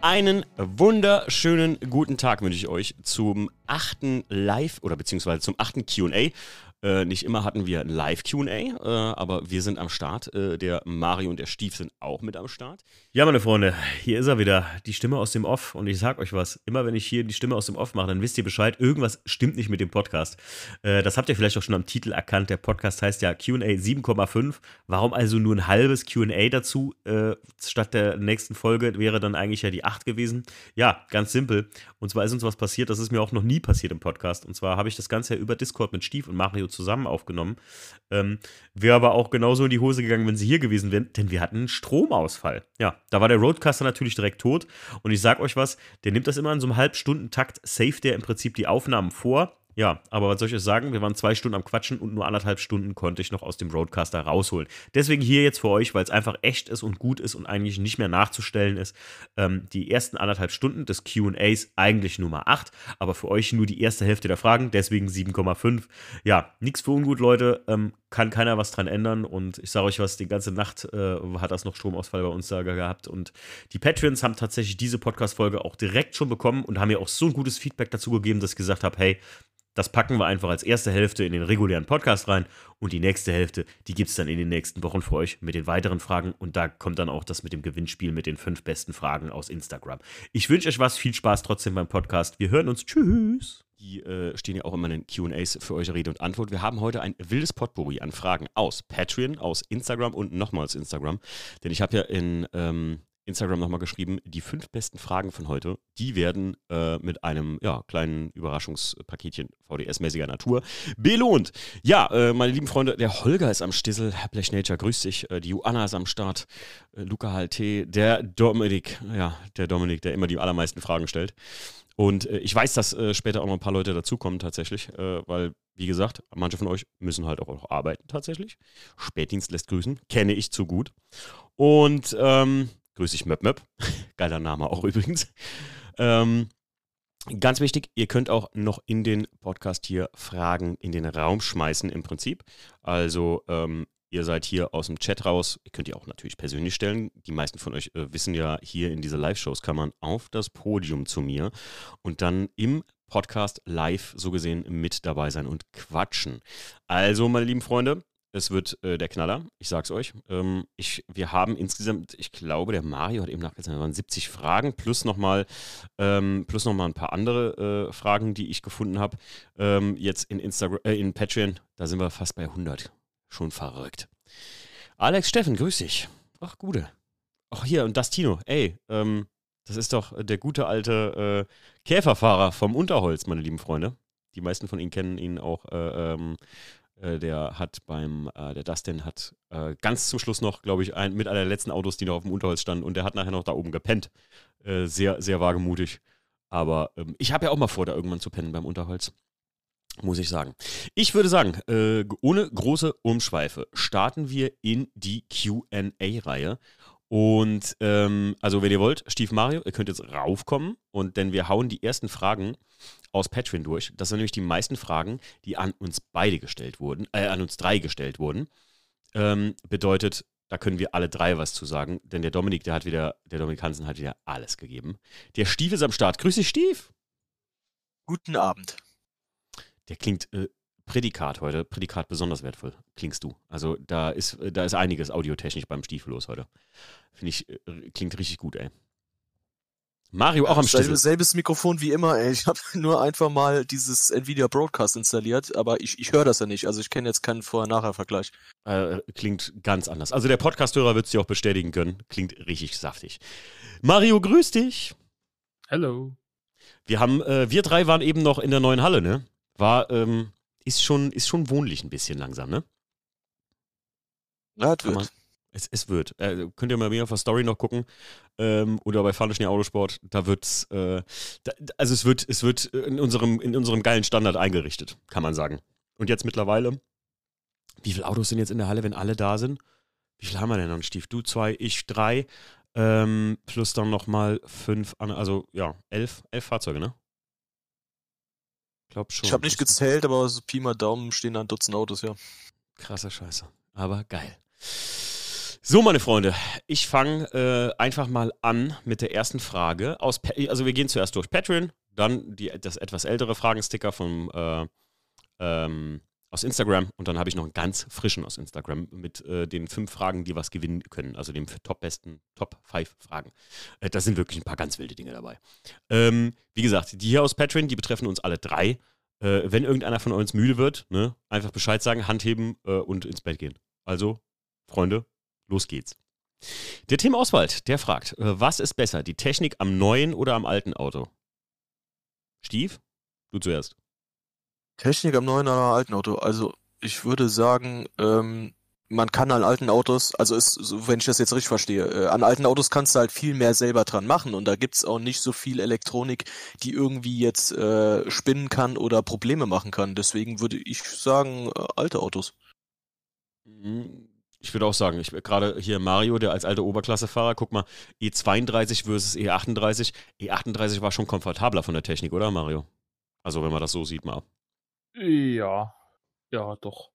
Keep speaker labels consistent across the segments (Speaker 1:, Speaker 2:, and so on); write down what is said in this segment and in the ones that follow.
Speaker 1: Einen wunderschönen guten Tag wünsche ich euch zum achten Live- oder beziehungsweise zum achten QA äh, nicht immer hatten wir ein Live-QA, äh, aber wir sind am Start. Äh, der Mario und der Stief sind auch mit am Start.
Speaker 2: Ja, meine Freunde, hier ist er wieder, die Stimme aus dem Off. Und ich sag euch was, immer wenn ich hier die Stimme aus dem Off mache, dann wisst ihr Bescheid, irgendwas stimmt nicht mit dem Podcast. Äh, das habt ihr vielleicht auch schon am Titel erkannt. Der Podcast heißt ja QA 7,5. Warum also nur ein halbes QA dazu? Äh, statt der nächsten Folge wäre dann eigentlich ja die 8 gewesen. Ja, ganz simpel. Und zwar ist uns was passiert, das ist mir auch noch nie passiert im Podcast. Und zwar habe ich das Ganze ja über Discord mit Stief und Mario zusammen aufgenommen. Ähm, Wäre aber auch genauso in die Hose gegangen, wenn sie hier gewesen wären, denn wir hatten einen Stromausfall. Ja, da war der Roadcaster natürlich direkt tot. Und ich sag euch was, der nimmt das immer in so einem Halbstundentakt, safe der im Prinzip die Aufnahmen vor ja, aber was soll ich euch sagen? Wir waren zwei Stunden am Quatschen und nur anderthalb Stunden konnte ich noch aus dem Roadcaster rausholen. Deswegen hier jetzt für euch, weil es einfach echt ist und gut ist und eigentlich nicht mehr nachzustellen ist. Ähm, die ersten anderthalb Stunden des QAs eigentlich Nummer 8, aber für euch nur die erste Hälfte der Fragen, deswegen 7,5. Ja, nichts für ungut, Leute. Ähm, kann keiner was dran ändern und ich sage euch was, die ganze Nacht äh, hat das noch Stromausfall bei uns da gehabt und die Patreons haben tatsächlich diese Podcast-Folge auch direkt schon bekommen und haben mir auch so ein gutes Feedback dazu gegeben, dass ich gesagt habe, hey, das packen wir einfach als erste Hälfte in den regulären Podcast rein und die nächste Hälfte, die gibt es dann in den nächsten Wochen für euch mit den weiteren Fragen und da kommt dann auch das mit dem Gewinnspiel mit den fünf besten Fragen aus Instagram. Ich wünsche euch was, viel Spaß trotzdem beim Podcast. Wir hören uns. Tschüss.
Speaker 1: Die äh, stehen ja auch immer in den QAs für euch Rede und Antwort. Wir haben heute ein wildes Potpourri an Fragen aus Patreon, aus Instagram und nochmals Instagram. Denn ich habe ja in ähm, Instagram nochmal geschrieben, die fünf besten Fragen von heute, die werden äh, mit einem ja, kleinen Überraschungspaketchen VDS-mäßiger Natur belohnt. Ja, äh, meine lieben Freunde, der Holger ist am Stissel, Black Nature grüßt sich, äh, die Joanna ist am Start, äh, Luca Halte, der Dominik, ja, der Dominik, der immer die allermeisten Fragen stellt. Und äh, ich weiß, dass äh, später auch noch ein paar Leute dazukommen tatsächlich, weil, wie gesagt, manche von euch müssen halt auch noch arbeiten tatsächlich. Spätdienst lässt grüßen, kenne ich zu gut. Und ähm, Grüß dich, Möp Möp. Geiler Name auch übrigens. Ähm, ganz wichtig, ihr könnt auch noch in den Podcast hier Fragen in den Raum schmeißen im Prinzip. Also ähm, ihr seid hier aus dem Chat raus. Ihr könnt die auch natürlich persönlich stellen. Die meisten von euch äh, wissen ja, hier in diese Live-Shows kann man auf das Podium zu mir und dann im Podcast live so gesehen mit dabei sein und quatschen. Also, meine lieben Freunde, es wird äh, der Knaller, ich sag's euch. Ähm, ich, wir haben insgesamt, ich glaube, der Mario hat eben nachgezählt, waren 70 Fragen plus nochmal ähm, noch ein paar andere äh, Fragen, die ich gefunden habe. Ähm, jetzt in Instagram, äh, in Patreon, da sind wir fast bei 100. Schon verrückt. Alex Steffen, grüß dich. Ach, gute. Ach, hier, und das Tino, ey, ähm, das ist doch der gute alte äh, Käferfahrer vom Unterholz, meine lieben Freunde. Die meisten von Ihnen kennen ihn auch äh, ähm, äh, der hat beim, äh, der Dustin hat äh, ganz zum Schluss noch, glaube ich, ein, mit einer der letzten Autos, die noch auf dem Unterholz standen und der hat nachher noch da oben gepennt. Äh, sehr, sehr wagemutig. Aber ähm, ich habe ja auch mal vor, da irgendwann zu pennen beim Unterholz. Muss ich sagen. Ich würde sagen, äh, ohne große Umschweife starten wir in die QA-Reihe. Und ähm, also, wenn ihr wollt, Stief Mario, ihr könnt jetzt raufkommen und denn wir hauen die ersten Fragen aus Patreon durch. Das sind nämlich die meisten Fragen, die an uns beide gestellt wurden, äh, an uns drei gestellt wurden. Ähm, bedeutet, da können wir alle drei was zu sagen, denn der Dominik, der hat wieder, der Dominik Hansen hat wieder alles gegeben. Der Stief ist am Start. Grüß dich, Stief.
Speaker 3: Guten Abend.
Speaker 1: Der klingt äh, Prädikat heute, Prädikat besonders wertvoll, klingst du. Also da ist, da ist einiges audiotechnisch beim Stiefel los heute. Finde ich, äh, klingt richtig gut, ey. Mario auch am Schlüssel.
Speaker 3: Selbes Mikrofon wie immer, ey. Ich habe nur einfach mal dieses Nvidia Broadcast installiert, aber ich, ich höre das ja nicht. Also ich kenne jetzt keinen Vorher-Nachher-Vergleich.
Speaker 1: Äh, klingt ganz anders. Also der Podcast-Hörer wird es dir auch bestätigen können. Klingt richtig saftig. Mario, grüß dich.
Speaker 4: Hallo.
Speaker 1: Wir haben, äh, wir drei waren eben noch in der neuen Halle, ne? War, ähm, ist schon, ist schon wohnlich ein bisschen langsam, ne?
Speaker 3: Ja, das wird.
Speaker 1: Es, es wird. Äh, könnt ihr mal mehr auf der Story noch gucken. Ähm, oder bei Fahrnisch Autosport. Da wird's, äh, da, also es wird, es wird in unserem, in unserem geilen Standard eingerichtet, kann man sagen. Und jetzt mittlerweile, wie viele Autos sind jetzt in der Halle, wenn alle da sind? Wie viele haben wir denn dann, Stief? Du zwei, ich drei. Ähm, plus dann nochmal fünf, also ja, elf, elf Fahrzeuge, ne?
Speaker 3: Glaub schon. Ich habe nicht gezählt, aber so Pi mal Daumen stehen da ein Dutzend Autos, ja.
Speaker 1: Krasser Scheiße. Aber geil. So, meine Freunde, ich fange äh, einfach mal an mit der ersten Frage. Aus, also wir gehen zuerst durch Patreon, dann die, das etwas ältere Fragensticker vom, äh, ähm, aus Instagram und dann habe ich noch einen ganz frischen aus Instagram mit äh, den fünf Fragen, die was gewinnen können, also den top-besten Top 5 Fragen. Äh, da sind wirklich ein paar ganz wilde Dinge dabei. Ähm, wie gesagt, die hier aus Patreon, die betreffen uns alle drei. Äh, wenn irgendeiner von uns müde wird, ne, einfach Bescheid sagen, Hand heben äh, und ins Bett gehen. Also, Freunde, los geht's. Der Tim Oswald, der fragt, äh, was ist besser, die Technik am neuen oder am alten Auto? Stief, du zuerst.
Speaker 3: Technik am neuen oder alten Auto. Also ich würde sagen, ähm, man kann an alten Autos, also ist, wenn ich das jetzt richtig verstehe, äh, an alten Autos kannst du halt viel mehr selber dran machen und da gibt's auch nicht so viel Elektronik, die irgendwie jetzt äh, spinnen kann oder Probleme machen kann. Deswegen würde ich sagen, äh, alte Autos.
Speaker 1: Ich würde auch sagen, ich gerade hier Mario, der als alter Oberklassefahrer, guck mal, E32 versus E38. E38 war schon komfortabler von der Technik, oder Mario? Also wenn man das so sieht mal.
Speaker 4: Ja, ja, doch.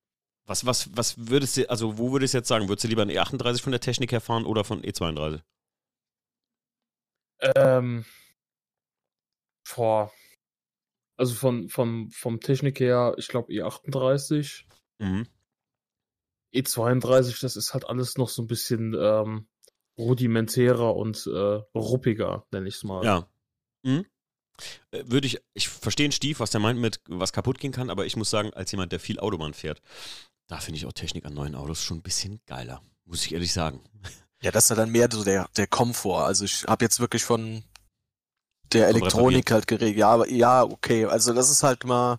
Speaker 1: Was, was, was würdest du, also wo würdest du jetzt sagen, würdest du lieber ein E38 von der Technik her fahren oder von E32?
Speaker 4: Ähm, vor, also von, vom, vom Technik her, ich glaube E38. Mhm. E32, das ist halt alles noch so ein bisschen ähm, rudimentärer und äh, ruppiger, nenne ich es mal.
Speaker 1: Ja. Mhm. Äh, würde ich, ich verstehe Stief, was der meint mit, was kaputt gehen kann, aber ich muss sagen, als jemand, der viel Autobahn fährt, da finde ich auch Technik an neuen Autos schon ein bisschen geiler, muss ich ehrlich sagen.
Speaker 3: Ja, das ist ja dann mehr so der, der Komfort. Also ich habe jetzt wirklich von der Elektronik halt geregelt. Ja, aber ja, okay. Also das ist halt mal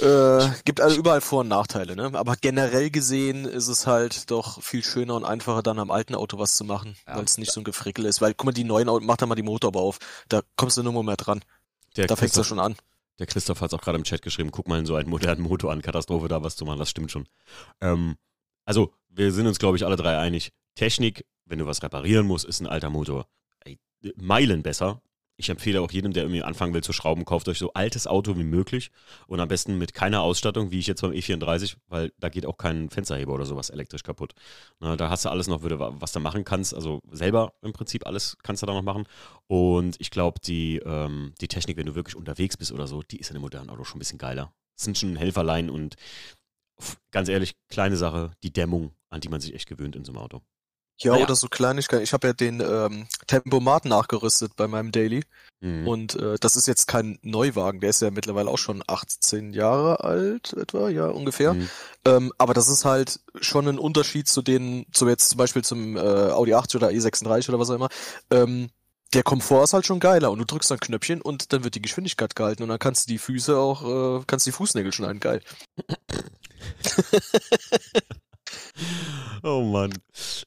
Speaker 3: äh, gibt also überall Vor- und Nachteile, ne? Aber generell gesehen ist es halt doch viel schöner und einfacher, dann am alten Auto was zu machen, ja. weil es nicht so ein Gefrickel ist. Weil, guck mal, die neuen Autos, mach da mal die Motorhaube auf. Da kommst du nur mehr dran. Der da fängst du schon an.
Speaker 1: Der Christoph hat es auch gerade im Chat geschrieben, guck mal in so einen modernen Motor an, Katastrophe da was zu machen, das stimmt schon. Ähm, also, wir sind uns, glaube ich, alle drei einig. Technik, wenn du was reparieren musst, ist ein alter Motor. Meilen besser ich empfehle auch jedem, der irgendwie anfangen will zu schrauben, kauft euch so altes Auto wie möglich und am besten mit keiner Ausstattung, wie ich jetzt beim E34, weil da geht auch kein Fensterheber oder sowas elektrisch kaputt. Na, da hast du alles noch, was du machen kannst. Also selber im Prinzip alles kannst du da noch machen. Und ich glaube, die, ähm, die Technik, wenn du wirklich unterwegs bist oder so, die ist in dem modernen Auto schon ein bisschen geiler. Es sind schon Helferlein und ganz ehrlich, kleine Sache, die Dämmung, an die man sich echt gewöhnt in so einem Auto.
Speaker 3: Ja, naja. oder so Kleinigkeiten. Ich habe ja den ähm, Tempomat nachgerüstet bei meinem Daily. Mhm. Und äh, das ist jetzt kein Neuwagen, der ist ja mittlerweile auch schon 18 Jahre alt, etwa, ja, ungefähr. Mhm. Ähm, aber das ist halt schon ein Unterschied zu den, zu jetzt zum Beispiel zum äh, Audi 80 oder E36 oder was auch immer. Ähm, der Komfort ist halt schon geiler und du drückst ein Knöpfchen und dann wird die Geschwindigkeit gehalten und dann kannst du die Füße auch, äh, kannst die Fußnägel schneiden, geil.
Speaker 1: oh Mann.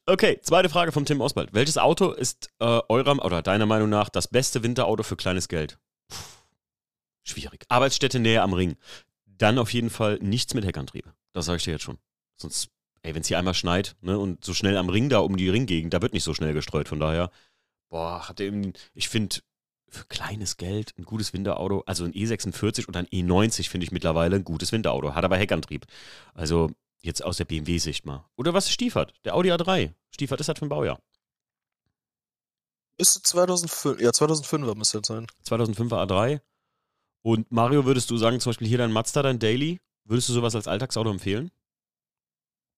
Speaker 1: Okay, zweite Frage vom Tim Oswald. Welches Auto ist äh, eurer oder deiner Meinung nach das beste Winterauto für kleines Geld? Puh, schwierig. Arbeitsstätte näher am Ring. Dann auf jeden Fall nichts mit Heckantrieb. Das sage ich dir jetzt schon. Sonst, ey, wenn es hier einmal schneit, ne, und so schnell am Ring da um die Ringgegend, da wird nicht so schnell gestreut. Von daher, boah, hat eben, ich finde, für kleines Geld ein gutes Winterauto, also ein E46 und ein E90 finde ich mittlerweile ein gutes Winterauto, hat aber Heckantrieb. Also Jetzt aus der BMW-Sicht mal. Oder was Stiefert? Der Audi A3. Stiefert ist halt für ein Baujahr.
Speaker 3: Ist 2005, ja 2005er müsste das sein.
Speaker 1: 2005er A3. Und Mario, würdest du sagen, zum Beispiel hier dein Mazda, dein Daily, würdest du sowas als Alltagsauto empfehlen?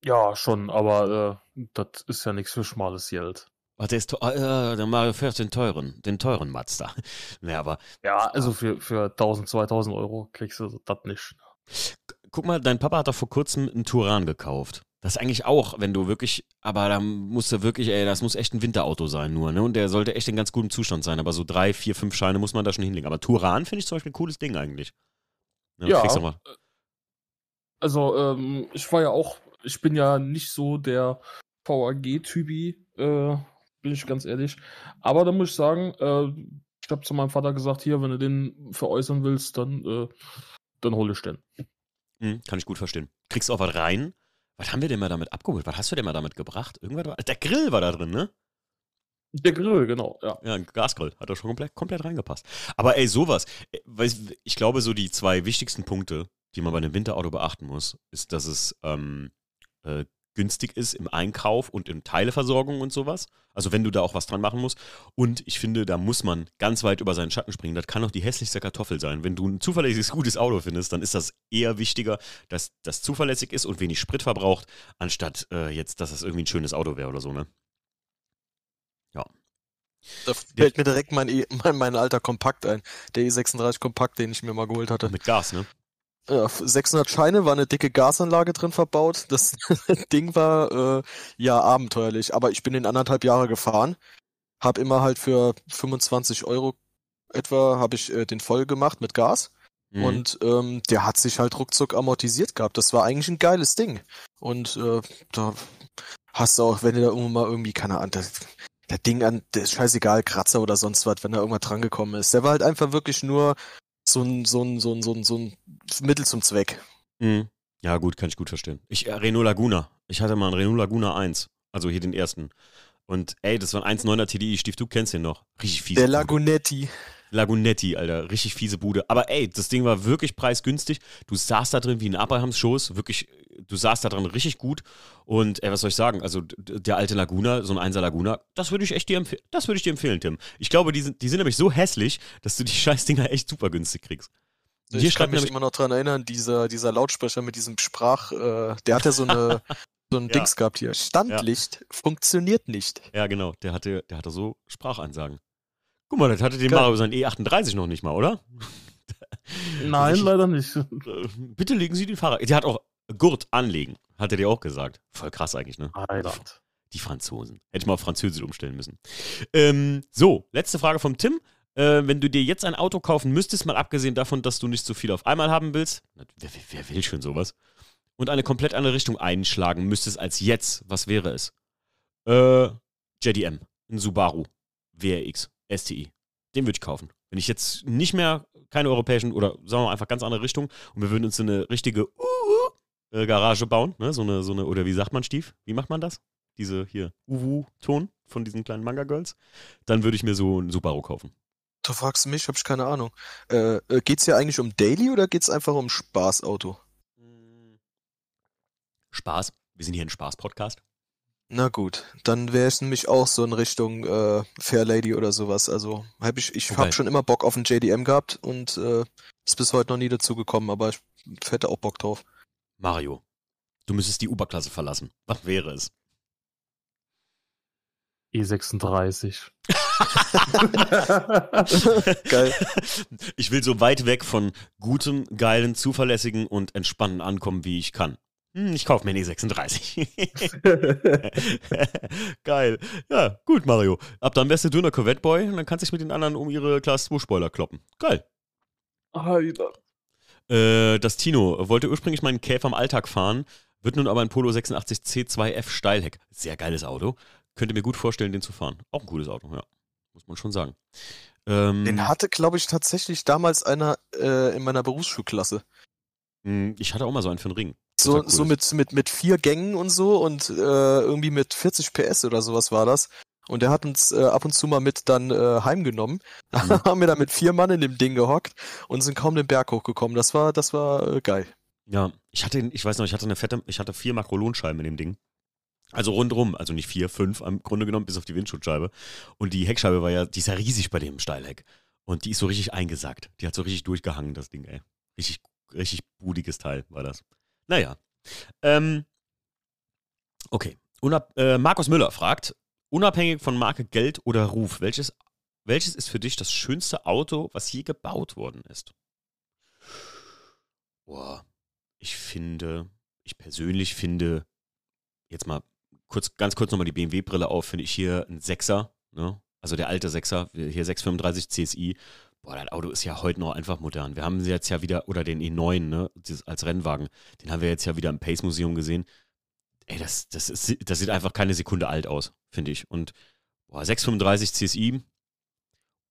Speaker 4: Ja, schon, aber äh, das ist ja nichts für schmales Geld.
Speaker 1: Ach, der ist äh, der Mario fährt den teuren, den teuren Mazda. naja, aber.
Speaker 4: Ja, also für, für 1000, 2000 Euro kriegst du das nicht
Speaker 1: guck mal, dein Papa hat doch vor kurzem einen Turan gekauft. Das eigentlich auch, wenn du wirklich, aber da musst du wirklich, ey, das muss echt ein Winterauto sein nur, ne? Und der sollte echt in ganz gutem Zustand sein. Aber so drei, vier, fünf Scheine muss man da schon hinlegen. Aber Turan finde ich zum Beispiel ein cooles Ding eigentlich.
Speaker 4: Ja. ja also, ähm, ich war ja auch, ich bin ja nicht so der VAG-Typi, äh, bin ich ganz ehrlich. Aber da muss ich sagen, äh, ich habe zu meinem Vater gesagt, hier, wenn du den veräußern willst, dann, äh, dann hol ich den.
Speaker 1: Mhm, kann ich gut verstehen. Kriegst du auch was rein? Was haben wir denn mal damit abgeholt? Was hast du denn mal damit gebracht? Irgendwas war, der Grill war da drin, ne?
Speaker 4: Der Grill, genau, ja.
Speaker 1: Ja, ein Gasgrill. Hat da schon komplett, komplett reingepasst. Aber ey, sowas. Äh, ich glaube, so die zwei wichtigsten Punkte, die man bei einem Winterauto beachten muss, ist, dass es ähm, äh, günstig ist im Einkauf und in Teileversorgung und sowas. Also wenn du da auch was dran machen musst. Und ich finde, da muss man ganz weit über seinen Schatten springen. Das kann auch die hässlichste Kartoffel sein. Wenn du ein zuverlässiges, gutes Auto findest, dann ist das eher wichtiger, dass das zuverlässig ist und wenig Sprit verbraucht, anstatt äh, jetzt, dass das irgendwie ein schönes Auto wäre oder so, ne? Ja.
Speaker 3: Da fällt mir direkt mein, e mein, mein alter Kompakt ein. Der E36 Kompakt, den ich mir mal geholt hatte.
Speaker 1: Mit Gas, ne?
Speaker 3: 600 Scheine, war eine dicke Gasanlage drin verbaut. Das Ding war äh, ja abenteuerlich, aber ich bin in anderthalb Jahre gefahren, hab immer halt für 25 Euro etwa habe ich äh, den voll gemacht mit Gas mhm. und ähm, der hat sich halt ruckzuck amortisiert gehabt. Das war eigentlich ein geiles Ding und äh, da hast du auch, wenn du da irgendwo mal irgendwie keine Ahnung, das, der Ding an, der ist scheißegal, Kratzer oder sonst was, wenn da irgendwas dran gekommen ist. Der war halt einfach wirklich nur so ein, so ein, so ein, so ein, so ein Mittel zum Zweck.
Speaker 1: Mhm. Ja, gut, kann ich gut verstehen. Ich, äh, Renault Laguna. Ich hatte mal einen Renault Laguna 1. Also hier den ersten. Und ey, das war ein 1,9er TDI. Stief, du kennst den noch. Richtig fies.
Speaker 3: Der Lagunetti.
Speaker 1: Lagunetti, Alter. Richtig fiese Bude. Aber ey, das Ding war wirklich preisgünstig. Du saßt da drin wie ein Abrahams Schoß. Wirklich, du saßt da drin richtig gut. Und ey, was soll ich sagen? Also, der alte Laguna, so ein Einser Laguna, das würde ich echt dir empfehlen. Das würde ich dir empfehlen, Tim. Ich glaube, die sind, die sind nämlich so hässlich, dass du die Scheißdinger echt super günstig kriegst.
Speaker 3: Ich Hier kann mich immer noch dran erinnern, dieser, dieser Lautsprecher mit diesem Sprach, äh, der hat ja so eine, so ein ja. Dings gehabt hier. Standlicht ja. funktioniert nicht.
Speaker 1: Ja, genau. Der hatte, der hatte so Sprachansagen. Guck mal, das hatte den Mario sein E38 noch nicht mal, oder?
Speaker 4: Nein, ich, leider nicht.
Speaker 1: Bitte legen Sie den Fahrer. Der hat auch Gurt anlegen, hat er dir auch gesagt. Voll krass eigentlich, ne?
Speaker 4: Alter.
Speaker 1: Die Franzosen. Hätte ich mal auf Französisch umstellen müssen. Ähm, so, letzte Frage vom Tim. Äh, wenn du dir jetzt ein Auto kaufen müsstest, mal abgesehen davon, dass du nicht so viel auf einmal haben willst, wer, wer will schon sowas, und eine komplett andere Richtung einschlagen müsstest als jetzt, was wäre es? Äh, JDM, ein Subaru, WRX. STI. Den würde ich kaufen. Wenn ich jetzt nicht mehr keine europäischen oder sagen wir mal einfach ganz andere Richtung und wir würden uns eine richtige uh, uh, Garage bauen, ne? so eine, so eine, oder wie sagt man, Stief? Wie macht man das? Diese hier Uwu-Ton von diesen kleinen Manga-Girls, dann würde ich mir so ein Subaru kaufen.
Speaker 3: Du fragst mich, hab ich keine Ahnung. Äh, äh geht's hier eigentlich um Daily oder geht's einfach um Spaßauto?
Speaker 1: Spaß. Wir sind hier ein Spaß-Podcast.
Speaker 3: Na gut, dann wäre es nämlich auch so in Richtung äh, Fair Lady oder sowas. Also hab ich, ich okay. habe schon immer Bock auf ein JDM gehabt und äh, ist bis heute noch nie dazu gekommen, aber ich hätte auch Bock drauf.
Speaker 1: Mario, du müsstest die Oberklasse verlassen. Was wäre es?
Speaker 4: E36.
Speaker 1: Geil. Ich will so weit weg von gutem, geilen, zuverlässigen und entspannten ankommen, wie ich kann. Hm, ich kaufe mir eine E36. Geil. Ja, gut, Mario. Ab dann wärst du nur Corvette Boy und dann kannst du dich mit den anderen um ihre Class 2 Spoiler kloppen. Geil.
Speaker 4: Alter.
Speaker 1: Äh, das Tino wollte ursprünglich meinen Käfer im Alltag fahren, wird nun aber ein Polo 86 C2F Steilheck. Sehr geiles Auto. Könnte mir gut vorstellen, den zu fahren. Auch ein cooles Auto, ja. Muss man schon sagen.
Speaker 3: Ähm, den hatte, glaube ich, tatsächlich damals einer äh, in meiner Berufsschulklasse.
Speaker 1: Hm, ich hatte auch mal so einen für den Ring.
Speaker 3: So, cool so mit, mit, mit vier Gängen und so und äh, irgendwie mit 40 PS oder sowas war das. Und der hat uns äh, ab und zu mal mit dann äh, heimgenommen. Mhm. haben wir da mit vier Mann in dem Ding gehockt und sind kaum den Berg hochgekommen. Das war, das war äh, geil.
Speaker 1: Ja, ich hatte, ich weiß noch, ich hatte eine fette, ich hatte vier Makrolonscheiben in dem Ding. Also rundrum, also nicht vier, fünf am Grunde genommen, bis auf die Windschutzscheibe. Und die Heckscheibe war ja, die ist ja riesig bei dem Steilheck. Und die ist so richtig eingesackt. Die hat so richtig durchgehangen, das Ding, ey. Richtig, richtig budiges Teil war das. Naja. Ähm, okay. Unab äh, Markus Müller fragt, unabhängig von Marke, Geld oder Ruf, welches, welches ist für dich das schönste Auto, was je gebaut worden ist? Boah, ich finde, ich persönlich finde, jetzt mal kurz, ganz kurz nochmal die BMW-Brille auf, finde ich hier ein Sechser, ne? also der alte Sechser, hier 635 CSI, Boah, das Auto ist ja heute noch einfach modern. Wir haben sie jetzt ja wieder, oder den E9, ne, als Rennwagen, den haben wir jetzt ja wieder im Pace Museum gesehen. Ey, das, das, ist, das sieht einfach keine Sekunde alt aus, finde ich. Und boah, 635 CSI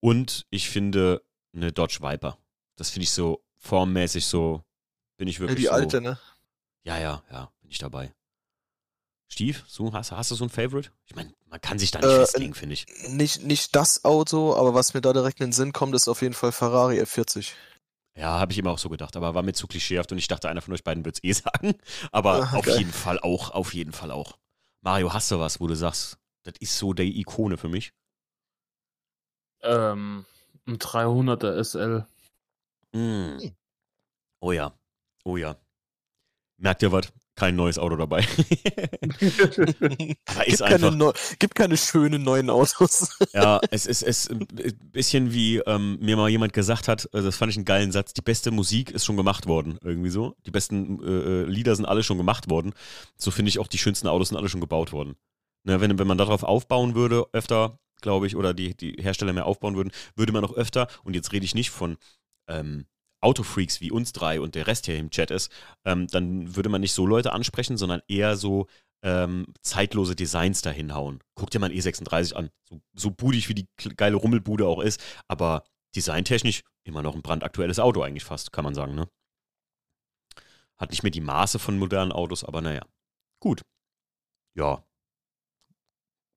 Speaker 1: und ich finde eine Dodge Viper. Das finde ich so formmäßig so, bin ich wirklich.
Speaker 3: Ja, die
Speaker 1: so,
Speaker 3: alte, ne?
Speaker 1: Ja, ja, ja, bin ich dabei. Steve, so, hast, hast, du so ein Favorite? Ich meine, man kann sich da nicht äh, festlegen, finde ich.
Speaker 3: Nicht, nicht das Auto, aber was mir da direkt in den Sinn kommt, ist auf jeden Fall Ferrari F40.
Speaker 1: Ja, habe ich immer auch so gedacht, aber war mir zu klischeehaft und ich dachte, einer von euch beiden wird es eh sagen. Aber Ach, auf geil. jeden Fall auch, auf jeden Fall auch. Mario, hast du was, wo du sagst, das ist so der Ikone für mich?
Speaker 4: Ähm, ein 300er SL.
Speaker 1: Mm. Oh ja, oh ja. Merkt ihr was? Kein neues Auto dabei.
Speaker 3: Aber gibt, keine gibt keine schönen neuen Autos.
Speaker 1: ja, es ist, es ein bisschen wie ähm, mir mal jemand gesagt hat, also das fand ich einen geilen Satz, die beste Musik ist schon gemacht worden, irgendwie so. Die besten äh, äh Lieder sind alle schon gemacht worden. So finde ich auch, die schönsten Autos sind alle schon gebaut worden. Ne, wenn, wenn man darauf aufbauen würde, öfter, glaube ich, oder die, die Hersteller mehr aufbauen würden, würde man auch öfter, und jetzt rede ich nicht von ähm, Autofreaks wie uns drei und der Rest hier im Chat ist, ähm, dann würde man nicht so Leute ansprechen, sondern eher so ähm, zeitlose Designs dahin hauen. Guck dir mal ein E36 an. So, so budig wie die geile Rummelbude auch ist, aber designtechnisch immer noch ein brandaktuelles Auto eigentlich fast, kann man sagen, ne? Hat nicht mehr die Maße von modernen Autos, aber naja. Gut. Ja.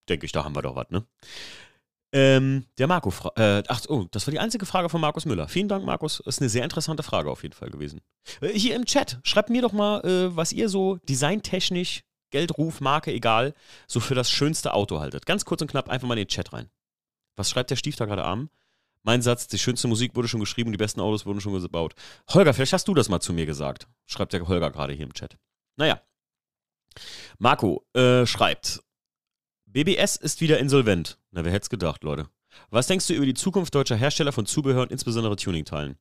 Speaker 1: Denke ich, da haben wir doch was, ne? Ähm, der Marco, äh, ach, oh, das war die einzige Frage von Markus Müller. Vielen Dank, Markus. Das ist eine sehr interessante Frage auf jeden Fall gewesen. Äh, hier im Chat, schreibt mir doch mal, äh, was ihr so designtechnisch, Geldruf, Marke, egal, so für das schönste Auto haltet. Ganz kurz und knapp einfach mal in den Chat rein. Was schreibt der Stief da gerade an? Mein Satz, die schönste Musik wurde schon geschrieben, die besten Autos wurden schon gebaut. Holger, vielleicht hast du das mal zu mir gesagt. Schreibt der Holger gerade hier im Chat. Naja. Marco äh, schreibt, BBS ist wieder insolvent. Na, wer hätte es gedacht, Leute. Was denkst du über die Zukunft deutscher Hersteller von Zubehör und insbesondere Tuning-Teilen?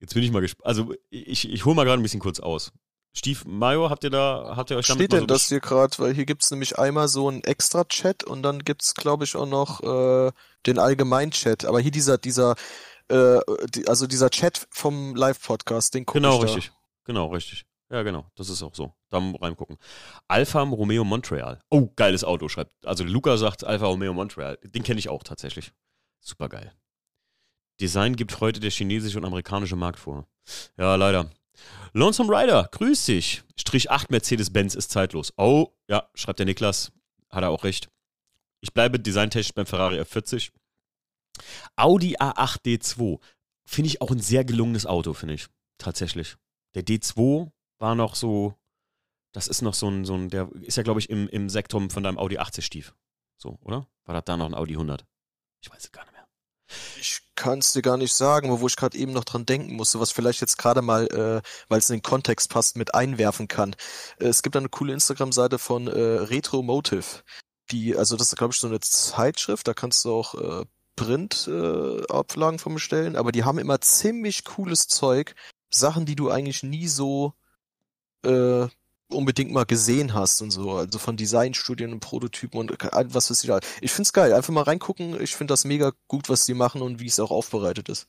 Speaker 1: Jetzt bin ich mal gespannt. Also, ich, ich hole mal gerade ein bisschen kurz aus. Stief Mayo, habt ihr da, habt ihr euch
Speaker 3: damit Steht denn so das hier gerade? Weil hier gibt es nämlich einmal so einen Extra-Chat und dann gibt es, glaube ich, auch noch äh, den Allgemein-Chat. Aber hier dieser, dieser, äh, die, also dieser Chat vom Live-Podcast, den
Speaker 1: gucke genau, ich Genau, richtig. Genau, richtig. Ja, genau, das ist auch so. Da reingucken. Alfa Romeo Montreal. Oh, geiles Auto, schreibt. Also Luca sagt Alfa Romeo Montreal. Den kenne ich auch tatsächlich. Super geil. Design gibt heute der chinesische und amerikanische Markt vor. Ja, leider. Lonesome Rider, grüß dich. Strich 8 Mercedes-Benz ist zeitlos. Oh, ja, schreibt der Niklas. Hat er auch recht. Ich bleibe designtechnisch beim Ferrari F40. Audi A8 D2. Finde ich auch ein sehr gelungenes Auto, finde ich. Tatsächlich. Der D2 war noch so, das ist noch so ein, so ein der ist ja, glaube ich, im, im Sektum von deinem Audi 80 Stief. So, oder? War das da noch ein Audi 100? Ich weiß es gar nicht mehr.
Speaker 3: Ich kann es dir gar nicht sagen, wo ich gerade eben noch dran denken musste, was vielleicht jetzt gerade mal, äh, weil es in den Kontext passt, mit einwerfen kann. Äh, es gibt eine coole Instagram-Seite von äh, Retro Motive. Die, also das ist, glaube ich, so eine Zeitschrift, da kannst du auch äh, Print-Ablagen äh, von bestellen, aber die haben immer ziemlich cooles Zeug, Sachen, die du eigentlich nie so äh, unbedingt mal gesehen hast und so, also von Designstudien und Prototypen und was weiß ich da. Ich find's geil, einfach mal reingucken. Ich finde das mega gut, was die machen und wie es auch aufbereitet ist.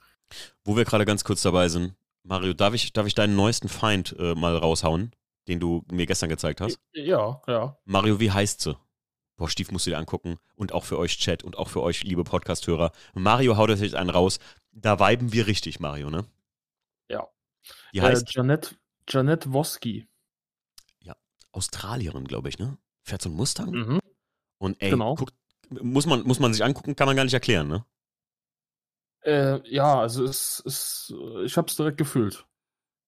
Speaker 1: Wo wir gerade ganz kurz dabei sind, Mario, darf ich, darf ich deinen neuesten Feind äh, mal raushauen, den du mir gestern gezeigt hast?
Speaker 4: Ja, ja.
Speaker 1: Mario, wie heißt sie? Boah, Stief musst du dir angucken. Und auch für euch Chat und auch für euch, liebe Podcast-Hörer. Mario haut jetzt einen raus. Da weiben wir richtig, Mario, ne?
Speaker 4: Ja.
Speaker 1: Die heißt?
Speaker 4: Äh, Janet Janet Woski.
Speaker 1: Ja, Australierin, glaube ich, ne? Fährt so ein Mustang. Mhm. Und ey, genau. guckt, muss, man, muss man sich angucken, kann man gar nicht erklären, ne?
Speaker 4: Äh, ja, also es ist, ich hab's direkt gefühlt.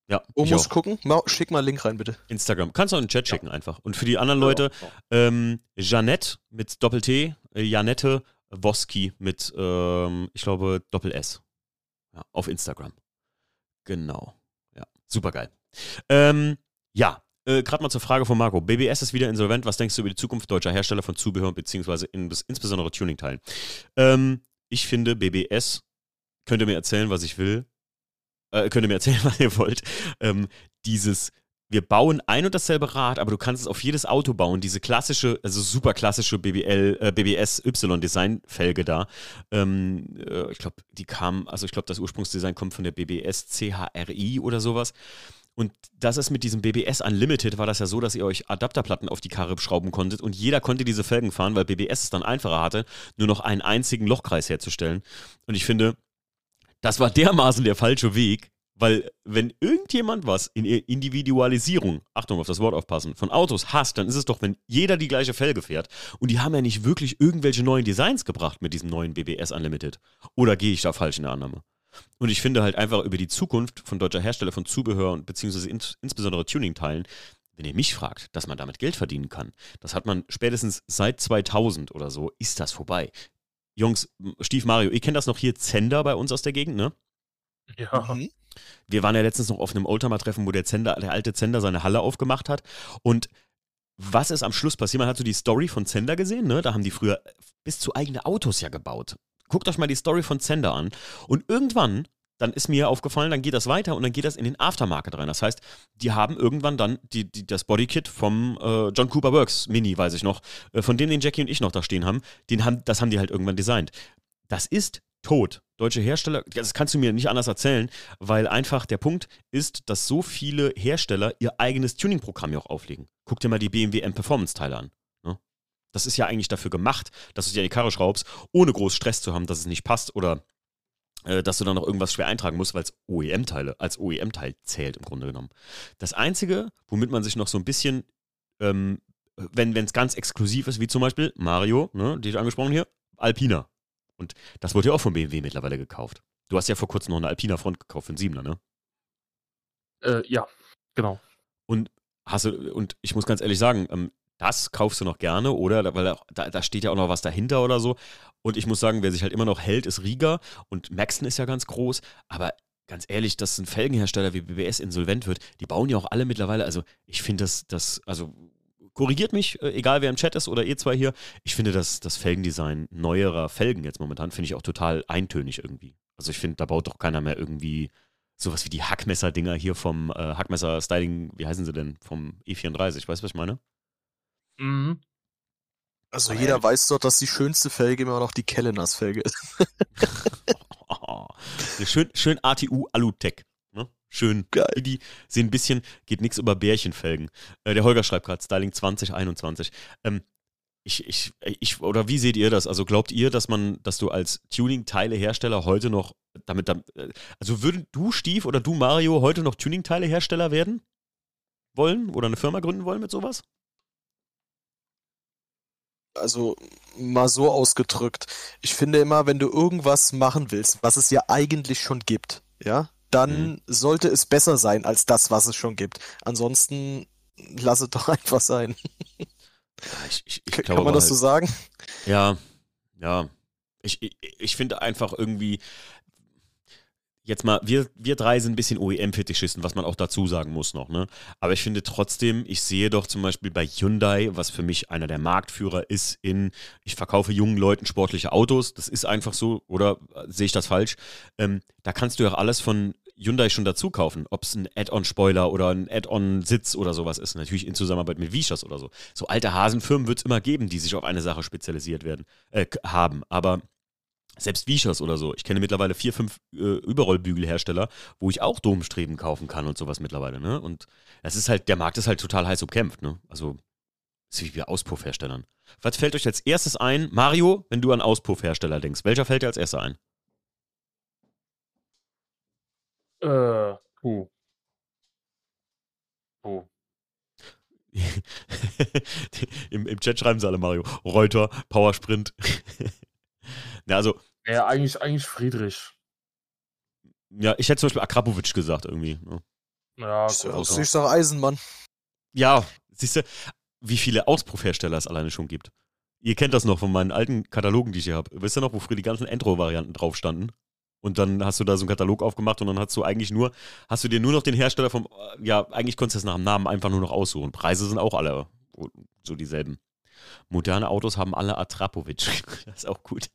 Speaker 3: Ja. Wo muss auch. gucken? Schick mal einen Link rein, bitte.
Speaker 1: Instagram. Kannst du auch in den Chat schicken ja. einfach. Und für die anderen Leute, ja, ähm, Janette mit Doppel-T, äh, Janette Woski mit, ähm, ich glaube, Doppel-S. Ja, auf Instagram. Genau. Ja, super geil. Ähm, ja, äh, gerade mal zur Frage von Marco. BBS ist wieder insolvent. Was denkst du über die Zukunft deutscher Hersteller von Zubehör bzw. In, insbesondere Tuning-Teilen? Ähm, ich finde, BBS könnt ihr mir erzählen, was ich will. Äh, könnt ihr mir erzählen, was ihr wollt. Ähm, dieses wir bauen ein und dasselbe Rad, aber du kannst es auf jedes Auto bauen. Diese klassische, also super klassische BBL, äh, BBS Y-Design-Felge da. Ähm, äh, ich glaube, die kam, also ich glaube, das Ursprungsdesign kommt von der BBS CHRI oder sowas. Und das ist mit diesem BBS Unlimited, war das ja so, dass ihr euch Adapterplatten auf die Karre schrauben konntet und jeder konnte diese Felgen fahren, weil BBS es dann einfacher hatte, nur noch einen einzigen Lochkreis herzustellen. Und ich finde, das war dermaßen der falsche Weg, weil wenn irgendjemand was in Individualisierung, Achtung auf das Wort aufpassen, von Autos hasst, dann ist es doch, wenn jeder die gleiche Felge fährt. Und die haben ja nicht wirklich irgendwelche neuen Designs gebracht mit diesem neuen BBS Unlimited. Oder gehe ich da falsch in der Annahme? Und ich finde halt einfach über die Zukunft von deutscher Hersteller von Zubehör und beziehungsweise ins, insbesondere Tuning-Teilen, wenn ihr mich fragt, dass man damit Geld verdienen kann, das hat man spätestens seit 2000 oder so, ist das vorbei. Jungs, Stief Mario, ihr kennt das noch hier, Zender bei uns aus der Gegend, ne?
Speaker 4: Ja. Mhm.
Speaker 1: Wir waren ja letztens noch auf einem Oldtimer-Treffen, wo der, Zender, der alte Zender seine Halle aufgemacht hat. Und was ist am Schluss passiert? Man hat so die Story von Zender gesehen, ne? Da haben die früher bis zu eigene Autos ja gebaut. Guckt euch mal die Story von Zender an. Und irgendwann, dann ist mir aufgefallen, dann geht das weiter und dann geht das in den Aftermarket rein. Das heißt, die haben irgendwann dann die, die, das Bodykit vom äh, John Cooper Works Mini, weiß ich noch, äh, von dem den Jackie und ich noch da stehen haben, den haben, das haben die halt irgendwann designt. Das ist tot. Deutsche Hersteller, das kannst du mir nicht anders erzählen, weil einfach der Punkt ist, dass so viele Hersteller ihr eigenes Tuning-Programm ja auch auflegen. Guck dir mal die BMW M-Performance-Teile an. Das ist ja eigentlich dafür gemacht, dass du dir die Karre schraubst, ohne groß Stress zu haben, dass es nicht passt oder äh, dass du dann noch irgendwas schwer eintragen musst, weil es OEM-Teile als OEM-Teil zählt im Grunde genommen. Das Einzige, womit man sich noch so ein bisschen, ähm, wenn es ganz exklusiv ist, wie zum Beispiel Mario, ne, die ich angesprochen hier, Alpina. Und das wurde ja auch von BMW mittlerweile gekauft. Du hast ja vor kurzem noch eine Alpina Front gekauft für einen Siebener, ne?
Speaker 4: Äh, ja, genau.
Speaker 1: Und hast du, und ich muss ganz ehrlich sagen, ähm, das kaufst du noch gerne, oder? Weil da, da, steht ja auch noch was dahinter oder so. Und ich muss sagen, wer sich halt immer noch hält, ist Rieger und Maxton ist ja ganz groß, aber ganz ehrlich, dass ein Felgenhersteller wie BBS insolvent wird, die bauen ja auch alle mittlerweile, also ich finde das, das, also korrigiert mich, äh, egal wer im Chat ist oder ihr zwei hier. Ich finde das, das Felgendesign neuerer Felgen jetzt momentan, finde ich auch total eintönig irgendwie. Also ich finde, da baut doch keiner mehr irgendwie sowas wie die Hackmesser-Dinger hier vom äh, Hackmesser-Styling, wie heißen sie denn? Vom E34, weißt du, was ich meine?
Speaker 3: Mhm. Also Aber jeder weiß doch, dass die schönste Felge immer noch die Kelleners-Felge ist.
Speaker 1: schön, schön ATU Alutech. Schön.
Speaker 3: Geil.
Speaker 1: Die sehen ein bisschen, geht nichts über Bärchenfelgen. Äh, der Holger schreibt gerade Styling 2021. Ähm, ich, ich, ich, oder wie seht ihr das? Also glaubt ihr, dass man, dass du als Tuning-Teile-Hersteller heute noch damit, damit, äh, also würden du, Steve, oder du, Mario, heute noch Tuning-Teile-Hersteller werden wollen oder eine Firma gründen wollen mit sowas?
Speaker 3: Also mal so ausgedrückt. Ich finde immer, wenn du irgendwas machen willst, was es ja eigentlich schon gibt, ja, dann mhm. sollte es besser sein als das, was es schon gibt. Ansonsten lass es doch einfach sein.
Speaker 1: Ja, ich, ich, ich
Speaker 3: Kann man das halt, so sagen?
Speaker 1: Ja, ja. Ich, ich, ich finde einfach irgendwie, jetzt mal, wir, wir drei sind ein bisschen OEM-Fetischisten, was man auch dazu sagen muss noch, ne? Aber ich finde trotzdem, ich sehe doch zum Beispiel bei Hyundai, was für mich einer der Marktführer ist in, ich verkaufe jungen Leuten sportliche Autos, das ist einfach so, oder sehe ich das falsch? Ähm, da kannst du ja alles von Hyundai schon dazu kaufen, ob es ein Add-on-Spoiler oder ein Add-on-Sitz oder sowas ist. Natürlich in Zusammenarbeit mit Vishas oder so. So alte Hasenfirmen wird es immer geben, die sich auf eine Sache spezialisiert werden, äh, haben. Aber selbst Vishas oder so. Ich kenne mittlerweile vier, fünf äh, Überrollbügelhersteller, wo ich auch Domstreben kaufen kann und sowas mittlerweile. Ne? Und das ist halt, der Markt ist halt total heiß umkämpft. Ne? Also, ist wie bei Auspuffherstellern. Was fällt euch als erstes ein? Mario, wenn du an Auspuffhersteller denkst, welcher fällt dir als erster ein?
Speaker 4: Äh, puh. Puh.
Speaker 1: Im, Im Chat schreiben sie alle Mario. Reuter, Powersprint. ja, also.
Speaker 4: Ja, eigentlich, eigentlich Friedrich.
Speaker 1: Ja, ich hätte zum Beispiel Akrapovic gesagt irgendwie. Ne?
Speaker 3: Ja, gut, also. Ich sag Eisenmann.
Speaker 1: Ja, siehst du, wie viele Auspuffhersteller es alleine schon gibt. Ihr kennt das noch von meinen alten Katalogen, die ich hier habe. Wisst ihr noch, wo früher die ganzen Endro-Varianten drauf standen? Und dann hast du da so einen Katalog aufgemacht und dann hast du eigentlich nur, hast du dir nur noch den Hersteller vom, ja, eigentlich konntest du das nach dem Namen einfach nur noch aussuchen. Preise sind auch alle so dieselben. Moderne Autos haben alle Atrapovic. das ist auch gut.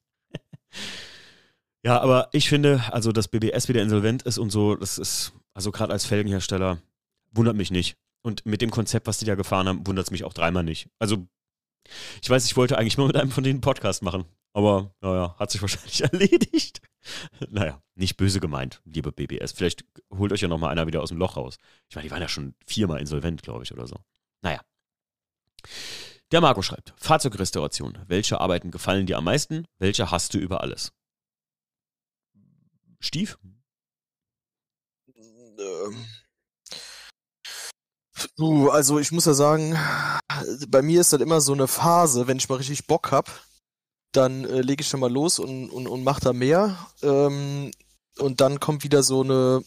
Speaker 1: Ja, aber ich finde, also dass BBS wieder insolvent ist und so, das ist, also gerade als Felgenhersteller, wundert mich nicht. Und mit dem Konzept, was die da gefahren haben, wundert es mich auch dreimal nicht. Also, ich weiß, ich wollte eigentlich mal mit einem von denen einen Podcast machen. Aber naja, hat sich wahrscheinlich erledigt. naja, nicht böse gemeint, liebe BBS. Vielleicht holt euch ja nochmal einer wieder aus dem Loch raus. Ich meine, die waren ja schon viermal insolvent, glaube ich, oder so. Naja. Der Marco schreibt: Fahrzeugrestauration. Welche Arbeiten gefallen dir am meisten? Welche hast du über alles? Stief?
Speaker 3: Ähm. Du, also ich muss ja sagen, bei mir ist das immer so eine Phase, wenn ich mal richtig Bock habe, dann äh, lege ich schon mal los und, und, und mache da mehr. Ähm, und dann kommt wieder so eine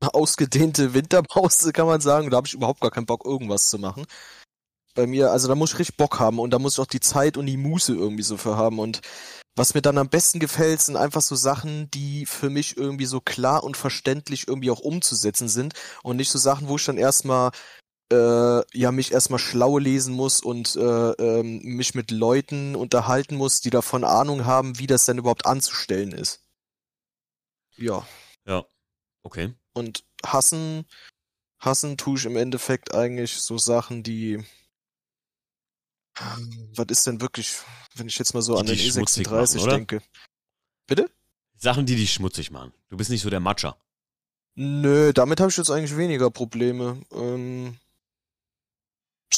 Speaker 3: ausgedehnte Winterpause, kann man sagen. Da habe ich überhaupt gar keinen Bock, irgendwas zu machen. Bei mir, also da muss ich richtig Bock haben und da muss ich auch die Zeit und die Muße irgendwie so für haben. Und was mir dann am besten gefällt, sind einfach so Sachen, die für mich irgendwie so klar und verständlich irgendwie auch umzusetzen sind und nicht so Sachen, wo ich dann erstmal äh, ja mich erstmal schlau lesen muss und äh, ähm, mich mit Leuten unterhalten muss, die davon Ahnung haben, wie das denn überhaupt anzustellen ist. Ja.
Speaker 1: Ja. Okay.
Speaker 3: Und hassen, hassen tue ich im Endeffekt eigentlich so Sachen, die. Was ist denn wirklich, wenn ich jetzt mal so die an den E36 machen, denke? Bitte?
Speaker 1: Sachen, die dich schmutzig machen. Du bist nicht so der Matscher.
Speaker 3: Nö, damit habe ich jetzt eigentlich weniger Probleme. Ähm,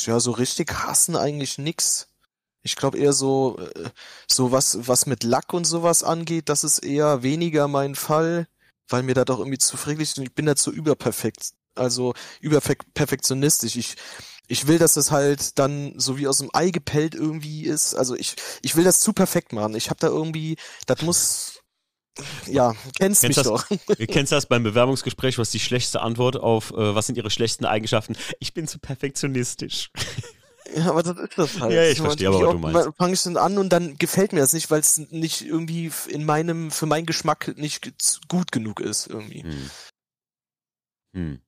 Speaker 3: ja, so richtig hassen eigentlich nix. Ich glaube eher so, äh, so was, was mit Lack und sowas angeht, das ist eher weniger mein Fall, weil mir da doch irgendwie zu friedlich ist und ich bin da zu überperfekt, also überperfektionistisch. Ich, ich will, dass das halt dann so wie aus dem Ei gepellt irgendwie ist. Also ich, ich will das zu perfekt machen. Ich habe da irgendwie, das muss, ja, kennst, kennst mich
Speaker 1: das,
Speaker 3: doch.
Speaker 1: Du kennst das beim Bewerbungsgespräch, was die schlechteste Antwort auf, äh, was sind ihre schlechten Eigenschaften? Ich bin zu perfektionistisch.
Speaker 3: Ja, aber das ist das halt.
Speaker 1: Ja, ich verstehe aber, was du meinst.
Speaker 3: Fange ich dann an und dann gefällt mir das nicht, weil es nicht irgendwie in meinem, für meinen Geschmack nicht gut genug ist, irgendwie. Hm.
Speaker 1: Hm.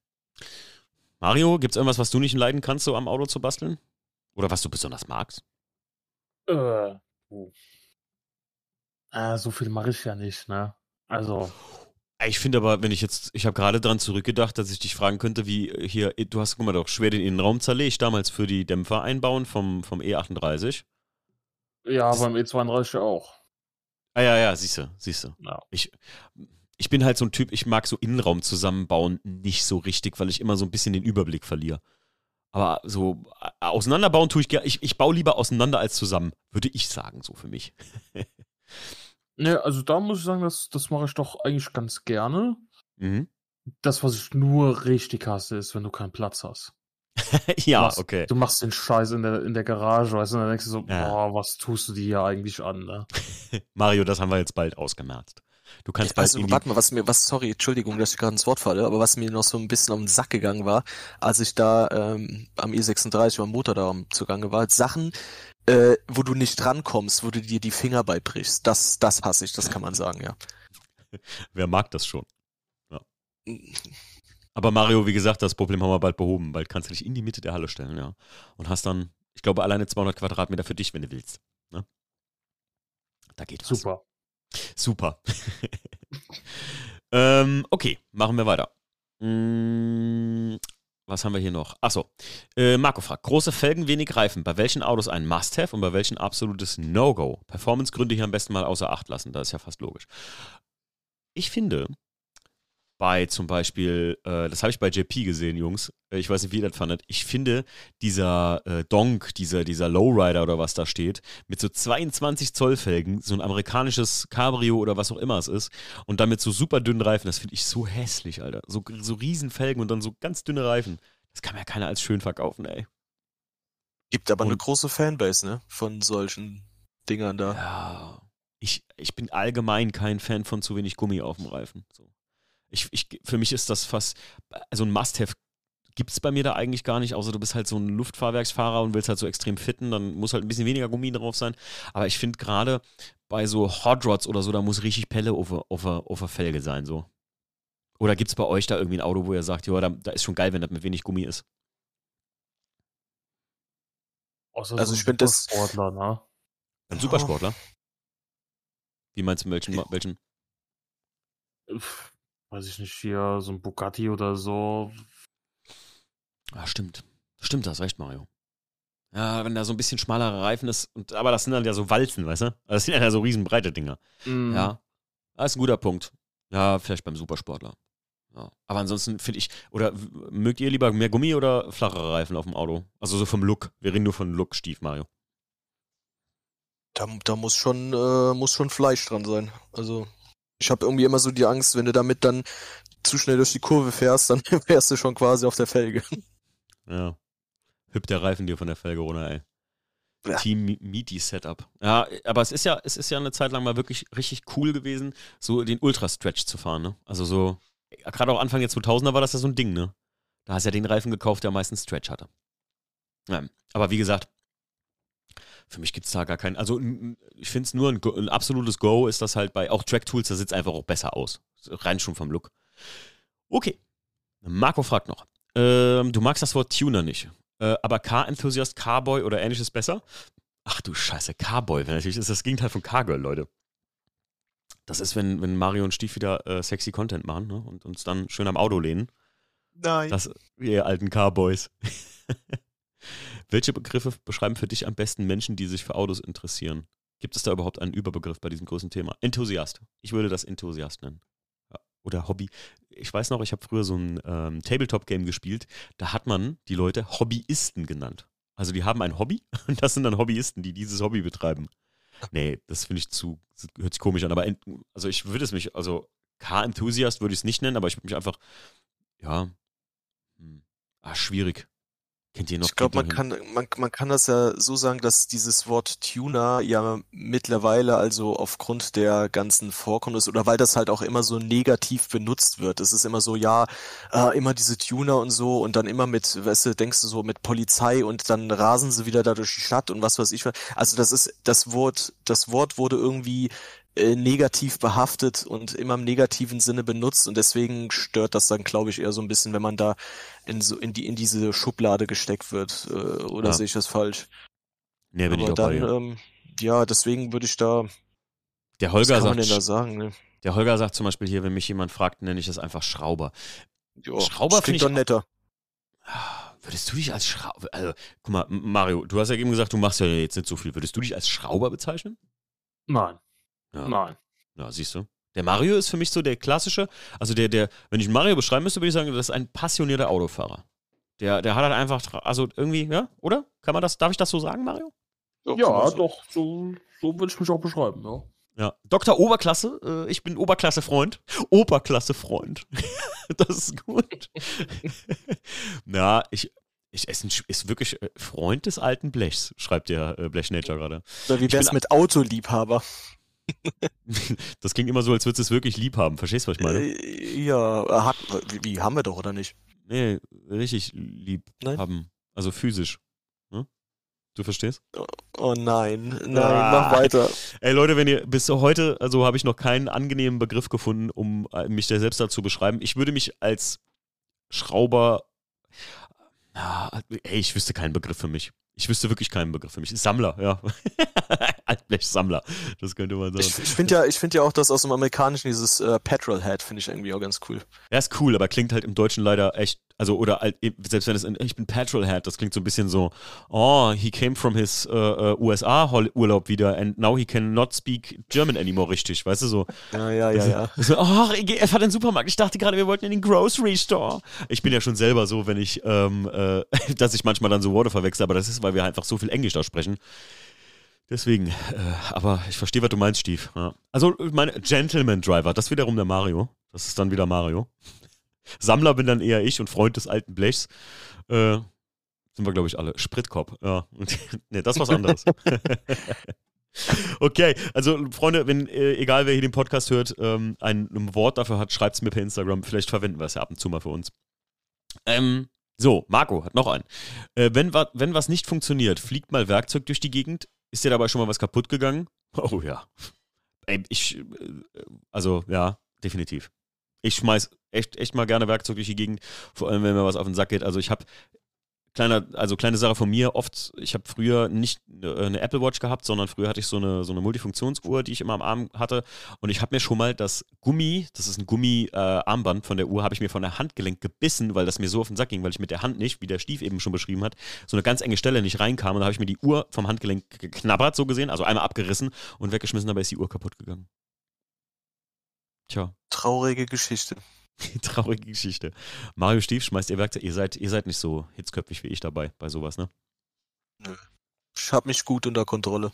Speaker 1: Mario, gibt's irgendwas, was du nicht leiden kannst, so am Auto zu basteln? Oder was du besonders magst?
Speaker 4: Äh, oh. Äh, so viel mache ich ja nicht, ne? Also.
Speaker 1: Ich finde aber, wenn ich jetzt, ich habe gerade dran zurückgedacht, dass ich dich fragen könnte, wie hier, du hast, guck mal doch, schwer den Innenraum zerlegt damals für die Dämpfer einbauen vom, vom E38.
Speaker 4: Ja, das, beim E32 auch.
Speaker 1: Ah ja, ja, siehst du, siehst du. Ja. Ich, ich bin halt so ein Typ, ich mag so Innenraum zusammenbauen nicht so richtig, weil ich immer so ein bisschen den Überblick verliere. Aber so auseinanderbauen tue ich gerne. Ich, ich baue lieber auseinander als zusammen, würde ich sagen, so für mich.
Speaker 4: Ne, also da muss ich sagen, das, das mache ich doch eigentlich ganz gerne. Mhm. Das, was ich nur richtig hasse, ist, wenn du keinen Platz hast.
Speaker 1: ja,
Speaker 4: du machst,
Speaker 1: okay.
Speaker 4: Du machst den Scheiß in der, in der Garage, weißt du, und dann denkst du so, ja. boah, was tust du dir hier eigentlich an, ne?
Speaker 1: Mario, das haben wir jetzt bald ausgemerzt. Du kannst bald
Speaker 3: also, warte mal, was mir, was, sorry, Entschuldigung, dass ich gerade ins Wort falle, aber was mir noch so ein bisschen auf den Sack gegangen war, als ich da ähm, am E36 beim Motor da zugange war, Sachen, äh, wo du nicht rankommst, wo du dir die Finger beibrichst. Das, das hasse ich, das kann man sagen, ja.
Speaker 1: Wer mag das schon? Ja. Aber Mario, wie gesagt, das Problem haben wir bald behoben. Bald kannst du dich in die Mitte der Halle stellen, ja. Und hast dann, ich glaube, alleine 200 Quadratmeter für dich, wenn du willst. Ne? Da geht was.
Speaker 4: Super.
Speaker 1: Super. ähm, okay, machen wir weiter. Hm, was haben wir hier noch? Achso. Äh, Marco fragt: Große Felgen, wenig Reifen. Bei welchen Autos ein Must-Have und bei welchen absolutes No-Go? Performance-Gründe hier am besten mal außer Acht lassen. Das ist ja fast logisch. Ich finde, bei zum Beispiel, äh, das habe ich bei JP gesehen, Jungs. Äh, ich weiß nicht, wie ihr das fandet. Ich finde, dieser äh, Donk, dieser, dieser Lowrider oder was da steht, mit so 22 Zoll Felgen, so ein amerikanisches Cabrio oder was auch immer es ist, und damit so super dünnen Reifen, das finde ich so hässlich, Alter. So, so riesen Felgen und dann so ganz dünne Reifen. Das kann mir ja keiner als schön verkaufen, ey.
Speaker 3: Gibt aber und, eine große Fanbase, ne? Von solchen Dingern da.
Speaker 1: Ja. Ich, ich bin allgemein kein Fan von zu wenig Gummi auf dem Reifen. So. Ich, ich, für mich ist das fast, also ein Must-Have gibt es bei mir da eigentlich gar nicht, außer du bist halt so ein Luftfahrwerksfahrer und willst halt so extrem fitten, dann muss halt ein bisschen weniger Gummi drauf sein. Aber ich finde gerade bei so Hot Rods oder so, da muss richtig Pelle auf, auf, auf der Felge sein, so. Oder gibt es bei euch da irgendwie ein Auto, wo ihr sagt, ja, da, da ist schon geil, wenn das mit wenig Gummi ist?
Speaker 3: also so ich finde das.
Speaker 4: Sportler, ne?
Speaker 1: Ein Supersportler? Wie meinst du, welchen? welchen?
Speaker 4: Weiß ich nicht, hier so ein Bugatti oder so.
Speaker 1: Ja, stimmt. Stimmt, das recht, Mario. Ja, wenn da so ein bisschen schmalere Reifen ist, und, aber das sind dann ja so Walzen, weißt du? Also das sind ja so riesenbreite Dinger. Mm. Ja. Das ist ein guter Punkt. Ja, vielleicht beim Supersportler. Ja. Aber ansonsten finde ich, oder mögt ihr lieber mehr Gummi oder flachere Reifen auf dem Auto? Also so vom Look. Wir reden nur von Look, Stief, Mario.
Speaker 3: Da, da muss schon, äh, muss schon Fleisch dran sein. Also ich habe irgendwie immer so die Angst, wenn du damit dann zu schnell durch die Kurve fährst, dann fährst du schon quasi auf der Felge.
Speaker 1: Ja. Hüpft der Reifen dir von der Felge runter, ey. ja. Team Meaty Setup. Ja, aber es ist ja, es ist ja eine Zeit lang mal wirklich richtig cool gewesen, so den Ultra Stretch zu fahren, ne? Also so, gerade auch Anfang der 2000er war das ja so ein Ding, ne? Da hast du ja den Reifen gekauft, der am meisten Stretch hatte. Ja, aber wie gesagt, für mich gibt es da gar keinen. Also, ich finde es nur ein, ein, absolutes Go, ist das halt bei auch Track Tools, da sieht es einfach auch besser aus. Rein schon vom Look. Okay. Marco fragt noch. Ähm, du magst das Wort Tuner nicht. Äh, aber Car-Enthusiast, Carboy oder ähnliches besser? Ach du Scheiße, Carboy. Natürlich ist das Gegenteil von Cargirl, Leute. Das ist, wenn, wenn Mario und Stief wieder äh, sexy Content machen ne? und uns dann schön am Auto lehnen.
Speaker 3: Nein.
Speaker 1: Das, ihr alten Carboys. Welche Begriffe beschreiben für dich am besten Menschen, die sich für Autos interessieren? Gibt es da überhaupt einen Überbegriff bei diesem großen Thema? Enthusiast. Ich würde das Enthusiast nennen. Oder Hobby. Ich weiß noch, ich habe früher so ein ähm, Tabletop-Game gespielt. Da hat man die Leute Hobbyisten genannt. Also die haben ein Hobby und das sind dann Hobbyisten, die dieses Hobby betreiben. Nee, das finde ich zu, hört sich komisch an. Aber also ich würde es mich, also Car-Enthusiast würde ich es nicht nennen, aber ich würde mich einfach, ja, hm, ah, schwierig.
Speaker 3: Kennt ihr noch? Ich glaube, man kann, man, man kann das ja so sagen, dass dieses Wort Tuner ja mittlerweile also aufgrund der ganzen Vorkommnisse oder weil das halt auch immer so negativ benutzt wird. Es ist immer so, ja, äh, immer diese Tuner und so und dann immer mit, weißt du, denkst du so mit Polizei und dann rasen sie wieder da durch die Stadt und was weiß ich. Also das ist, das Wort, das Wort wurde irgendwie äh, negativ behaftet und immer im negativen Sinne benutzt und deswegen stört das dann, glaube ich, eher so ein bisschen, wenn man da in so in die in diese Schublade gesteckt wird. Äh, oder ja. sehe ich das falsch?
Speaker 1: Nee, bin Aber ich auch dann, bei
Speaker 3: ähm, ja, deswegen würde ich da.
Speaker 1: Der Holger was
Speaker 3: kann man sagt, denn da sagen? Ne?
Speaker 1: Der Holger sagt zum Beispiel hier, wenn mich jemand fragt, nenne ich das einfach Schrauber.
Speaker 3: Jo, Schrauber finde ich doch netter.
Speaker 1: Ah, würdest du dich als Schrauber, also guck mal, Mario, du hast ja eben gesagt, du machst ja jetzt nicht so viel. Würdest du dich als Schrauber bezeichnen?
Speaker 4: Nein.
Speaker 1: Ja.
Speaker 4: Nein.
Speaker 1: Ja, siehst du. Der Mario ist für mich so der klassische, also der, der, wenn ich Mario beschreiben müsste, würde ich sagen, das ist ein passionierter Autofahrer. Der, der hat halt einfach, also irgendwie, ja, oder? Kann man das, darf ich das so sagen, Mario?
Speaker 4: Ja, ja doch, so, so würde ich mich auch beschreiben, ja.
Speaker 1: Ja, Dr. Oberklasse, äh, ich bin Oberklasse-Freund. Oberklasse-Freund. das ist gut. Na, ich, ich esse ist wirklich äh, Freund des alten Blechs, schreibt der äh, Blech Nature gerade.
Speaker 3: Oder wie wär's mit Autoliebhaber?
Speaker 1: das klingt immer so, als würdest du es wirklich lieb haben. Verstehst du, was ich meine?
Speaker 3: Äh, ja, hat, wie, wie, haben wir doch, oder nicht?
Speaker 1: Nee, richtig lieb nein? haben. Also physisch. Ne? Du verstehst?
Speaker 3: Oh, oh nein, nein, ah. mach weiter.
Speaker 1: Ey Leute, wenn ihr bis heute, also habe ich noch keinen angenehmen Begriff gefunden, um äh, mich da selbst dazu beschreiben. Ich würde mich als Schrauber. Ah, ey, ich wüsste keinen Begriff für mich. Ich wüsste wirklich keinen Begriff für mich. Sammler, ja. Altblech-Sammler, das könnte man sagen.
Speaker 3: Ich, ich finde ja, ich ja auch das aus dem Amerikanischen, dieses äh, Petrolhead, finde ich irgendwie auch ganz cool.
Speaker 1: Ja, ist cool, aber klingt halt im Deutschen leider echt also oder selbst wenn es ich bin Petrolhead, das klingt so ein bisschen so, oh, he came from his uh, uh, USA Urlaub wieder and now he cannot speak German anymore richtig, weißt du so.
Speaker 3: Ja, ja, ja, ja.
Speaker 1: So, oh, er fährt den Supermarkt. Ich dachte gerade, wir wollten in den Grocery Store. Ich bin ja schon selber so, wenn ich, ähm, äh, dass ich manchmal dann so Worte verwechsel, aber das ist, weil wir einfach so viel Englisch da sprechen. Deswegen, äh, aber ich verstehe, was du meinst, Steve. Ja. Also, mein Gentleman Driver, das ist wiederum der Mario. Das ist dann wieder Mario. Sammler bin dann eher ich und Freund des alten Blechs. Äh, sind wir, glaube ich, alle. Spritkorb, ja. ne, das ist was anderes. okay, also Freunde, wenn, äh, egal wer hier den Podcast hört, ähm, ein, ein, Wort dafür hat, schreibt es mir per Instagram. Vielleicht verwenden wir es ja ab und zu mal für uns. Ähm, so, Marco hat noch einen. Äh, wenn, wa wenn was nicht funktioniert, fliegt mal Werkzeug durch die Gegend. Ist dir dabei schon mal was kaputt gegangen? Oh ja. Ey, ich, äh, also ja, definitiv ich schmeiß echt, echt mal gerne Werkzeug durch die Gegend, vor allem wenn mir was auf den Sack geht. Also ich habe kleiner, also kleine Sache von mir, oft, ich habe früher nicht äh, eine Apple Watch gehabt, sondern früher hatte ich so eine, so eine Multifunktionsuhr, die ich immer am Arm hatte. Und ich habe mir schon mal das Gummi, das ist ein Gummi-Armband äh, von der Uhr, habe ich mir von der Handgelenk gebissen, weil das mir so auf den Sack ging, weil ich mit der Hand nicht, wie der Stief eben schon beschrieben hat, so eine ganz enge Stelle nicht reinkam. Und da habe ich mir die Uhr vom Handgelenk geknabbert, so gesehen, also einmal abgerissen und weggeschmissen, dabei ist die Uhr kaputt gegangen.
Speaker 3: Tja. Traurige Geschichte.
Speaker 1: Traurige Geschichte. Mario Stief schmeißt ihr Werkzeug. Ihr seid, ihr seid nicht so hitzköpfig wie ich dabei bei sowas, ne?
Speaker 3: Nö. Ich hab mich gut unter Kontrolle.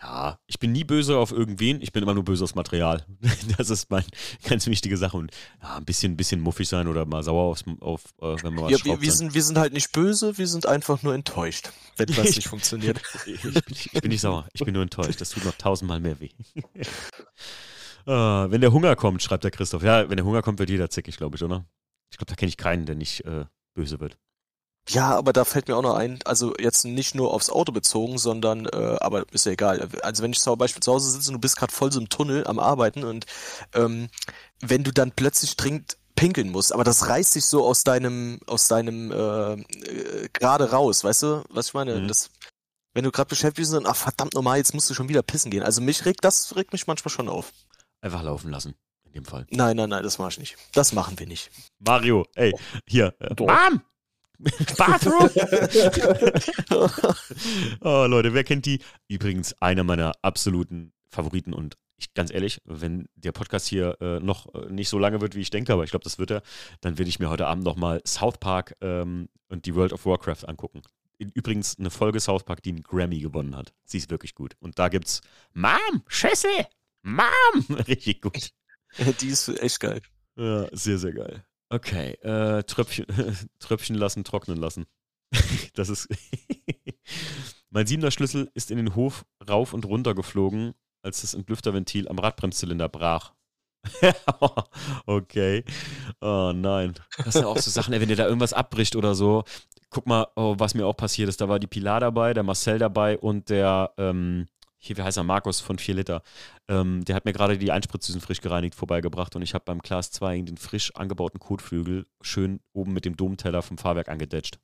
Speaker 1: Ja, ich bin nie böse auf irgendwen, ich bin immer nur böse aufs Material. Das ist meine ganz wichtige Sache. Und ja, ein bisschen, bisschen muffig sein oder mal sauer aufs, auf, äh, wenn man was
Speaker 3: ja, wir, wir, sind, wir sind halt nicht böse, wir sind einfach nur enttäuscht, wenn was nicht funktioniert.
Speaker 1: Ich, ich, bin, ich, bin, nicht sauer, ich bin nur enttäuscht. Das tut noch tausendmal mehr weh. Uh, wenn der Hunger kommt, schreibt der Christoph. Ja, wenn der Hunger kommt, wird jeder zickig, glaube ich, oder? Ich glaube, da kenne ich keinen, der nicht äh, böse wird.
Speaker 3: Ja, aber da fällt mir auch noch ein, also jetzt nicht nur aufs Auto bezogen, sondern, äh, aber ist ja egal. Also wenn ich zum Beispiel zu Hause sitze und du bist gerade voll so im Tunnel am Arbeiten und ähm, wenn du dann plötzlich dringend pinkeln musst, aber das reißt sich so aus deinem, aus deinem äh, äh, gerade raus, weißt du, was ich meine? Mhm. Das, wenn du gerade beschäftigt bist und ach verdammt normal, jetzt musst du schon wieder pissen gehen. Also mich regt, das regt mich manchmal schon auf.
Speaker 1: Einfach laufen lassen, in dem Fall.
Speaker 3: Nein, nein, nein, das mach ich nicht. Das machen wir nicht.
Speaker 1: Mario, ey, hier. Äh, Mom! Bathroom! oh, Leute, wer kennt die? Übrigens, einer meiner absoluten Favoriten und ich, ganz ehrlich, wenn der Podcast hier äh, noch äh, nicht so lange wird, wie ich denke, aber ich glaube, das wird er, dann werde ich mir heute Abend nochmal South Park ähm, und die World of Warcraft angucken. Übrigens eine Folge South Park, die einen Grammy gewonnen hat. Sie ist wirklich gut. Und da gibt's Mom, Schüssel, Mom! Richtig gut.
Speaker 3: Die ist echt geil.
Speaker 1: Ja, sehr, sehr geil. Okay, äh, Tröpfchen, Tröpfchen lassen, trocknen lassen. das ist. mein siebener Schlüssel ist in den Hof rauf und runter geflogen, als das Entlüfterventil am Radbremszylinder brach. okay. Oh nein. Das sind auch so Sachen, wenn dir da irgendwas abbricht oder so. Guck mal, oh, was mir auch passiert ist. Da war die Pilar dabei, der Marcel dabei und der, ähm, hier, wie heißt er, Markus von 4 Liter. Ähm, der hat mir gerade die Einspritzdüsen frisch gereinigt vorbeigebracht und ich habe beim Class 2 den frisch angebauten Kotflügel schön oben mit dem Domteller vom Fahrwerk angedetscht.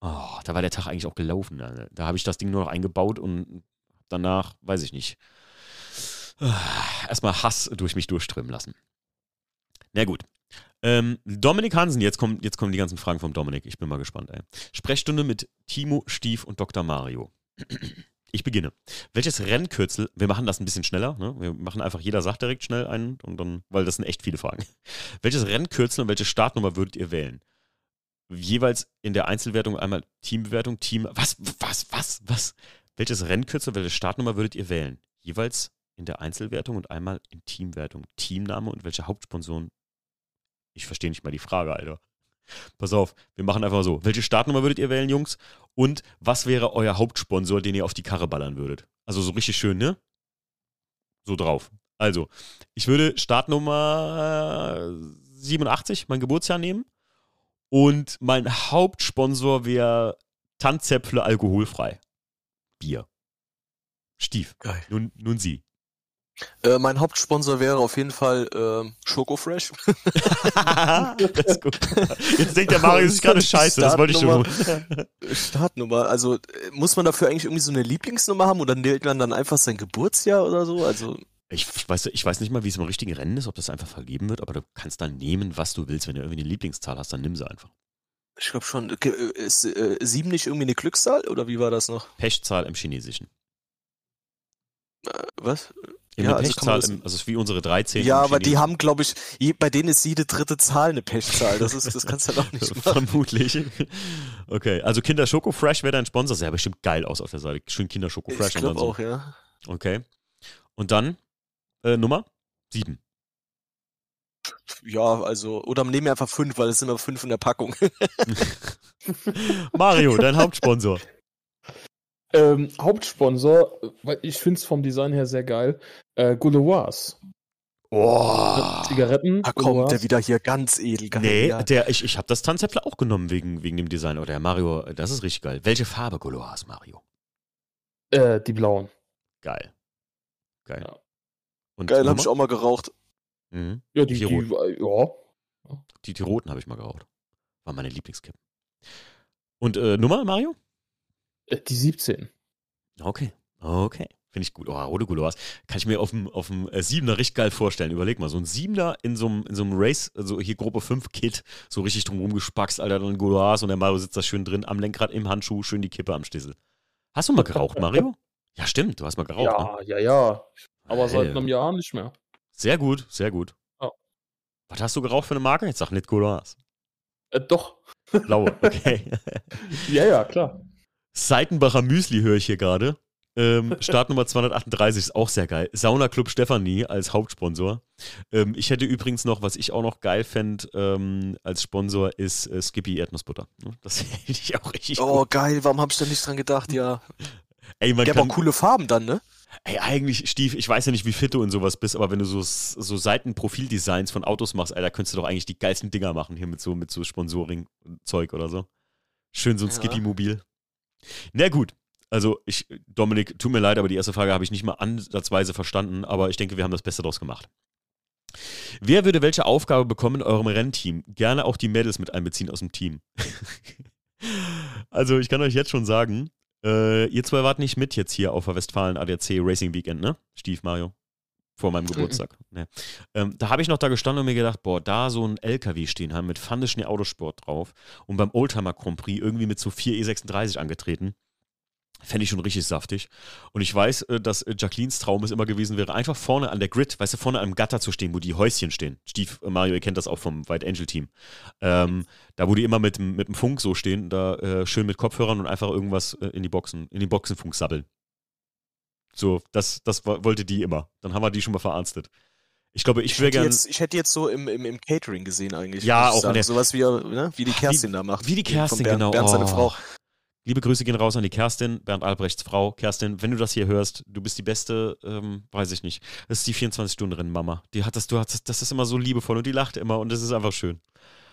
Speaker 1: Oh, da war der Tag eigentlich auch gelaufen. Alter. Da habe ich das Ding nur noch eingebaut und danach, weiß ich nicht, erstmal Hass durch mich durchströmen lassen. Na gut. Ähm, Dominik Hansen, jetzt kommen, jetzt kommen die ganzen Fragen vom Dominik. Ich bin mal gespannt. Ey. Sprechstunde mit Timo, Stief und Dr. Mario. Ich beginne. Welches Rennkürzel, wir machen das ein bisschen schneller, ne? wir machen einfach, jeder sagt direkt schnell einen und dann, weil das sind echt viele Fragen. Welches Rennkürzel und welche Startnummer würdet ihr wählen? Jeweils in der Einzelwertung einmal Teambewertung, Team, was, was, was, was? Welches Rennkürzel, welche Startnummer würdet ihr wählen? Jeweils in der Einzelwertung und einmal in Teamwertung. Teamname und welche Hauptsponsoren? Ich verstehe nicht mal die Frage, Alter. Pass auf, wir machen einfach so. Welche Startnummer würdet ihr wählen, Jungs? Und was wäre euer Hauptsponsor, den ihr auf die Karre ballern würdet? Also so richtig schön, ne? So drauf. Also, ich würde Startnummer 87, mein Geburtsjahr nehmen. Und mein Hauptsponsor wäre Tanzäpfle alkoholfrei. Bier. Stief. Geil. Nun, nun Sie.
Speaker 3: Äh, mein Hauptsponsor wäre auf jeden Fall äh, Schokofresh.
Speaker 1: das ist gut. Jetzt denkt der Mario sich gerade scheiße, das wollte ich schon.
Speaker 3: Startnummer, also äh, muss man dafür eigentlich irgendwie so eine Lieblingsnummer haben oder wählt man dann einfach sein Geburtsjahr oder so? Also
Speaker 1: ich, ich, weiß, ich weiß nicht mal, wie es im richtigen Rennen ist, ob das einfach vergeben wird, aber du kannst dann nehmen, was du willst. Wenn du irgendwie eine Lieblingszahl hast, dann nimm sie einfach.
Speaker 3: Ich glaube schon. Ist äh, sieben nicht irgendwie eine Glückszahl oder wie war das noch?
Speaker 1: Pechzahl im Chinesischen.
Speaker 3: Was?
Speaker 1: Ja, ja also Pechzahl, das, im, also ist wie unsere 13.
Speaker 3: Ja, aber die haben, glaube ich, bei denen ist jede dritte Zahl eine Pechzahl. Das, ist, das kannst du halt auch nicht
Speaker 1: machen. Vermutlich. Okay, also Kinder Schoko Fresh wäre dein Sponsor. Sah bestimmt geil aus auf der Seite. Schön Kinder Schoko Fresh.
Speaker 3: Ich glaube so. auch, ja.
Speaker 1: Okay. Und dann äh, Nummer? Sieben.
Speaker 3: Ja, also, oder nehmen wir einfach fünf, weil es sind immer fünf in der Packung.
Speaker 1: Mario, dein Hauptsponsor.
Speaker 4: Ähm, Hauptsponsor, weil ich finde es vom Design her sehr geil, äh, Gouloirs.
Speaker 1: Oh.
Speaker 4: Zigaretten.
Speaker 3: Da kommt der wieder hier ganz edel.
Speaker 1: Geil. Nee, der, ich, ich habe das Tanzäpfler auch genommen wegen, wegen dem Design. Oder Mario, das ist richtig geil. Welche Farbe Gouloirs, Mario?
Speaker 4: Äh, die blauen.
Speaker 1: Geil. Geil. Ja.
Speaker 3: Und geil, habe ich auch mal geraucht.
Speaker 4: Mhm. Ja, die, die, die, ja.
Speaker 1: Die, die roten habe ich mal geraucht. War meine Lieblingskippen. Und äh, Nummer, Mario?
Speaker 4: Äh, die 17.
Speaker 1: Okay, okay. Finde ich gut. Oh, rote Gouloirs. Kann ich mir auf dem, auf dem äh, Siebener richtig geil vorstellen. Überleg mal, so ein Siebener in so einem, in so einem Race, also hier Gruppe 5 Kit, so richtig drumherum gespackst, Alter, dann Gouloirs und der Mario sitzt da schön drin, am Lenkrad, im Handschuh, schön die Kippe am Stissel. Hast du mal geraucht, Mario? Ja, stimmt, du hast mal geraucht.
Speaker 4: Ja, ne? ja, ja. Aber hey. seit einem Jahr nicht mehr.
Speaker 1: Sehr gut, sehr gut. Oh. Was hast du geraucht für eine Marke? Jetzt sag nicht Gouloirs.
Speaker 4: Äh, doch.
Speaker 1: Blaue, okay.
Speaker 4: ja, ja, klar.
Speaker 1: Seitenbacher Müsli höre ich hier gerade. Ähm, Startnummer 238 ist auch sehr geil. Sauna Club Stefanie als Hauptsponsor. Ähm, ich hätte übrigens noch, was ich auch noch geil fände ähm, als Sponsor, ist äh, Skippy Erdnussbutter. Das hätte ich auch richtig
Speaker 3: Oh, gut. geil. Warum habe ich da nicht dran gedacht? Ja.
Speaker 1: Ey, man
Speaker 3: Der
Speaker 1: kann,
Speaker 3: hat auch coole Farben dann, ne?
Speaker 1: Ey, eigentlich, Stief, ich weiß ja nicht, wie fit du in sowas bist, aber wenn du so, so Seitenprofildesigns von Autos machst, Alter, könntest du doch eigentlich die geilsten Dinger machen hier mit so, mit so Sponsoring-Zeug oder so. Schön so ein ja. Skippy-Mobil. Na gut, also ich, Dominik, tut mir leid, aber die erste Frage habe ich nicht mal ansatzweise verstanden, aber ich denke, wir haben das Beste daraus gemacht. Wer würde welche Aufgabe bekommen in eurem Rennteam? Gerne auch die Mädels mit einbeziehen aus dem Team. also ich kann euch jetzt schon sagen, äh, ihr zwei wart nicht mit jetzt hier auf der Westfalen ADAC Racing Weekend, ne? Stief Mario. Vor meinem Geburtstag. Mhm. Ne. Ähm, da habe ich noch da gestanden und mir gedacht, boah, da so ein LKW stehen haben mit Fandeschnee Autosport drauf und beim Oldtimer Grand Prix irgendwie mit so 4 E36 angetreten. Fände ich schon richtig saftig. Und ich weiß, äh, dass äh, Jacquelines Traum es immer gewesen wäre, einfach vorne an der Grid, weißt du, vorne am Gatter zu stehen, wo die Häuschen stehen. Steve, äh, Mario, ihr kennt das auch vom White Angel Team. Ähm, da, wo die immer mit, mit dem Funk so stehen, da äh, schön mit Kopfhörern und einfach irgendwas in die Boxen, in den Boxenfunk sabbeln. So, das, das wollte die immer. Dann haben wir die schon mal verarztet. Ich glaube, ich, ich wäre gern.
Speaker 3: ich hätte jetzt so im, im, im Catering gesehen eigentlich.
Speaker 1: Ja, auch ne.
Speaker 3: Sowas wie, ne, wie die Kerstin wie, da macht.
Speaker 1: Wie die Kerstin,
Speaker 3: Bernd,
Speaker 1: genau.
Speaker 3: Bernd, seine oh. Frau.
Speaker 1: Liebe Grüße gehen raus an die Kerstin, Bernd Albrechts Frau. Kerstin, wenn du das hier hörst, du bist die beste, ähm, weiß ich nicht. Das ist die 24-Stunden-Rennen-Mama. Die hat das, du hast, das ist immer so liebevoll und die lacht immer und das ist einfach schön.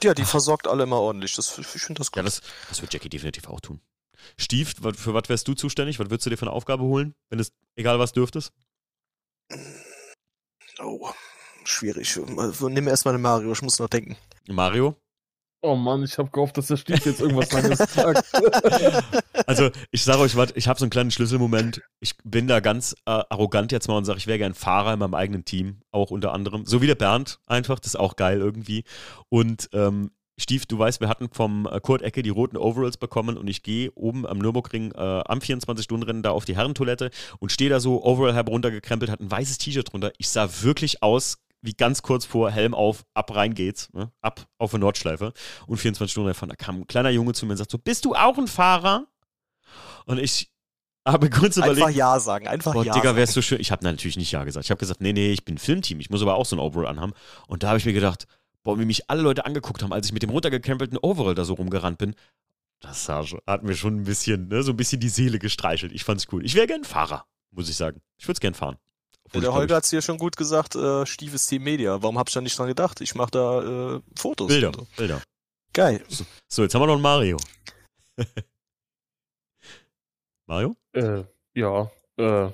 Speaker 3: Ja, die versorgt alle immer ordentlich. Das, ich finde das gut.
Speaker 1: Ja, das, das wird Jackie definitiv auch tun. Stief, für was wärst du zuständig? Was würdest du dir für eine Aufgabe holen, wenn es egal was dürftest?
Speaker 3: Oh, schwierig. Nimm erstmal den Mario, ich muss noch denken.
Speaker 1: Mario?
Speaker 4: Oh Mann, ich habe gehofft, dass der Stief jetzt irgendwas Langes sagt.
Speaker 1: Also, ich sage euch was, ich habe so einen kleinen Schlüsselmoment. Ich bin da ganz äh, arrogant jetzt mal und sage, ich wäre gern Fahrer in meinem eigenen Team, auch unter anderem. So wie der Bernd einfach, das ist auch geil irgendwie. Und ähm, Stief, du weißt, wir hatten vom äh, Kurt Ecke die roten Overalls bekommen und ich gehe oben am Nürburgring äh, am 24-Stunden-Rennen da auf die Herrentoilette und stehe da so Overall heruntergekrempelt, hat ein weißes T-Shirt drunter. Ich sah wirklich aus wie ganz kurz vor Helm auf, ab rein geht's, ne? ab auf eine Nordschleife und 24 Stunden davon, da kam ein kleiner Junge zu mir und sagt so, bist du auch ein Fahrer? Und ich habe kurz
Speaker 3: überlegt.
Speaker 1: Einfach
Speaker 3: Ja sagen, einfach
Speaker 1: boah,
Speaker 3: Ja
Speaker 1: Digga, wärst du schön. Ich habe natürlich nicht Ja gesagt. Ich habe gesagt, nee, nee, ich bin Filmteam, ich muss aber auch so ein Overall anhaben. Und da habe ich mir gedacht, boah, wie mich alle Leute angeguckt haben, als ich mit dem runtergekrempelten Overall da so rumgerannt bin. Das hat mir schon ein bisschen, ne, so ein bisschen die Seele gestreichelt. Ich fand's cool. Ich wäre gern Fahrer, muss ich sagen. Ich würde es gern fahren.
Speaker 3: Obwohl der Holger hat es hier schon gut gesagt, äh, Stief ist Team Media. Warum hab ich da nicht dran gedacht? Ich mache da äh, Fotos.
Speaker 1: Bilder, so. Bilder.
Speaker 3: Geil.
Speaker 1: So, so, jetzt haben wir noch einen Mario. Mario?
Speaker 4: Äh, ja, äh,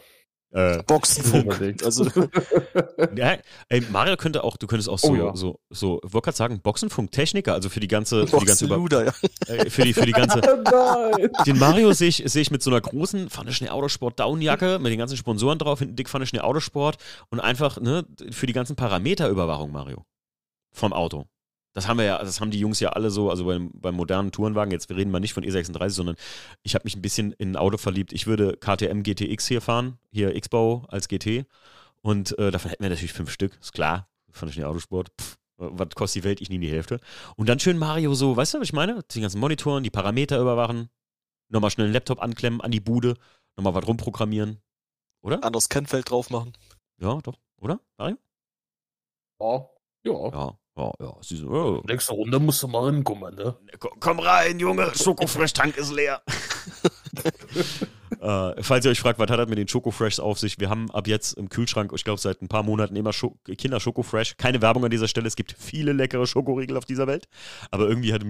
Speaker 3: äh, Boxenfunk.
Speaker 1: also. ja, ey, Mario könnte auch, du könntest auch so, oh, ja. so, so, wollte gerade sagen, Boxenfunk-Techniker, also für die ganze, für die ganze
Speaker 3: Luder, ja.
Speaker 1: äh, für die, für die ganze. den Mario sehe ich, seh ich mit so einer großen Pfanne Schnee Autosport Downjacke, mit den ganzen Sponsoren drauf, hinten dick Pfanne Schnee Autosport und einfach, ne, für die ganzen Parameterüberwachung, Mario. Vom Auto. Das haben wir ja, das haben die Jungs ja alle so, also beim, beim modernen Tourenwagen, jetzt wir reden mal nicht von E36, sondern ich habe mich ein bisschen in ein Auto verliebt. Ich würde KTM GTX hier fahren, hier X-Bau als GT. Und äh, davon hätten wir natürlich fünf Stück, ist klar. Fand ich den Autosport. Pff, was kostet die Welt? Ich nehme die Hälfte. Und dann schön Mario so, weißt du, was ich meine? Die ganzen Monitoren, die Parameter überwachen, nochmal schnell einen Laptop anklemmen, an die Bude, nochmal was rumprogrammieren. Oder?
Speaker 3: Anderes Kennfeld drauf machen.
Speaker 1: Ja, doch. Oder, Mario?
Speaker 4: Ja.
Speaker 1: Ja. Ja. Ja, ja. Sie so, oh.
Speaker 4: Nächste Runde musst du mal hinkommen, ne?
Speaker 1: Komm rein, Junge, Schokofresh-Tank ist leer. äh, falls ihr euch fragt, was hat das mit den Schokofreshs auf sich? Wir haben ab jetzt im Kühlschrank, ich glaube seit ein paar Monaten immer Scho Kinder Schokofresh. Keine Werbung an dieser Stelle, es gibt viele leckere Schokoriegel auf dieser Welt. Aber irgendwie hat,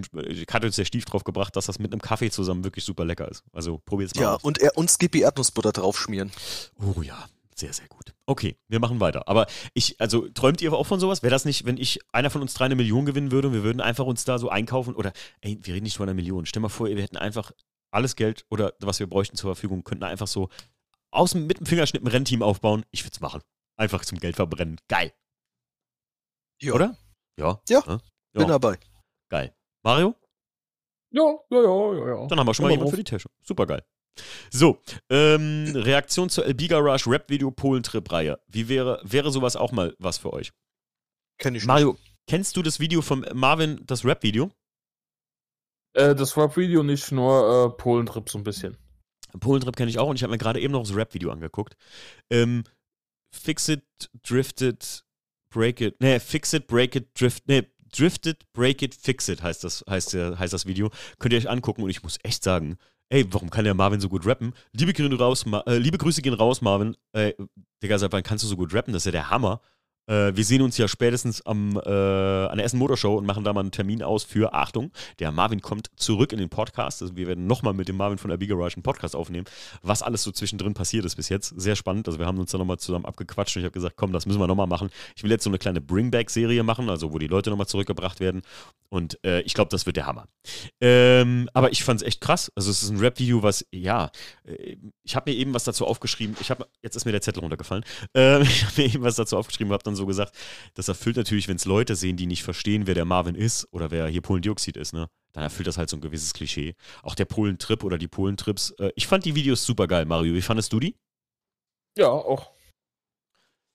Speaker 1: hat uns der Stief drauf gebracht, dass das mit einem Kaffee zusammen wirklich super lecker ist. Also probiert's mal
Speaker 3: Ja,
Speaker 1: aus.
Speaker 3: und, er, und Skippy Erdnussbutter draufschmieren.
Speaker 1: Oh ja, sehr, sehr gut. Okay, wir machen weiter. Aber ich, also träumt ihr auch von sowas? Wäre das nicht, wenn ich, einer von uns drei eine Million gewinnen würde und wir würden einfach uns da so einkaufen oder, ey, wir reden nicht von einer Million. Stell mal vor, wir hätten einfach alles Geld oder was wir bräuchten zur Verfügung, könnten einfach so aus dem, mit dem Fingerschnitt ein Rennteam aufbauen. Ich würde es machen. Einfach zum Geld verbrennen. Geil.
Speaker 3: Ja.
Speaker 1: Oder?
Speaker 3: Ja. Ja. ja. Bin dabei.
Speaker 1: Geil. Mario?
Speaker 4: Ja, ja, ja, ja, ja.
Speaker 1: Dann haben wir schon mal jemanden für die Tasche. Super geil. So, ähm, Reaktion zur Elbiga Rush Rap-Video Polen-Trip-Reihe. Wie wäre, wäre sowas auch mal was für euch?
Speaker 3: Kenn ich
Speaker 1: Mario, nicht. kennst du das Video von Marvin, das Rap-Video?
Speaker 4: Äh, das Rap-Video nicht, nur äh, Polentrip so ein bisschen.
Speaker 1: Polentrip kenne ich auch und ich habe mir gerade eben noch das Rap-Video angeguckt. Ähm, fix it, drifted, break it. Nee, fix it, break it, drift. Nee, drifted, break it, fix it heißt das, heißt, heißt das Video. Könnt ihr euch angucken und ich muss echt sagen, ey, warum kann der Marvin so gut rappen? Liebe, raus, äh, liebe Grüße gehen raus, Marvin. Ey, Digga, seit wann kannst du so gut rappen? Das ist ja der Hammer. Äh, wir sehen uns ja spätestens am, äh, an der Essen Motorshow und machen da mal einen Termin aus für, Achtung, der Marvin kommt zurück in den Podcast. Also wir werden nochmal mit dem Marvin von Big Garage einen Podcast aufnehmen, was alles so zwischendrin passiert ist bis jetzt. Sehr spannend. Also wir haben uns da nochmal zusammen abgequatscht und ich habe gesagt, komm, das müssen wir nochmal machen. Ich will jetzt so eine kleine Bringback-Serie machen, also wo die Leute nochmal zurückgebracht werden. Und äh, ich glaube, das wird der Hammer. Ähm, aber ich fand es echt krass. Also es ist ein Rap-Video, was, ja, äh, ich habe mir eben was dazu aufgeschrieben. Ich habe, jetzt ist mir der Zettel runtergefallen. Ähm, ich habe mir eben was dazu aufgeschrieben, habe dann so gesagt, das erfüllt natürlich, wenn es Leute sehen, die nicht verstehen, wer der Marvin ist oder wer hier Polendioxid ist, ne? Dann erfüllt das halt so ein gewisses Klischee. Auch der Polentrip oder die Polentrips. Äh, ich fand die Videos super geil, Mario. Wie fandest du die?
Speaker 4: Ja, auch.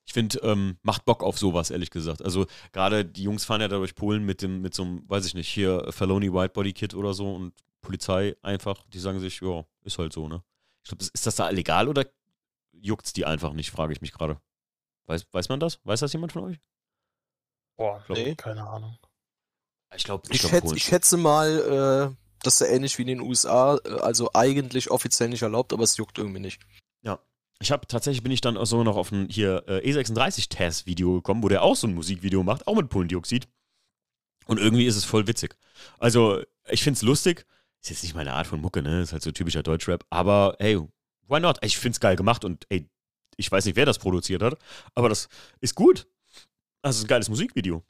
Speaker 1: Ich finde, ähm, macht Bock auf sowas, ehrlich gesagt. Also gerade die Jungs fahren ja da durch Polen mit dem, mit so einem, weiß ich nicht, hier Faloni Whitebody Kit oder so und Polizei einfach, die sagen sich, ja, ist halt so, ne? Ich glaube, ist das da legal oder juckt's die einfach nicht, frage ich mich gerade. Weiß, weiß man das? Weiß das jemand von euch?
Speaker 4: Boah, glaub, nee. keine Ahnung.
Speaker 3: Ich glaube, ich, ich, schätz, ich, schätze mal, äh, das ist ja ähnlich wie in den USA, äh, also eigentlich offiziell nicht erlaubt, aber es juckt irgendwie nicht.
Speaker 1: Ja. Ich habe tatsächlich bin ich dann auch so noch auf ein hier äh, E36-Test-Video gekommen, wo der auch so ein Musikvideo macht, auch mit Pullendioxid. Und irgendwie ist es voll witzig. Also, ich finde es lustig. Ist jetzt nicht meine Art von Mucke, ne? Ist halt so typischer Deutschrap. Aber hey, why not? Ich finde es geil gemacht und ey, ich weiß nicht, wer das produziert hat, aber das ist gut. Das ist ein geiles Musikvideo.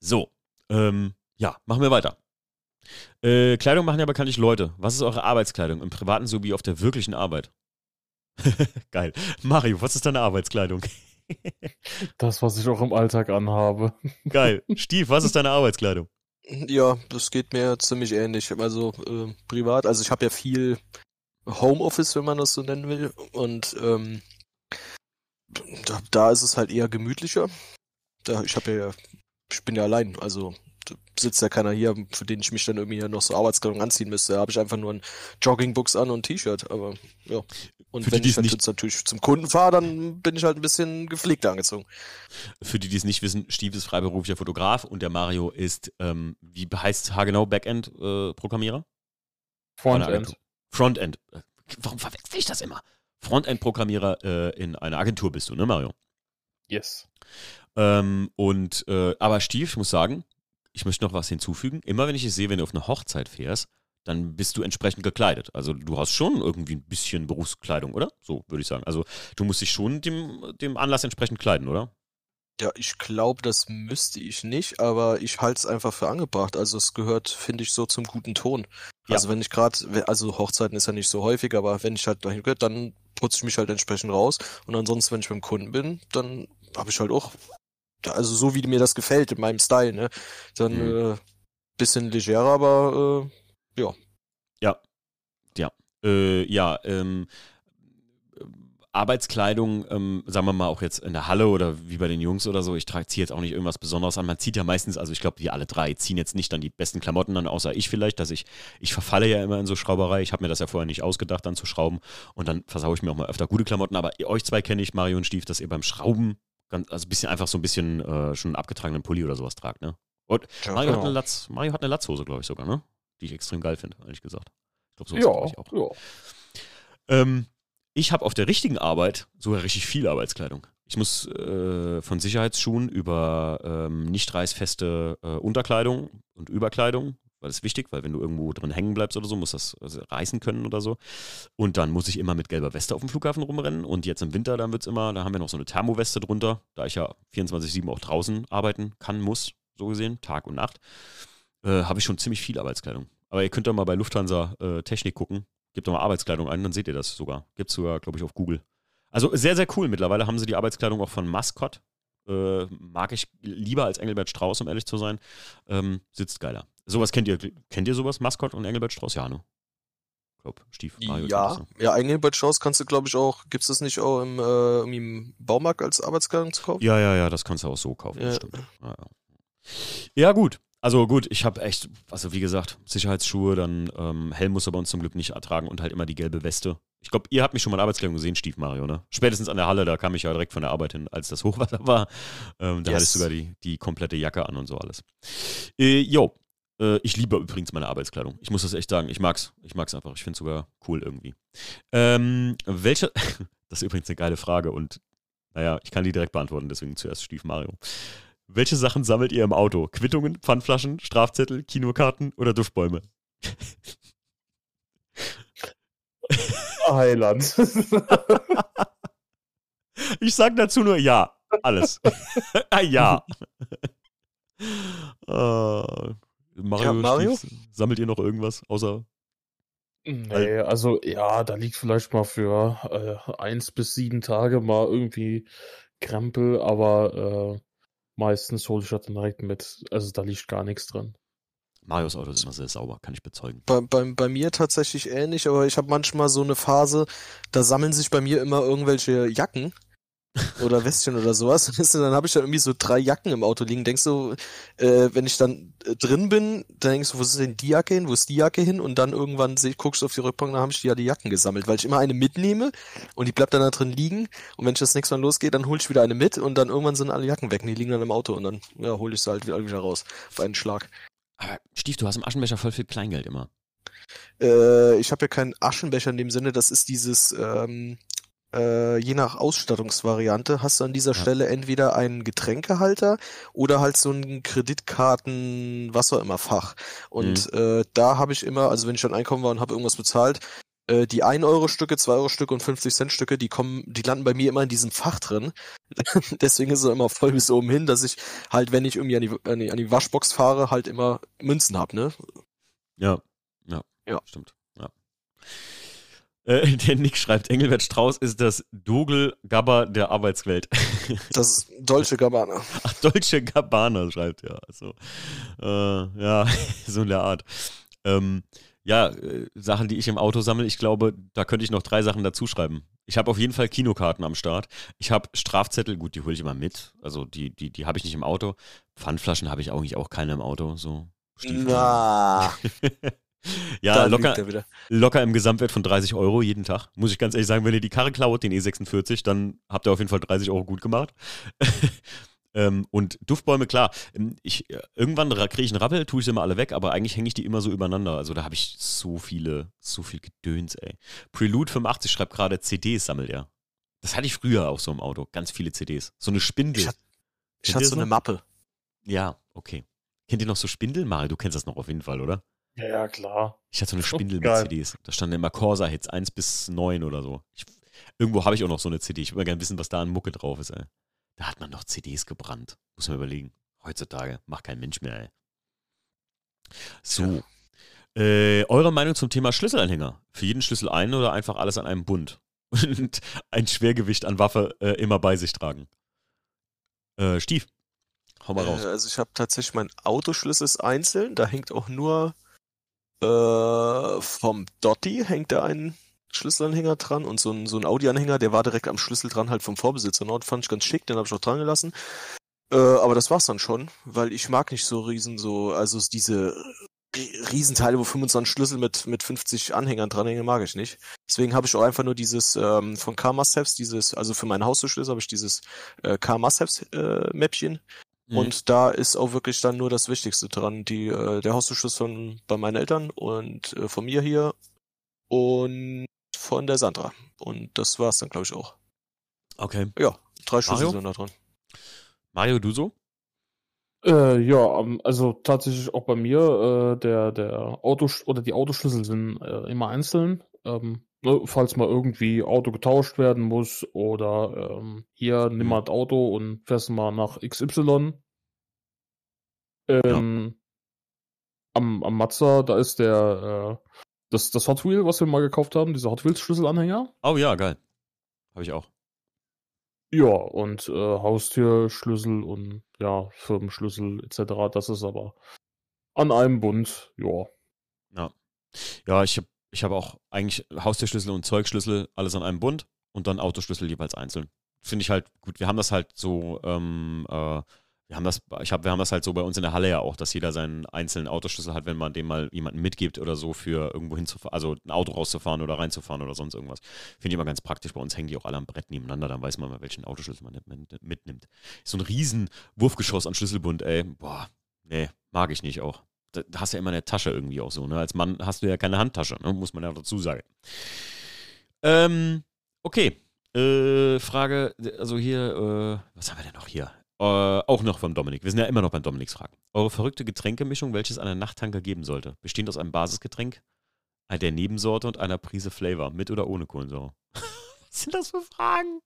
Speaker 1: So, ähm, ja, machen wir weiter. Äh, Kleidung machen ja bekanntlich Leute. Was ist eure Arbeitskleidung im privaten sowie auf der wirklichen Arbeit? Geil. Mario, was ist deine Arbeitskleidung?
Speaker 4: das, was ich auch im Alltag anhabe.
Speaker 1: Geil. Stief, was ist deine Arbeitskleidung?
Speaker 3: Ja, das geht mir ziemlich ähnlich. Also äh, privat, also ich habe ja viel Homeoffice, wenn man das so nennen will. Und ähm, da, da ist es halt eher gemütlicher. Da, ich habe ja, ich bin ja allein, also sitzt ja keiner hier, für den ich mich dann irgendwie noch so Arbeitskleidung anziehen müsste. Da habe ich einfach nur ein Joggingbuchs an und ein T-Shirt. Aber ja. Und für wenn die, ich halt natürlich zum Kunden fahre, dann bin ich halt ein bisschen gepflegter angezogen.
Speaker 1: Für die, die es nicht wissen, Steve ist freiberuflicher Fotograf und der Mario ist, ähm, wie heißt haargenau, Backend-Programmierer?
Speaker 4: Äh, Frontend.
Speaker 1: Frontend. Warum verwechsel ich das immer? Frontend-Programmierer äh, in einer Agentur bist du, ne, Mario?
Speaker 4: Yes.
Speaker 1: Ähm, und, äh, aber Steve, ich muss sagen, ich möchte noch was hinzufügen. Immer wenn ich es sehe, wenn du auf eine Hochzeit fährst, dann bist du entsprechend gekleidet. Also du hast schon irgendwie ein bisschen Berufskleidung, oder? So würde ich sagen. Also du musst dich schon dem, dem Anlass entsprechend kleiden, oder?
Speaker 3: Ja, ich glaube, das müsste ich nicht, aber ich halte es einfach für angebracht. Also es gehört, finde ich, so zum guten Ton. Ja. Also wenn ich gerade, also Hochzeiten ist ja nicht so häufig, aber wenn ich halt dahin gehört, dann putze ich mich halt entsprechend raus. Und ansonsten, wenn ich beim Kunden bin, dann habe ich halt auch, also so wie mir das gefällt in meinem Style, ne? Dann mhm. äh, bisschen legerer, aber äh, ja.
Speaker 1: Ja. Ja. Äh, ja, ähm, Arbeitskleidung, ähm, sagen wir mal auch jetzt in der Halle oder wie bei den Jungs oder so, ich ziehe jetzt auch nicht irgendwas Besonderes an. Man zieht ja meistens, also ich glaube, wir alle drei ziehen jetzt nicht dann die besten Klamotten an, außer ich vielleicht, dass ich, ich verfalle ja immer in so Schrauberei. Ich habe mir das ja vorher nicht ausgedacht, dann zu schrauben und dann versaue ich mir auch mal öfter gute Klamotten. Aber euch zwei kenne ich, Mario und Stief, dass ihr beim Schrauben ganz, also ein bisschen einfach so ein bisschen äh, schon einen abgetragenen Pulli oder sowas tragt, ne? Und ja, Mario, genau. hat eine Latz, Mario hat eine Latzhose, glaube ich sogar, ne? Die ich extrem geil finde, ehrlich gesagt.
Speaker 4: Ich glaube, so ja, ich auch. Ja.
Speaker 1: Ähm, ich habe auf der richtigen Arbeit sogar richtig viel Arbeitskleidung. Ich muss äh, von Sicherheitsschuhen über ähm, nicht reißfeste äh, Unterkleidung und Überkleidung, weil das ist wichtig, weil wenn du irgendwo drin hängen bleibst oder so, muss das also reißen können oder so. Und dann muss ich immer mit gelber Weste auf dem Flughafen rumrennen. Und jetzt im Winter, dann wird es immer, da haben wir noch so eine Thermoweste drunter, da ich ja 24-7 auch draußen arbeiten kann, muss, so gesehen, Tag und Nacht, äh, habe ich schon ziemlich viel Arbeitskleidung. Aber ihr könnt da mal bei Lufthansa äh, Technik gucken. Gebt doch mal Arbeitskleidung ein, dann seht ihr das sogar. Gibt es sogar, glaube ich, auf Google. Also sehr, sehr cool. Mittlerweile haben sie die Arbeitskleidung auch von Mascot. Äh, mag ich lieber als Engelbert Strauß, um ehrlich zu sein. Ähm, sitzt geiler. Sowas kennt ihr, kennt ihr sowas? Mascot und Engelbert Strauß? Ja, ne? Ich glaube, Stief.
Speaker 3: Mario ja, ja, Engelbert Strauß kannst du, glaube ich, auch, gibt es das nicht auch im, äh, im Baumarkt als Arbeitskleidung zu kaufen?
Speaker 1: Ja, ja, ja, das kannst du auch so kaufen. Ja, ja. ja, gut. Also gut, ich habe echt, also wie gesagt, Sicherheitsschuhe, dann ähm, Helm muss er bei uns zum Glück nicht ertragen und halt immer die gelbe Weste. Ich glaube, ihr habt mich schon mal in Arbeitskleidung gesehen, Stief Mario, ne? Spätestens an der Halle, da kam ich ja direkt von der Arbeit hin, als das Hochwasser war. Ähm, da yes. hatte ich sogar die, die komplette Jacke an und so alles. Äh, jo, äh, ich liebe übrigens meine Arbeitskleidung. Ich muss das echt sagen. Ich mag's. Ich mag's einfach. Ich finde es sogar cool irgendwie. Ähm, welche, das ist übrigens eine geile Frage und naja, ich kann die direkt beantworten, deswegen zuerst Stief Mario. Welche Sachen sammelt ihr im Auto? Quittungen, Pfandflaschen, Strafzettel, Kinokarten oder Duftbäume?
Speaker 4: Heiland.
Speaker 1: ich sag dazu nur ja. Alles. ah, ja. uh, Mario, ja, Mario? sammelt ihr noch irgendwas außer
Speaker 4: Nee, also ja, da liegt vielleicht mal für äh, eins bis sieben Tage mal irgendwie Krempel, aber äh, meistens hole ich das dann direkt mit. Also da liegt gar nichts drin.
Speaker 1: Marios Auto ist immer sehr sauber, kann ich bezeugen.
Speaker 3: Bei, bei, bei mir tatsächlich ähnlich, aber ich habe manchmal so eine Phase, da sammeln sich bei mir immer irgendwelche Jacken oder Westchen oder sowas. Und dann habe ich da irgendwie so drei Jacken im Auto liegen. Denkst du, äh, wenn ich dann äh, drin bin, dann denkst du, wo ist denn die Jacke hin? Wo ist die Jacke hin? Und dann irgendwann seh, guckst du auf die Rückbank, dann habe ich die ja die Jacken gesammelt, weil ich immer eine mitnehme und die bleibt dann da drin liegen. Und wenn ich das nächste Mal losgehe, dann hole ich wieder eine mit und dann irgendwann sind alle Jacken weg und die liegen dann im Auto und dann ja, hole ich sie halt wieder, wieder raus auf einen Schlag.
Speaker 1: Aber Stief, du hast im Aschenbecher voll viel Kleingeld immer.
Speaker 3: Äh, ich habe ja keinen Aschenbecher in dem Sinne, das ist dieses, ähm, äh, je nach Ausstattungsvariante hast du an dieser ja. Stelle entweder einen Getränkehalter oder halt so ein Kreditkarten, was auch immer Fach. Und mhm. äh, da habe ich immer, also wenn ich dann einkaufen war und habe irgendwas bezahlt, äh, die 1-Euro-Stücke, 2-Euro-Stücke und 50-Cent-Stücke, die kommen, die landen bei mir immer in diesem Fach drin. Deswegen ist es immer voll bis oben hin, dass ich halt, wenn ich irgendwie an die, an die, an die Waschbox fahre, halt immer Münzen hab, ne?
Speaker 1: Ja, ja, ja. stimmt. Äh, der Nick schreibt, Engelbert Strauß ist das Dogel Gabba der Arbeitswelt.
Speaker 3: Das ist Dolce Gabbana.
Speaker 1: Ach, Dolce Gabbana schreibt ja. Also, äh, ja, so in der Art. Ähm, ja, äh, Sachen, die ich im Auto sammle, ich glaube, da könnte ich noch drei Sachen dazu schreiben. Ich habe auf jeden Fall Kinokarten am Start. Ich habe Strafzettel, gut, die hole ich immer mit. Also die, die, die habe ich nicht im Auto. Pfandflaschen habe ich eigentlich auch keine im Auto. So.
Speaker 3: Na.
Speaker 1: Ja, locker, locker im Gesamtwert von 30 Euro jeden Tag. Muss ich ganz ehrlich sagen, wenn ihr die Karre klaut, den E46, dann habt ihr auf jeden Fall 30 Euro gut gemacht. ähm, und Duftbäume, klar. Ähm, ich, äh, irgendwann kriege ich einen Rappel, tue ich sie immer alle weg, aber eigentlich hänge ich die immer so übereinander. Also da habe ich so viele, so viel Gedöns, ey. Prelude 85 schreibt gerade, CDs sammelt er. Das hatte ich früher auch so im Auto. Ganz viele CDs. So eine Spindel.
Speaker 3: Ich, hat, ich hatte so eine Mappe.
Speaker 1: Ja, okay. Kennt ihr noch so Spindeln? Mal, du kennst das noch auf jeden Fall, oder?
Speaker 4: Ja, ja, klar.
Speaker 1: Ich hatte so eine Spindel mit CDs. Da standen immer Corsa-Hits 1 bis 9 oder so. Ich, irgendwo habe ich auch noch so eine CD. Ich würde gerne wissen, was da an Mucke drauf ist, ey. Da hat man noch CDs gebrannt. Muss man überlegen. Heutzutage macht kein Mensch mehr, ey. So. Ja. Äh, eure Meinung zum Thema Schlüsselanhänger? Für jeden Schlüssel einen oder einfach alles an einem Bund? Und ein Schwergewicht an Waffe äh, immer bei sich tragen. Äh, Stief, hau mal raus.
Speaker 3: Äh, also ich habe tatsächlich mein Autoschlüssel einzeln. Da hängt auch nur äh, vom Dotti hängt da ein Schlüsselanhänger dran und so ein, so ein Audi-Anhänger, der war direkt am Schlüssel dran, halt vom Vorbesitzer. Und fand ich ganz schick, den habe ich auch dran gelassen. Äh, aber das war's dann schon, weil ich mag nicht so riesen, so, also diese Riesenteile, wo 25 Schlüssel mit, mit 50 Anhängern dranhängen, mag ich nicht. Deswegen habe ich auch einfach nur dieses ähm, von Car Must dieses, also für meinen Hausschlüssel habe ich dieses äh, Car Must äh, Mäppchen Mhm. Und da ist auch wirklich dann nur das Wichtigste dran. Die, äh, der Hauszuschluss von bei meinen Eltern und äh, von mir hier und von der Sandra. Und das war's dann, glaube ich, auch.
Speaker 1: Okay.
Speaker 3: Ja, drei Schlüssel sind da dran.
Speaker 1: Mario, du so?
Speaker 4: Äh, ja, also tatsächlich auch bei mir, äh, der, der Auto oder die Autoschlüssel sind äh, immer einzeln. Ähm, ne, falls mal irgendwie Auto getauscht werden muss oder ähm, hier nimm mal das Auto und fährst mal nach XY. Ähm, ja. am, am Mazda, da ist der äh, das, das Hot Wheel, was wir mal gekauft haben, dieser Hot Wheels Schlüsselanhänger.
Speaker 1: Oh ja, geil. Habe ich auch.
Speaker 4: Ja, und äh, Haustürschlüssel und ja, Firmenschlüssel etc. Das ist aber an einem Bund, ja.
Speaker 1: Ja. Ja, ich habe ich habe auch eigentlich Haustürschlüssel und Zeugschlüssel alles an einem Bund und dann Autoschlüssel jeweils einzeln. Finde ich halt gut. Wir haben das halt so, ähm, äh, Wir haben das, ich hab, wir haben das halt so bei uns in der Halle ja auch, dass jeder seinen einzelnen Autoschlüssel hat, wenn man dem mal jemanden mitgibt oder so für irgendwo hinzufahren, also ein Auto rauszufahren oder reinzufahren oder sonst irgendwas. Finde ich immer ganz praktisch. Bei uns hängen die auch alle am Brett nebeneinander, dann weiß man mal, welchen Autoschlüssel man mitnimmt. So ein riesen Wurfgeschoss an Schlüsselbund, ey, boah, nee, mag ich nicht auch. Da hast ja immer eine Tasche irgendwie auch so, ne? Als Mann hast du ja keine Handtasche, ne? muss man ja dazu sagen. Ähm, okay. Äh, Frage, also hier, äh, was haben wir denn noch hier? Äh, auch noch vom Dominik. Wir sind ja immer noch beim Dominiks Fragen. Eure verrückte Getränkemischung, welches eine Nachttanker geben sollte, bestehend aus einem Basisgetränk, der Nebensorte und einer Prise Flavor, mit oder ohne Kohlensäure. was sind das für Fragen?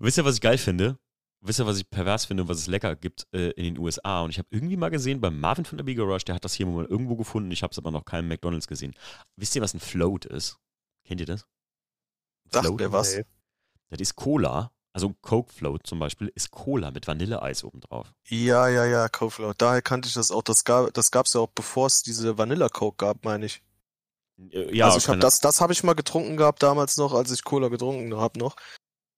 Speaker 1: Wisst ihr, was ich geil finde? Wisst ihr, was ich pervers finde und was es lecker gibt äh, in den USA? Und ich habe irgendwie mal gesehen, beim Marvin von der Bigger Rush, der hat das hier mal irgendwo gefunden. Ich habe es aber noch keinem McDonalds gesehen. Wisst ihr, was ein Float ist? Kennt ihr das?
Speaker 3: Sagt mir was.
Speaker 1: Das ist Cola also Coke Float zum Beispiel ist Cola mit Vanilleeis obendrauf.
Speaker 3: Ja, ja, ja, Coke Float. Daher kannte ich das auch. Das gab das gab's ja auch bevor es diese Vanilla Coke gab, meine ich. Äh, ja, also ich habe das, das habe ich mal getrunken gehabt damals noch, als ich Cola getrunken habe noch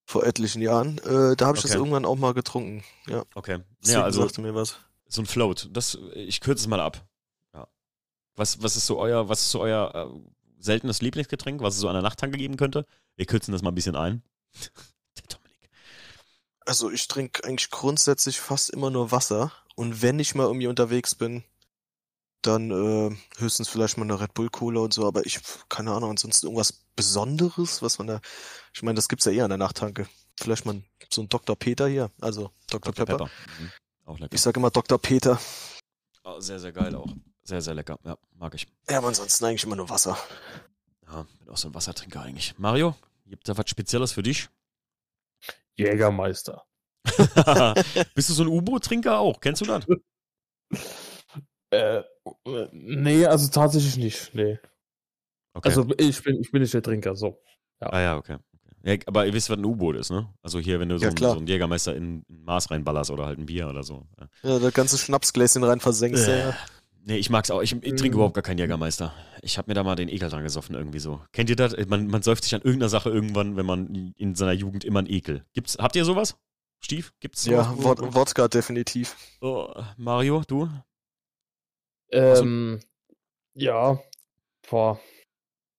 Speaker 3: vor etlichen Jahren. Äh, da habe ich okay. das irgendwann auch mal getrunken. Ja.
Speaker 1: Okay. Deswegen ja, also sagte mir was. So ein Float. Das, ich kürze es mal ab. Ja. Was, was ist so euer, was ist so euer äh, seltenes Lieblingsgetränk, was es so an der Nachttanke geben könnte? Wir kürzen das mal ein bisschen ein.
Speaker 3: Also ich trinke eigentlich grundsätzlich fast immer nur Wasser. Und wenn ich mal irgendwie unterwegs bin, dann äh, höchstens vielleicht mal eine Red Bull Cola und so, aber ich, keine Ahnung, ansonsten irgendwas Besonderes, was man da, ich meine, das gibt's ja eher an der Nachttanke. Vielleicht mal so ein Dr. Peter hier, also Dr. Dr. Pepper. Pepper. Mhm. Auch lecker. Ich sag immer Dr. Peter.
Speaker 1: Oh, sehr, sehr geil auch. Sehr, sehr lecker. Ja, mag ich.
Speaker 3: Ja, aber ansonsten eigentlich immer nur Wasser.
Speaker 1: Ja, bin auch so ein Wassertrinker eigentlich. Mario, gibt da was Spezielles für dich?
Speaker 4: Jägermeister.
Speaker 1: Bist du so ein U-Boot-Trinker auch? Kennst du das?
Speaker 4: Äh, nee, also tatsächlich nicht. Nee. Okay. Also ich bin, ich bin nicht der Trinker, so.
Speaker 1: Ja. Ah ja, okay. Ja, aber ihr wisst, was ein U-Boot ist, ne? Also hier, wenn du so, ja, ein, so einen Jägermeister in ein Maß reinballerst oder halt ein Bier oder so.
Speaker 3: Ja, ja das ganze Schnapsgläschen rein versenkst. Äh. Ja.
Speaker 1: Nee, ich mag's auch. Ich, ich trinke mm. überhaupt gar keinen Jägermeister. Ich habe mir da mal den Ekel dran gesoffen, irgendwie so. Kennt ihr das? Man, man säuft sich an irgendeiner Sache irgendwann, wenn man in seiner Jugend immer einen Ekel. Gibt's, habt ihr sowas? Stief? Gibt's
Speaker 3: sowas? Ja, Wod Wodka definitiv.
Speaker 1: Oh, Mario, du?
Speaker 4: Ähm, ja, boah.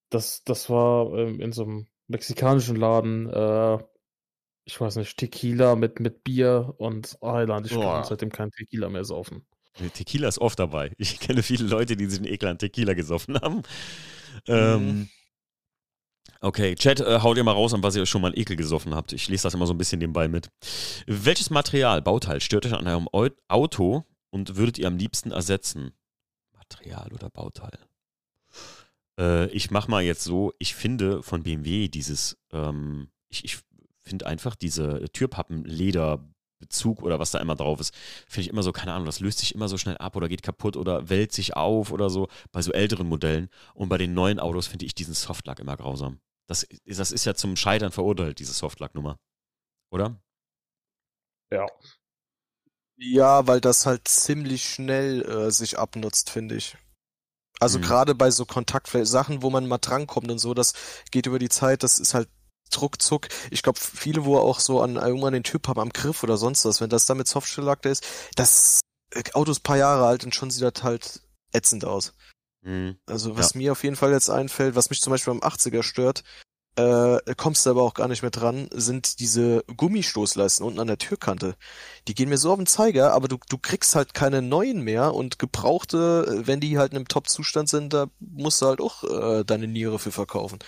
Speaker 4: Das, das war ähm, in so einem mexikanischen Laden, äh, ich weiß nicht, Tequila mit, mit Bier und Island. Ich kann seitdem kein Tequila mehr saufen.
Speaker 1: Tequila ist oft dabei. Ich kenne viele Leute, die sich einen Ekel an Tequila gesoffen haben. Ähm, mhm. okay, Chat, äh, haut ihr mal raus, an was ihr schon mal einen Ekel gesoffen habt. Ich lese das immer so ein bisschen nebenbei mit. Welches Material, Bauteil, stört euch an eurem Auto und würdet ihr am liebsten ersetzen? Material oder Bauteil? Äh, ich mache mal jetzt so, ich finde von BMW dieses, ähm, ich, ich finde einfach diese Türpappen-Leder- Bezug oder was da immer drauf ist, finde ich immer so, keine Ahnung, das löst sich immer so schnell ab oder geht kaputt oder wellt sich auf oder so bei so älteren Modellen. Und bei den neuen Autos finde ich diesen Softlack immer grausam. Das, das ist ja zum Scheitern verurteilt, diese Softlack-Nummer. Oder?
Speaker 3: Ja. Ja, weil das halt ziemlich schnell äh, sich abnutzt, finde ich. Also mhm. gerade bei so Kontaktflächen, wo man mal drankommt und so, das geht über die Zeit, das ist halt ruckzuck. Ich glaube, viele, wo auch so an irgendwann den Typ haben am Griff oder sonst was, wenn das dann mit Softshell-Lack ist, das äh, Auto ist paar Jahre alt und schon sieht das halt ätzend aus. Mhm. Also was ja. mir auf jeden Fall jetzt einfällt, was mich zum Beispiel beim 80er stört, äh, kommst du aber auch gar nicht mehr dran, sind diese Gummistoßleisten unten an der Türkante. Die gehen mir so auf den Zeiger, aber du, du kriegst halt keine neuen mehr und gebrauchte, wenn die halt in einem Top-Zustand sind, da musst du halt auch äh, deine Niere für verkaufen.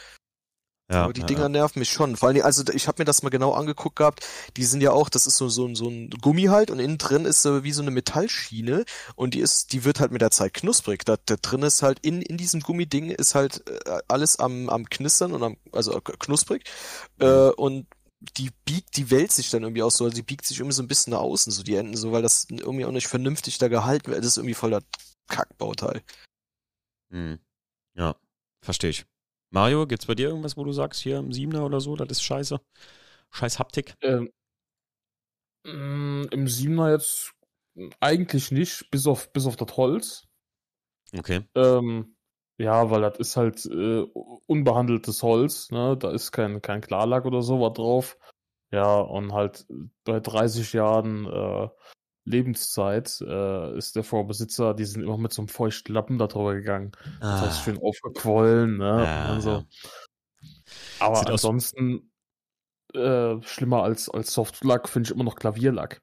Speaker 3: Ja, aber die ja, Dinger ja. nerven mich schon. Vor allem, also ich habe mir das mal genau angeguckt gehabt. Die sind ja auch, das ist so so, so ein Gummi halt und innen drin ist so wie so eine Metallschiene und die ist, die wird halt mit der Zeit knusprig. Da, da drin ist halt in in diesem Gummiding ist halt äh, alles am am knistern und am also knusprig äh, mhm. und die biegt, die wälzt sich dann irgendwie aus so, also die biegt sich irgendwie so ein bisschen nach außen, so die Enden, so, weil das irgendwie auch nicht vernünftig da gehalten wird. Das ist irgendwie voller Kackbauteil.
Speaker 1: Hm. Ja, verstehe ich. Mario, gibt's bei dir irgendwas, wo du sagst, hier im Siebener oder so, das ist scheiße? Scheiß Haptik?
Speaker 4: Ähm, mm, Im Siebener jetzt eigentlich nicht, bis auf, bis auf das Holz.
Speaker 1: Okay.
Speaker 4: Ähm, ja, weil das ist halt äh, unbehandeltes Holz, ne? Da ist kein, kein Klarlack oder sowas drauf. Ja, und halt bei 30 Jahren äh, Lebenszeit äh, ist der Vorbesitzer, die sind immer mit so einem feuchten Lappen darüber gegangen. Ah. Das heißt, schön aufgequollen, ne? Ja, und so. Ja. Aber Sieht ansonsten äh, schlimmer als, als Softlack finde ich immer noch Klavierlack.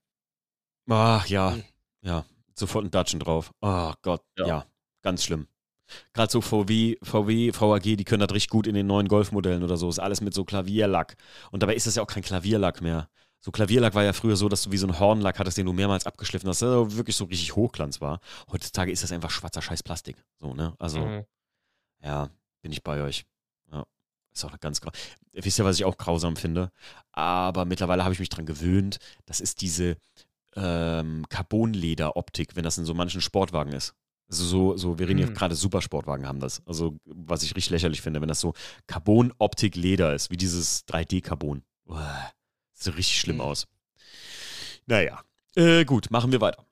Speaker 1: Ach ja, hm. ja. Sofort ein Datschen drauf. Oh Gott, ja. ja. Ganz schlimm. Gerade so VW, VW, VAG, die können das richtig gut in den neuen Golfmodellen oder so. Ist alles mit so Klavierlack. Und dabei ist das ja auch kein Klavierlack mehr. So Klavierlack war ja früher so, dass du wie so einen Hornlack hattest, den du mehrmals abgeschliffen hast, der wirklich so richtig Hochglanz war. Heutzutage ist das einfach schwarzer Scheiß Plastik. So, ne? Also, mhm. ja, bin ich bei euch. Ja. Ist auch ganz grausam. Wisst ihr, was ich auch grausam finde? Aber mittlerweile habe ich mich dran gewöhnt. Das ist diese ähm, Carbonleder-Optik, wenn das in so manchen Sportwagen ist. Also so, so, wir reden mhm. ja gerade Supersportwagen haben das. Also, was ich richtig lächerlich finde, wenn das so Carbon-Optik-Leder ist, wie dieses 3D-Carbon. Sieht richtig schlimm mhm. aus. Naja, äh, gut, machen wir weiter.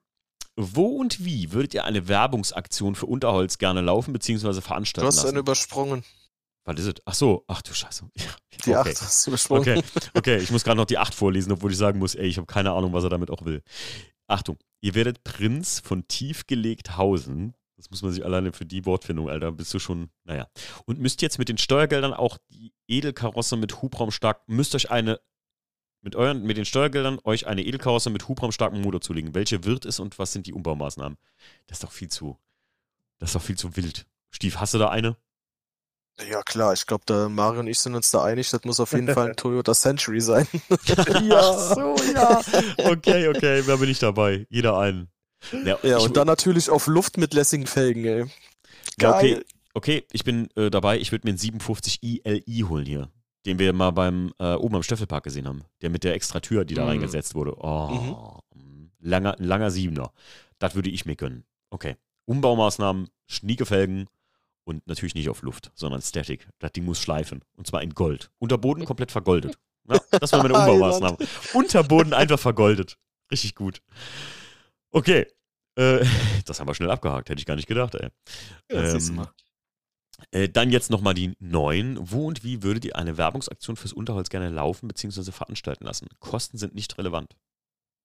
Speaker 1: Wo und wie würdet ihr eine Werbungsaktion für Unterholz gerne laufen bzw. veranstalten lassen? Du hast
Speaker 3: einen übersprungen.
Speaker 1: Was ist es? Ach so, ach du Scheiße. Ja,
Speaker 3: die okay. 8 hast du übersprungen.
Speaker 1: Okay, okay. ich muss gerade noch die 8 vorlesen, obwohl ich sagen muss, ey, ich habe keine Ahnung, was er damit auch will. Achtung, ihr werdet Prinz von Tiefgelegthausen. Das muss man sich alleine für die Wortfindung, Alter, bist du schon, naja. Und müsst jetzt mit den Steuergeldern auch die Edelkarosse mit Hubraumstark, müsst euch eine, mit euren, mit den Steuergeldern euch eine Edelkarosse mit hubraumstarkem Motor zulegen. Welche wird es und was sind die Umbaumaßnahmen? Das ist doch viel zu, das ist doch viel zu wild. Stief, hast du da eine?
Speaker 3: Ja klar, ich glaube, da Mario und ich sind uns da einig, das muss auf jeden Fall ein Toyota Century sein.
Speaker 1: ja, so, ja. Okay, okay, da bin ich dabei. Jeder einen.
Speaker 3: Ja, ja und dann natürlich auf Luft mit lässigen Felgen, ey.
Speaker 1: Ja, okay, okay, ich bin äh, dabei. Ich würde mir einen 57 ILI holen hier. Den wir mal beim äh, oben am Stöffelpark gesehen haben. Der mit der extra Tür, die da mhm. reingesetzt wurde. Oh, mhm. langer, langer Siebener. Das würde ich mir gönnen. Okay. Umbaumaßnahmen, schnieke Felgen, und natürlich nicht auf Luft, sondern Static. Das Ding muss schleifen. Und zwar in Gold. Unterboden komplett vergoldet. Ja, das war meine Umbaumaßnahme. Unterboden einfach vergoldet. Richtig gut. Okay. Äh, das haben wir schnell abgehakt. Hätte ich gar nicht gedacht, ey. Ja, ähm, äh, dann jetzt nochmal die neuen. Wo und wie würdet ihr eine Werbungsaktion fürs Unterholz gerne laufen bzw. veranstalten lassen? Kosten sind nicht relevant.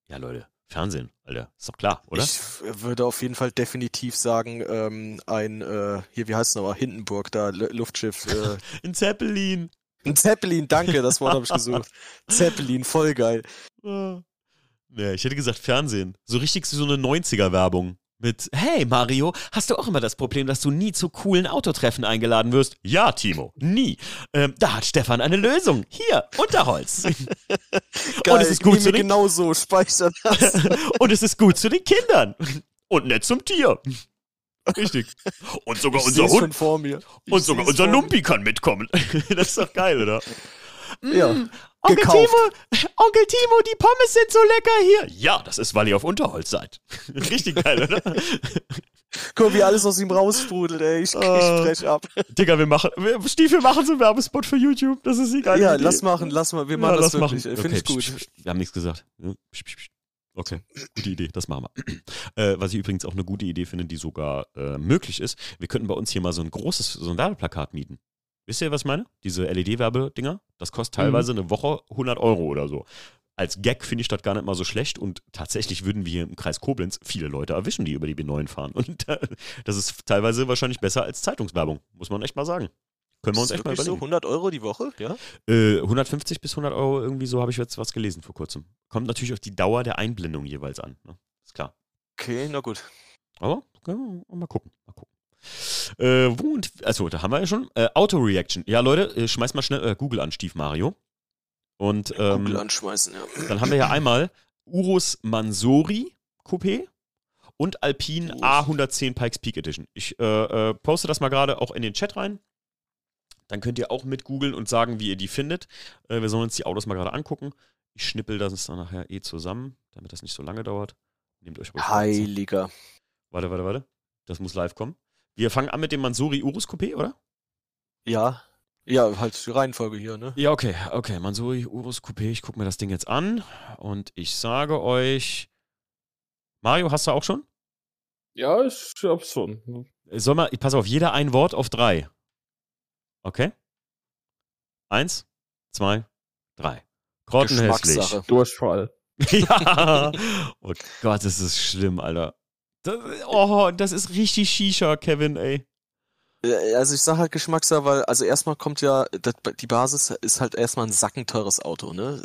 Speaker 1: Ja, Leute, Fernsehen, Alter. Ist doch klar, oder?
Speaker 3: Ich würde auf jeden Fall definitiv sagen, ähm, ein, äh, hier, wie heißt es nochmal? Hindenburg, da, L Luftschiff. Äh.
Speaker 1: ein Zeppelin.
Speaker 3: Ein Zeppelin, danke, das Wort habe ich gesucht. Zeppelin, voll geil.
Speaker 1: Ja, ich hätte gesagt Fernsehen. So richtig so eine 90er-Werbung. Mit, hey Mario, hast du auch immer das Problem, dass du nie zu coolen Autotreffen eingeladen wirst? Ja, Timo, nie. Ähm, da hat Stefan eine Lösung. Hier, Unterholz.
Speaker 3: Geil, Und es ist gut zu den genau so, speichern das.
Speaker 1: Und es ist gut zu den Kindern. Und nett zum Tier. Richtig. Und sogar ich unser Hund.
Speaker 3: Vor mir.
Speaker 1: Und sogar unser Lumpi kann mitkommen. das ist doch geil, oder?
Speaker 3: Ja. Mm,
Speaker 1: Onkel Timo, Onkel Timo, die Pommes sind so lecker hier. Ja, das ist, weil ihr auf Unterholz seid. Richtig geil, oder?
Speaker 3: Guck, wie alles aus ihm raussprudelt, ey. Ich, uh, ich brech ab.
Speaker 1: Digga, wir machen, wir, Stiefel machen so einen Werbespot für YouTube. Das ist egal.
Speaker 3: Ja, lass machen, lass mal. Wir machen ja, das wirklich. Finde okay, ich gut.
Speaker 1: Wir haben nichts gesagt. Okay, gute Idee, das machen wir. Äh, was ich übrigens auch eine gute Idee finde, die sogar äh, möglich ist, wir könnten bei uns hier mal so ein großes, so ein Werbeplakat mieten. Wisst ihr, was ich meine? Diese LED-Werbedinger, das kostet teilweise mhm. eine Woche 100 Euro oder so. Als Gag finde ich das gar nicht mal so schlecht und tatsächlich würden wir im Kreis Koblenz viele Leute erwischen, die über die B9 fahren. Und das ist teilweise wahrscheinlich besser als Zeitungswerbung, muss man echt mal sagen. Können wir uns echt mal überlegen.
Speaker 3: so 100 Euro die Woche, ja?
Speaker 1: Äh, 150 bis 100 Euro irgendwie so habe ich jetzt was gelesen vor kurzem. Kommt natürlich auf die Dauer der Einblendung jeweils an. Ne? Ist klar.
Speaker 3: Okay, na gut.
Speaker 1: Aber mal gucken, mal gucken. Äh, und, also, da haben wir ja schon. Äh, Auto-Reaction. Ja, Leute, äh, schmeiß mal schnell äh, Google an, Stief Mario. Und, ähm,
Speaker 3: Google anschmeißen, ja.
Speaker 1: Dann haben wir ja einmal Urus Mansori Coupé und Alpine oh. A110 Pikes Peak Edition. Ich äh, äh, poste das mal gerade auch in den Chat rein. Dann könnt ihr auch mit googeln und sagen, wie ihr die findet. Äh, wir sollen uns die Autos mal gerade angucken. Ich schnippel das dann nachher eh zusammen, damit das nicht so lange dauert. Nehmt euch
Speaker 3: ruhig Heiliger.
Speaker 1: Warte, warte, warte. Das muss live kommen. Wir fangen an mit dem Mansuri Urus Coupé, oder?
Speaker 3: Ja. Ja, halt die Reihenfolge hier, ne?
Speaker 1: Ja, okay, okay. Mansuri Urus Coupé, ich gucke mir das Ding jetzt an und ich sage euch. Mario, hast du auch schon?
Speaker 4: Ja, ich hab's schon.
Speaker 1: Soll mal, pass auf, jeder ein Wort auf drei. Okay? Eins, zwei, drei. Grottenhässlich.
Speaker 4: Durchfall.
Speaker 1: ja. Oh Gott, das ist schlimm, Alter. Das, oh, das ist richtig Shisha, Kevin, ey.
Speaker 3: Äh, also ich sage halt Geschmackssache, weil also erstmal kommt ja die Basis ist halt erstmal ein sackenteures Auto, ne?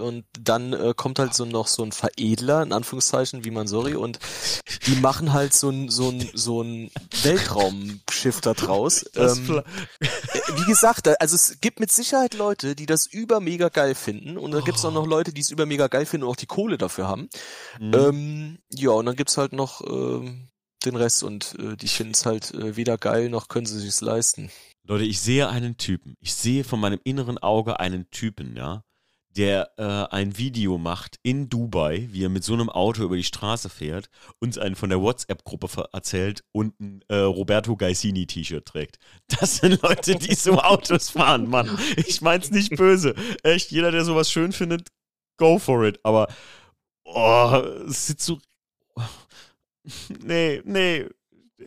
Speaker 3: Und dann äh, kommt halt so noch so ein Veredler in Anführungszeichen wie man sorry und die machen halt so ein so ein so ein Weltraumschiff da draus. Ähm, äh, wie gesagt, also es gibt mit Sicherheit Leute, die das über mega geil finden und dann gibt's auch noch Leute, die es über mega geil finden und auch die Kohle dafür haben. Mhm. Ähm, ja und dann gibt's halt noch ähm, den Rest und äh, die finden es halt äh, weder geil noch können sie sich's leisten.
Speaker 1: Leute, ich sehe einen Typen. Ich sehe von meinem inneren Auge einen Typen, ja, der äh, ein Video macht in Dubai, wie er mit so einem Auto über die Straße fährt, uns einen von der WhatsApp-Gruppe erzählt und ein äh, Roberto Gaisini-T-Shirt trägt. Das sind Leute, die so Autos fahren, Mann. Ich mein's nicht böse. Echt, jeder, der sowas schön findet, go for it. Aber oh, es sieht so nee, nee.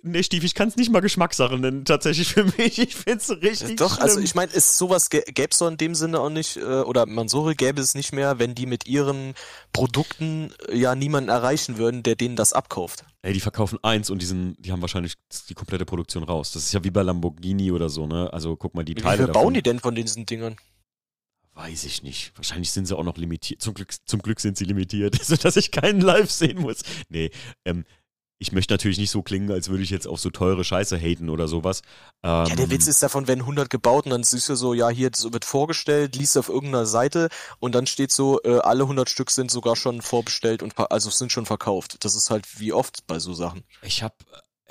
Speaker 1: Nee, Stief, ich kann es nicht mal Geschmackssache nennen, tatsächlich für mich. Ich finde es richtig.
Speaker 3: Doch,
Speaker 1: schlimm.
Speaker 3: also ich meine, ist sowas gäbe es so in dem Sinne auch nicht, äh, oder Mansori gäbe es nicht mehr, wenn die mit ihren Produkten äh, ja niemanden erreichen würden, der denen das abkauft.
Speaker 1: Ey, die verkaufen eins und die, sind, die haben wahrscheinlich die komplette Produktion raus. Das ist ja wie bei Lamborghini oder so, ne? Also guck mal, die Teile.
Speaker 3: Wie viel bauen die denn von diesen Dingern?
Speaker 1: Weiß ich nicht. Wahrscheinlich sind sie auch noch limitiert. Zum Glück, zum Glück sind sie limitiert, sodass ich keinen live sehen muss. Nee, ähm, ich möchte natürlich nicht so klingen, als würde ich jetzt auf so teure Scheiße haten oder sowas.
Speaker 3: Ähm, ja, der Witz ist davon, wenn 100 gebaut und dann siehst du so, ja, hier wird vorgestellt, liest auf irgendeiner Seite und dann steht so, äh, alle 100 Stück sind sogar schon vorbestellt und also sind schon verkauft. Das ist halt wie oft bei so Sachen.
Speaker 1: Ich habe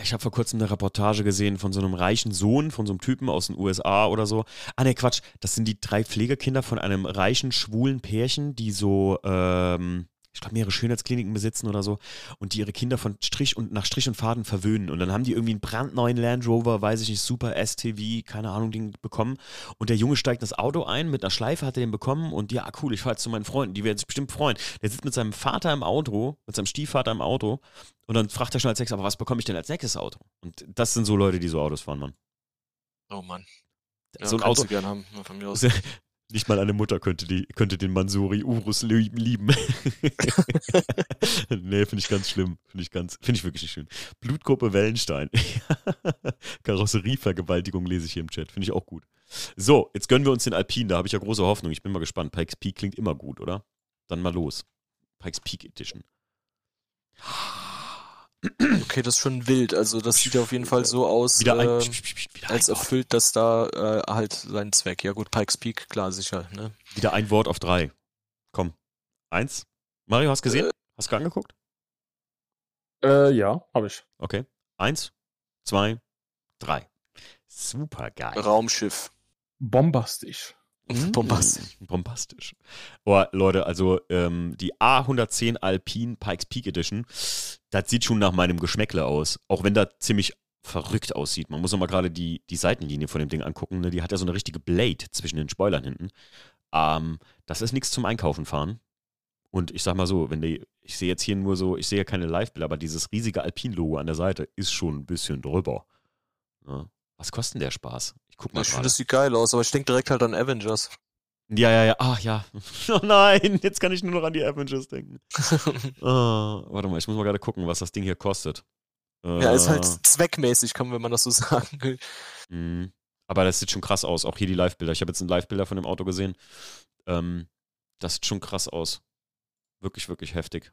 Speaker 1: ich habe vor kurzem eine Reportage gesehen von so einem reichen Sohn, von so einem Typen aus den USA oder so. Ah, ne, Quatsch. Das sind die drei Pflegekinder von einem reichen, schwulen Pärchen, die so, ähm, ich glaube, mehrere Schönheitskliniken besitzen oder so und die ihre Kinder von Strich und nach Strich und Faden verwöhnen. Und dann haben die irgendwie einen brandneuen Land Rover, weiß ich nicht, Super STV, keine Ahnung, Ding bekommen. Und der Junge steigt das Auto ein, mit einer Schleife hat er den bekommen und ja, cool, ich fahre jetzt zu meinen Freunden, die werden sich bestimmt freuen. Der sitzt mit seinem Vater im Auto, mit seinem Stiefvater im Auto und dann fragt er schon als nächstes, aber was bekomme ich denn als nächstes Auto? Und das sind so Leute, die so Autos fahren, Mann.
Speaker 3: Oh Mann.
Speaker 1: Ja, so ein Auto. Gern haben, von mir aus. Nicht mal eine Mutter könnte, die, könnte den Mansuri Urus lieben. nee, finde ich ganz schlimm. Finde ich ganz, finde ich wirklich nicht schön. Blutgruppe Wellenstein. Karosserievergewaltigung lese ich hier im Chat. Finde ich auch gut. So, jetzt gönnen wir uns den Alpine. Da habe ich ja große Hoffnung. Ich bin mal gespannt. Pikes Peak klingt immer gut, oder? Dann mal los. Pikes Peak Edition.
Speaker 3: Okay, das ist schon wild. Also das sieht auf jeden Fall so aus,
Speaker 1: wieder ein,
Speaker 3: äh, wieder als erfüllt das da äh, halt seinen Zweck. Ja gut, Pikes Peak, klar, sicher. Ne?
Speaker 1: Wieder ein Wort auf drei. Komm. Eins. Mario, hast du gesehen? Äh, hast du angeguckt?
Speaker 4: Äh, ja, habe ich.
Speaker 1: Okay. Eins, zwei, drei. Super geil.
Speaker 3: Raumschiff.
Speaker 4: Bombastisch.
Speaker 1: Mhm. Bombastisch. Bombastisch. Oh, Leute, also ähm, die A110 Alpine Pikes Peak Edition, das sieht schon nach meinem Geschmäckle aus. Auch wenn da ziemlich verrückt aussieht. Man muss noch mal gerade die, die Seitenlinie von dem Ding angucken. Ne? Die hat ja so eine richtige Blade zwischen den Spoilern hinten. Ähm, das ist nichts zum Einkaufen fahren. Und ich sag mal so, wenn die, ich sehe jetzt hier nur so, ich sehe ja keine Live-Bilder, aber dieses riesige Alpine-Logo an der Seite ist schon ein bisschen drüber. Ja. Ne? Was kostet denn der Spaß? Ich guck mal.
Speaker 3: Ich finde, das sieht geil aus, aber ich denke direkt halt an Avengers.
Speaker 1: Ja, ja, ja. Ach ja. Oh nein, jetzt kann ich nur noch an die Avengers denken. oh, warte mal, ich muss mal gerade gucken, was das Ding hier kostet.
Speaker 3: Ja, ist halt äh. zweckmäßig, kann wenn man das so sagen will.
Speaker 1: Mhm. Aber das sieht schon krass aus. Auch hier die Live-Bilder. Ich habe jetzt ein Live-Bilder von dem Auto gesehen. Ähm, das sieht schon krass aus. Wirklich, wirklich heftig.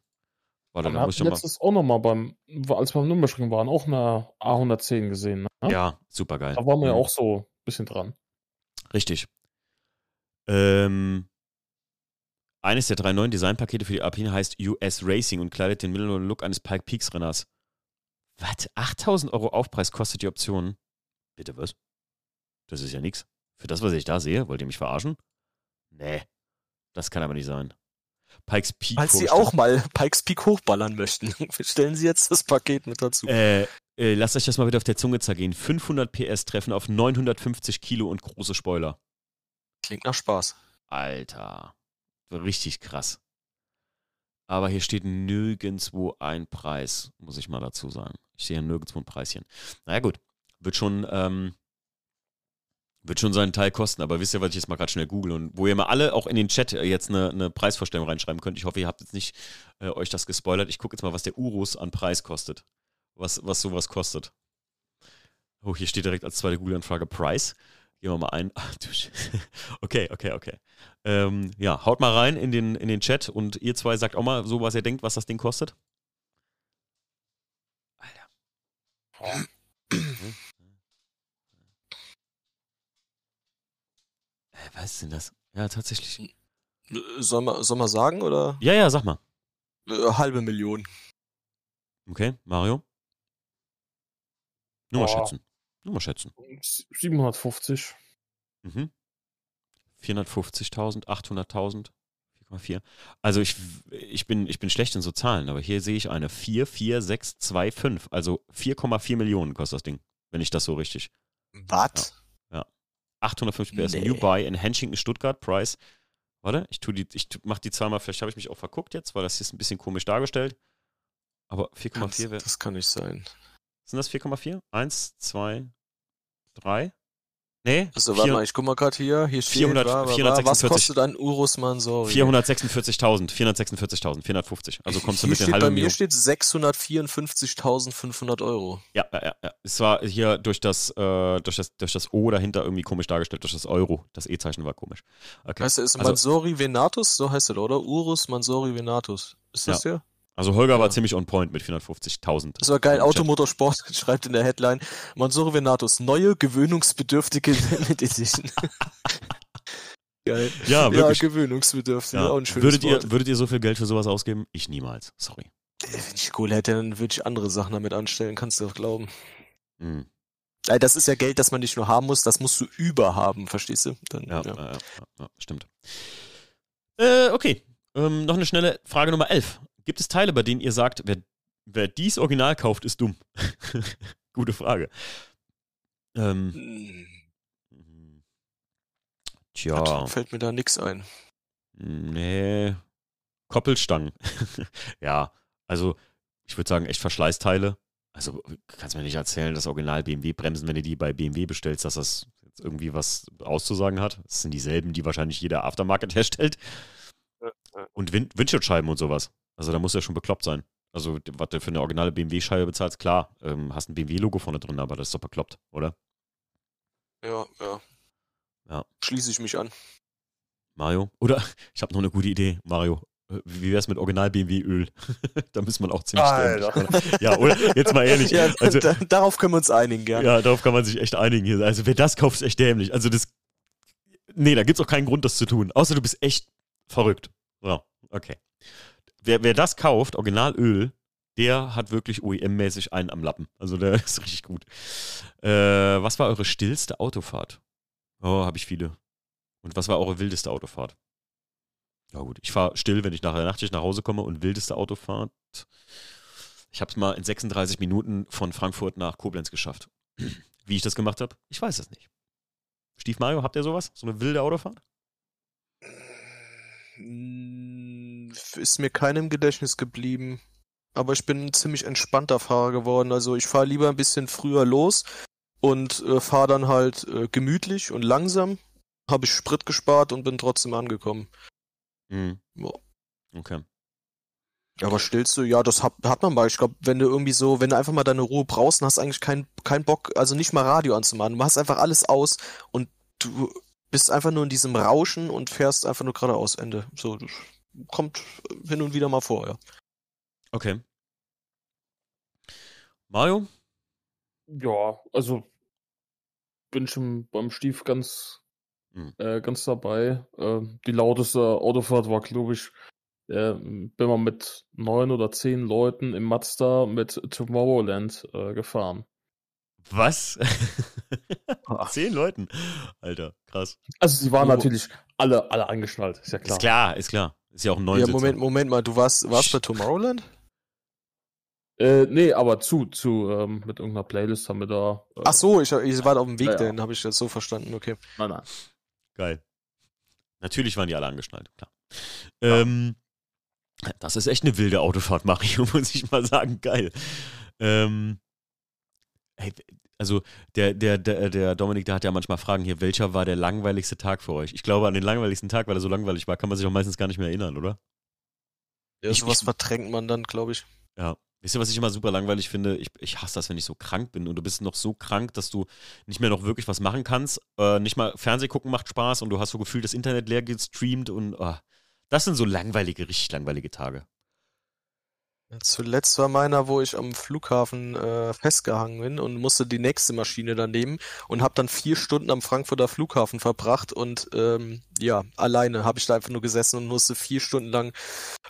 Speaker 4: Warte, da muss ich letztes auch nochmal beim, als wir beim Nürburgring waren, auch eine A110 gesehen. Ne?
Speaker 1: Ja, super geil.
Speaker 4: Da waren wir mhm. ja auch so ein bisschen dran.
Speaker 1: Richtig. Ähm, eines der drei neuen Designpakete für die Alpine heißt US Racing und kleidet den mittleren Look eines Pike Peaks Renners. Was? 8000 Euro Aufpreis kostet die Option? Bitte was? Das ist ja nichts. Für das, was ich da sehe, wollt ihr mich verarschen? Nee. Das kann aber nicht sein. Pikes Peak.
Speaker 3: Falls Sie auch mal Pikes Peak hochballern möchten, stellen Sie jetzt das Paket mit dazu.
Speaker 1: Äh, äh, lasst euch das mal wieder auf der Zunge zergehen. 500 PS treffen auf 950 Kilo und große Spoiler.
Speaker 3: Klingt nach Spaß.
Speaker 1: Alter. Richtig krass. Aber hier steht nirgendwo ein Preis, muss ich mal dazu sagen. Ich sehe nirgendwo ein Preischen. Naja, gut. Wird schon, ähm, Wird schon seinen Teil kosten, aber wisst ihr, was ich jetzt mal gerade schnell google und wo ihr mal alle auch in den Chat äh, jetzt eine, eine Preisvorstellung reinschreiben könnt. Ich hoffe, ihr habt jetzt nicht äh, euch das gespoilert. Ich gucke jetzt mal, was der Urus an Preis kostet. Was, was sowas kostet. Oh, hier steht direkt als zweite Google-Anfrage Price. Gehen wir mal ein. okay, okay, okay. Ähm, ja, haut mal rein in den, in den Chat und ihr zwei sagt auch mal so, was ihr denkt, was das Ding kostet. Alter. Was ist denn das? Ja, tatsächlich.
Speaker 3: Soll man, soll man sagen, oder?
Speaker 1: Ja, ja, sag mal.
Speaker 3: Äh, halbe Million.
Speaker 1: Okay, Mario? Nur mal oh. schätzen. Nur mal schätzen.
Speaker 4: 750.
Speaker 1: Mhm. 450.000, 800.000, 4,4. Also ich, ich, bin, ich bin schlecht in so Zahlen, aber hier sehe ich eine 4, 4, 6, 2, 5. Also 4,4 Millionen kostet das Ding, wenn ich das so richtig.
Speaker 3: Was?
Speaker 1: Ja. ja. 850 PS nee. New Buy in Henschingen, Stuttgart, Price. Warte, ich, tu die, ich mach die Zahl mal, vielleicht habe ich mich auch verguckt jetzt, weil das ist ein bisschen komisch dargestellt. Aber 4,4 wäre.
Speaker 3: Das kann nicht sein.
Speaker 1: Sind das 4,4? Eins, zwei, drei? Nee.
Speaker 3: Also warte mal, ich guck mal gerade hier. Hier steht,
Speaker 1: 400, war, 446,
Speaker 3: was kostet ein Urus Mansori?
Speaker 1: 446.000, 446.000, 450. Also kommst du
Speaker 3: hier
Speaker 1: mit den halben
Speaker 3: Bei mir steht 654.500 Euro.
Speaker 1: Ja, ja, ja. Es war hier durch das, äh, durch das, durch das O dahinter irgendwie komisch dargestellt, durch das Euro. Das E-Zeichen war komisch.
Speaker 3: Okay. Heißt der ist also, Mansori Venatus? So heißt er, oder? Urus Mansori Venatus. Ist das ja. der?
Speaker 1: Also Holger war ziemlich on point mit 450.000.
Speaker 3: Das war geil. Automotorsport schreibt in der Headline Mansuro Venatus, neue gewöhnungsbedürftige Limited Edition. geil.
Speaker 1: Ja, wirklich.
Speaker 3: Ja, gewöhnungsbedürftig.
Speaker 1: Ja. Auch ein würdet, ihr, würdet ihr so viel Geld für sowas ausgeben? Ich niemals. Sorry.
Speaker 3: Wenn ich Kohle hätte, dann würde ich andere Sachen damit anstellen, kannst du doch glauben. Hm. Das ist ja Geld, das man nicht nur haben muss, das musst du überhaben, verstehst du?
Speaker 1: Dann, ja, ja. ja, ja stimmt. Äh, okay. Ähm, noch eine schnelle Frage Nummer 11. Gibt es Teile, bei denen ihr sagt, wer, wer dies Original kauft, ist dumm? Gute Frage. Ähm,
Speaker 3: hm. Tja. Hat, fällt mir da nichts ein.
Speaker 1: Nee. Koppelstangen. ja, also ich würde sagen, echt Verschleißteile. Also kannst du mir nicht erzählen, dass Original BMW-Bremsen, wenn du die bei BMW bestellst, dass das jetzt irgendwie was auszusagen hat. Das sind dieselben, die wahrscheinlich jeder Aftermarket herstellt. Und Wind Windschutzscheiben und sowas. Also da muss ja schon bekloppt sein. Also, was du für eine originale BMW-Scheibe bezahlst, klar, ähm, hast ein BMW-Logo vorne drin, aber das ist doch bekloppt, oder?
Speaker 3: Ja, ja.
Speaker 1: Ja.
Speaker 3: Schließe ich mich an.
Speaker 1: Mario? Oder, ich habe noch eine gute Idee, Mario. Äh, wie wär's mit Original BMW-Öl? da müsste man auch ziemlich dämlich. Ja, oder? Jetzt mal ehrlich. Ja,
Speaker 3: also, da, darauf können wir uns einigen, gerne.
Speaker 1: Ja, darauf kann man sich echt einigen hier. Also, wer das kauft, ist echt dämlich. Also, das. Nee, da gibt's auch keinen Grund, das zu tun. Außer du bist echt verrückt. Ja, okay wer, wer das kauft, Originalöl, der hat wirklich OEM-mäßig einen am Lappen. Also der ist richtig gut. Äh, was war eure stillste Autofahrt? Oh, habe ich viele. Und was war eure wildeste Autofahrt? Ja gut, ich fahre still, wenn ich nach der Nachtschicht nach Hause komme und wildeste Autofahrt. Ich habe es mal in 36 Minuten von Frankfurt nach Koblenz geschafft. Wie ich das gemacht habe, ich weiß es nicht. Stief Mario, habt ihr sowas? So eine wilde Autofahrt?
Speaker 3: Ist mir keinem Gedächtnis geblieben. Aber ich bin ein ziemlich entspannter Fahrer geworden. Also ich fahre lieber ein bisschen früher los und äh, fahre dann halt äh, gemütlich und langsam. Habe ich Sprit gespart und bin trotzdem angekommen.
Speaker 1: Mhm. Okay.
Speaker 3: Aber stillst du, ja, das hat, hat man mal. Ich glaube, wenn du irgendwie so, wenn du einfach mal deine Ruhe brauchst, dann hast du eigentlich keinen kein Bock, also nicht mal Radio anzumachen. Du machst einfach alles aus und du bist einfach nur in diesem Rauschen und fährst einfach nur geradeaus Ende. So, kommt hin und wieder mal vor, ja.
Speaker 1: Okay. Mario?
Speaker 4: Ja, also bin schon beim Stief ganz, hm. äh, ganz dabei. Äh, die lauteste Autofahrt war, glaube ich, äh, bin mal mit neun oder zehn Leuten im Mazda mit Tomorrowland äh, gefahren.
Speaker 1: Was? Zehn Leuten. Alter, krass.
Speaker 4: Also sie waren oh. natürlich alle, alle angeschnallt, ist ja klar.
Speaker 1: Ist klar, ist klar. Ist ja auch ein neuer Ja,
Speaker 3: Moment, Moment mal, du warst, warst bei Tomorrowland?
Speaker 4: Äh, nee, aber zu, zu, ähm, mit irgendeiner Playlist haben wir da.
Speaker 3: Äh, Ach so, ich, ich war auf dem Weg ja, dahin, habe ich das so verstanden, okay.
Speaker 4: Nein, nein.
Speaker 1: Geil. Natürlich waren die alle angeschnallt, klar. Ja. Ähm, das ist echt eine wilde Autofahrt, Mario, muss ich mal sagen. Geil. Ähm, Hey, also der, der, der, der Dominik, der hat ja manchmal Fragen hier, welcher war der langweiligste Tag für euch? Ich glaube, an den langweiligsten Tag, weil er so langweilig war, kann man sich auch meistens gar nicht mehr erinnern, oder?
Speaker 3: Ja, ich, sowas ich, verdrängt man dann, glaube ich.
Speaker 1: Ja. Wisst ihr, was ich immer super langweilig finde? Ich, ich hasse das, wenn ich so krank bin und du bist noch so krank, dass du nicht mehr noch wirklich was machen kannst. Äh, nicht mal Fernseh gucken macht Spaß und du hast so gefühlt, das Internet leer gestreamt und oh, das sind so langweilige, richtig langweilige Tage.
Speaker 3: Zuletzt war meiner, wo ich am Flughafen äh, festgehangen bin und musste die nächste Maschine dann nehmen und habe dann vier Stunden am Frankfurter Flughafen verbracht und ähm, ja, alleine habe ich da einfach nur gesessen und musste vier Stunden lang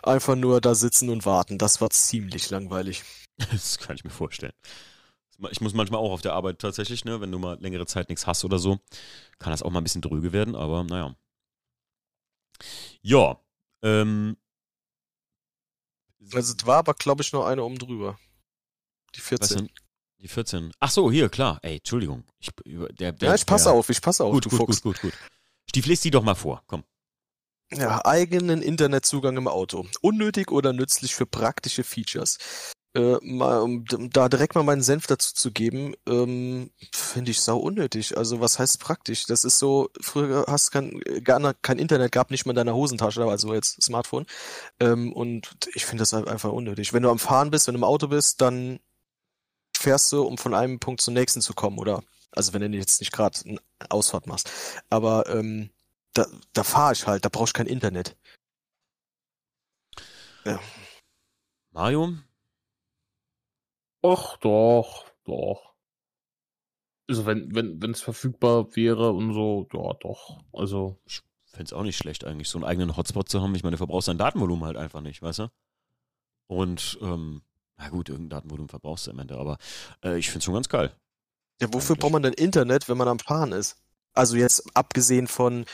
Speaker 3: einfach nur da sitzen und warten. Das war ziemlich langweilig.
Speaker 1: Das kann ich mir vorstellen. Ich muss manchmal auch auf der Arbeit tatsächlich, ne, wenn du mal längere Zeit nichts hast oder so, kann das auch mal ein bisschen dröge werden, aber naja. Ja, ähm,
Speaker 3: also es war aber, glaube ich, noch eine oben drüber. Die 14.
Speaker 1: Die 14. Ach so, hier, klar. Ey, Entschuldigung. Ich,
Speaker 3: der, der, ja, ich passe auf, ich passe auf,
Speaker 1: gut, du gut. Gut, gut, gut. Stief, lest die doch mal vor. Komm.
Speaker 3: Ja, eigenen Internetzugang im Auto. Unnötig oder nützlich für praktische Features äh, mal, um da direkt mal meinen Senf dazu zu geben, ähm, finde ich sau unnötig. Also was heißt praktisch? Das ist so, früher hast kein, gar kein Internet gab nicht mal in deiner Hosentasche, also jetzt Smartphone. Ähm, und ich finde das halt einfach unnötig. Wenn du am Fahren bist, wenn du im Auto bist, dann fährst du, um von einem Punkt zum nächsten zu kommen, oder? Also wenn du jetzt nicht gerade eine Ausfahrt machst. Aber ähm, da, da fahre ich halt, da brauchst du kein Internet.
Speaker 1: Ja. Mario,
Speaker 4: Ach doch, doch. Also wenn, wenn, wenn es verfügbar wäre und so, ja, doch. Also.
Speaker 1: Ich fände es auch nicht schlecht, eigentlich, so einen eigenen Hotspot zu haben. Ich meine, du verbrauchst dein Datenvolumen halt einfach nicht, weißt du? Und, ähm, na gut, irgendein Datenvolumen verbrauchst du am Ende, aber äh, ich finde es schon ganz geil.
Speaker 3: Ja, wofür eigentlich. braucht man denn Internet, wenn man am Fahren ist? Also jetzt abgesehen von,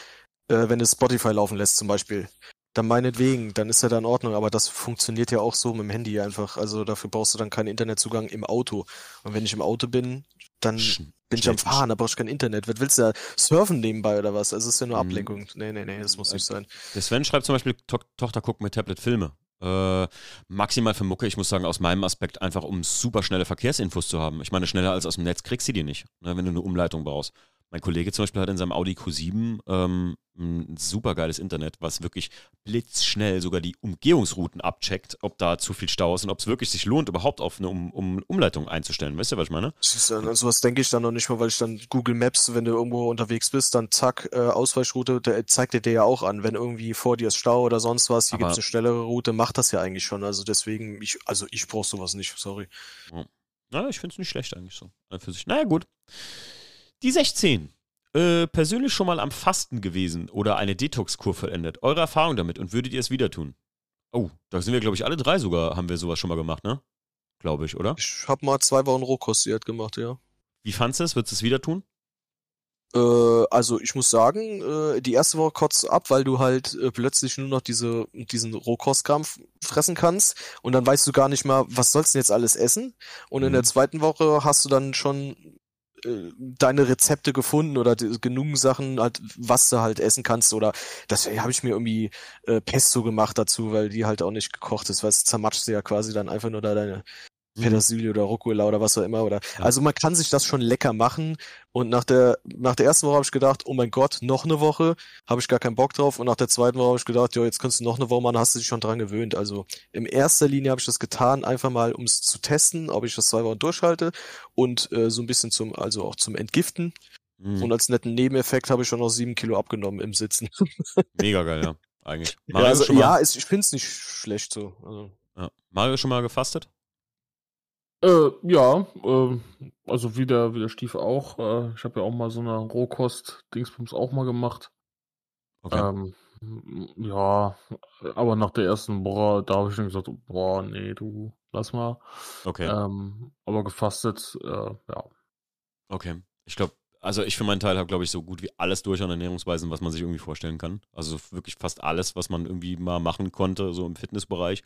Speaker 3: äh, wenn du Spotify laufen lässt zum Beispiel. Dann meinetwegen, dann ist ja da in Ordnung, aber das funktioniert ja auch so mit dem Handy einfach. Also dafür brauchst du dann keinen Internetzugang im Auto. Und wenn ich im Auto bin, dann Sch bin ich am Fahren, da brauchst du kein Internet. Was willst du da surfen nebenbei oder was? Also es ist ja nur mhm. Ablenkung. Nee, nee, nee, das muss nicht sein.
Speaker 1: Der Sven schreibt zum Beispiel, to Tochter guckt mit Tablet Filme. Äh, maximal für Mucke, ich muss sagen, aus meinem Aspekt einfach, um super schnelle Verkehrsinfos zu haben. Ich meine, schneller als aus dem Netz kriegst du die nicht, ne, wenn du eine Umleitung brauchst. Mein Kollege zum Beispiel hat in seinem Audi Q7 ähm, ein super geiles Internet, was wirklich blitzschnell sogar die Umgehungsrouten abcheckt, ob da zu viel Stau ist und ob es wirklich sich lohnt, überhaupt auf eine um um Umleitung einzustellen. Weißt du, was ich meine?
Speaker 3: An sowas denke ich dann noch nicht mal, weil ich dann Google Maps, wenn du irgendwo unterwegs bist, dann zack, äh, Ausweichroute, der zeigt dir ja auch an. Wenn irgendwie vor dir ist Stau oder sonst was, hier gibt es eine schnellere Route, macht das ja eigentlich schon. Also deswegen, ich, also ich brauche sowas nicht, sorry.
Speaker 1: Ja, ja ich finde es nicht schlecht eigentlich so. Für sich. Naja, gut. Die 16. Äh, persönlich schon mal am Fasten gewesen oder eine Detox-Kur vollendet. Eure Erfahrung damit und würdet ihr es wieder tun? Oh, da sind wir, glaube ich, alle drei sogar, haben wir sowas schon mal gemacht, ne? Glaube ich, oder?
Speaker 3: Ich habe mal zwei Wochen Rohkost gemacht, ja.
Speaker 1: Wie fandest du es? Würdest du es wieder tun?
Speaker 3: Äh, also ich muss sagen, äh, die erste Woche kotzt ab, weil du halt äh, plötzlich nur noch diese, diesen Rohkostkram fressen kannst und dann weißt du gar nicht mehr, was sollst du denn jetzt alles essen? Und mhm. in der mhm. zweiten Woche hast du dann schon deine Rezepte gefunden oder genug Sachen, halt, was du halt essen kannst oder das habe ich mir irgendwie äh, Pesto gemacht dazu, weil die halt auch nicht gekocht ist, weil es zermatscht ja quasi dann einfach nur da deine. Petersilie oder Rucola oder was auch immer. Oder ja. also man kann sich das schon lecker machen. Und nach der nach der ersten Woche habe ich gedacht, oh mein Gott, noch eine Woche, habe ich gar keinen Bock drauf. Und nach der zweiten Woche habe ich gedacht, ja, jetzt kannst du noch eine Woche machen, hast du dich schon dran gewöhnt. Also in erster Linie habe ich das getan, einfach mal, um es zu testen, ob ich das zwei Wochen durchhalte und äh, so ein bisschen zum, also auch zum Entgiften. Mhm. Und als netten Nebeneffekt habe ich schon noch sieben Kilo abgenommen im Sitzen.
Speaker 1: Mega geil, ja. Eigentlich.
Speaker 3: Mario ja, also, ja ich finde es nicht schlecht so. Also.
Speaker 1: Ja. Mario schon mal gefastet?
Speaker 4: Äh, ja, äh, also wie der, wie der Stiefel auch. Äh, ich habe ja auch mal so eine Rohkost-Dingsbums auch mal gemacht. Okay. Ähm, ja, aber nach der ersten Woche, da habe ich dann gesagt, boah, nee, du, lass mal.
Speaker 1: Okay.
Speaker 4: Ähm, aber gefastet, äh, ja.
Speaker 1: Okay. Ich glaube, also ich für meinen Teil habe, glaube ich, so gut wie alles durch an Ernährungsweisen, was man sich irgendwie vorstellen kann. Also wirklich fast alles, was man irgendwie mal machen konnte, so im Fitnessbereich.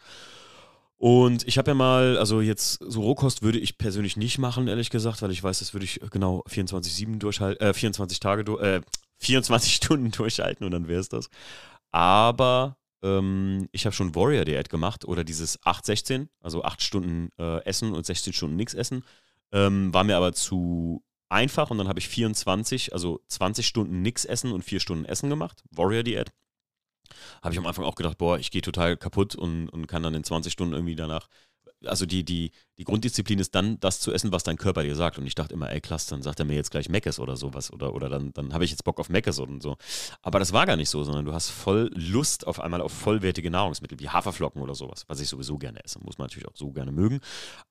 Speaker 1: Und ich habe ja mal, also jetzt so Rohkost würde ich persönlich nicht machen, ehrlich gesagt, weil ich weiß, das würde ich genau 24-7 durchhalten, äh, 24 Tage, äh, 24 Stunden durchhalten und dann wäre es das. Aber ähm, ich habe schon Warrior Diät gemacht oder dieses 8-16, also 8 Stunden äh, essen und 16 Stunden nichts essen. Ähm, war mir aber zu einfach und dann habe ich 24, also 20 Stunden nichts essen und 4 Stunden Essen gemacht. Warrior Diät. Habe ich am Anfang auch gedacht, boah, ich gehe total kaputt und, und kann dann in 20 Stunden irgendwie danach also die, die, die Grunddisziplin ist dann, das zu essen, was dein Körper dir sagt. Und ich dachte immer, ey, klasse, dann sagt er mir jetzt gleich Meckes oder sowas. Oder, oder dann, dann habe ich jetzt Bock auf Meckes und so. Aber das war gar nicht so, sondern du hast voll Lust auf einmal auf vollwertige Nahrungsmittel, wie Haferflocken oder sowas, was ich sowieso gerne esse. Muss man natürlich auch so gerne mögen.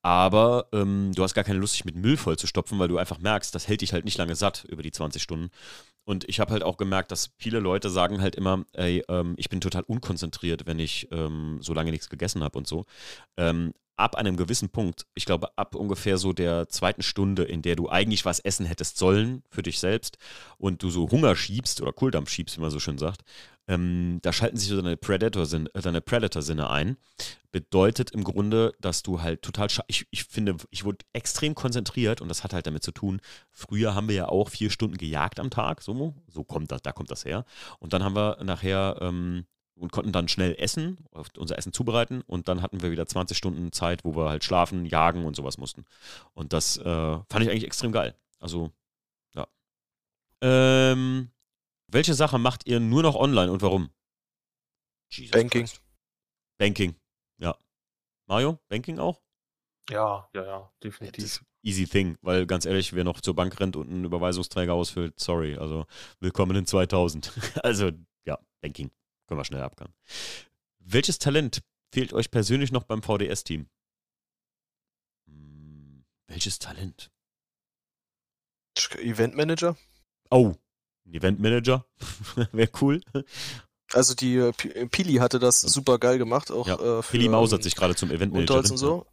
Speaker 1: Aber ähm, du hast gar keine Lust, dich mit Müll voll zu stopfen, weil du einfach merkst, das hält dich halt nicht lange satt über die 20 Stunden. Und ich habe halt auch gemerkt, dass viele Leute sagen halt immer, ey, ähm, ich bin total unkonzentriert, wenn ich ähm, so lange nichts gegessen habe und so. Ähm, ab einem gewissen Punkt, ich glaube ab ungefähr so der zweiten Stunde, in der du eigentlich was essen hättest sollen für dich selbst und du so Hunger schiebst oder Kohldampf schiebst, wie man so schön sagt, ähm, da schalten sich so deine Predator-Sinne äh, Predator ein. Bedeutet im Grunde, dass du halt total, ich, ich finde, ich wurde extrem konzentriert und das hat halt damit zu tun, früher haben wir ja auch vier Stunden gejagt am Tag, so, so kommt das, da kommt das her. Und dann haben wir nachher ähm, und konnten dann schnell essen, unser Essen zubereiten und dann hatten wir wieder 20 Stunden Zeit, wo wir halt schlafen, jagen und sowas mussten. Und das äh, fand ich eigentlich extrem geil. Also, ja. Ähm, welche Sache macht ihr nur noch online und warum?
Speaker 3: Jesus Banking. Christ.
Speaker 1: Banking, ja. Mario, Banking auch?
Speaker 4: Ja, ja, ja, definitiv.
Speaker 1: Easy thing, weil ganz ehrlich, wer noch zur Bank rennt und einen Überweisungsträger ausfüllt, sorry, also willkommen in 2000. also, ja, Banking. Können wir schnell abgehen. Welches Talent fehlt euch persönlich noch beim VDS-Team? Hm, welches Talent?
Speaker 3: Eventmanager?
Speaker 1: Oh, ein Eventmanager. Wäre cool.
Speaker 3: Also die äh, äh, Pili hatte das super geil gemacht, auch
Speaker 1: ja. äh, für, Pili mausert sich gerade zum Eventmanager.
Speaker 3: Und so.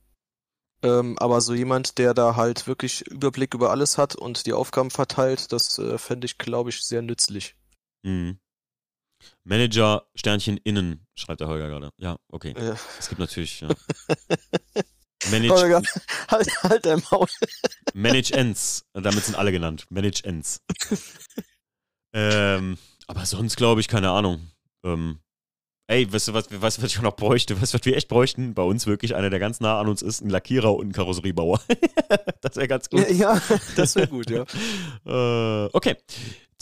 Speaker 3: Ähm, aber so jemand, der da halt wirklich Überblick über alles hat und die Aufgaben verteilt, das äh, fände ich, glaube ich, sehr nützlich.
Speaker 1: Mhm. Manager Sternchen innen, schreibt der Holger gerade. Ja, okay. Ja. Es gibt natürlich, ja.
Speaker 3: Manage, Holger, halt, halt dein Maul.
Speaker 1: Manage Ends. Damit sind alle genannt. Manage Ends. ähm, aber sonst glaube ich, keine Ahnung. Ähm, ey, weißt du, was, weißt, was ich noch bräuchte? Weißt du, was wir echt bräuchten? Bei uns wirklich einer, der ganz nah an uns ist, ein Lackierer und ein Karosseriebauer. das wäre ganz gut.
Speaker 3: Ja, ja das wäre gut, ja.
Speaker 1: äh, okay.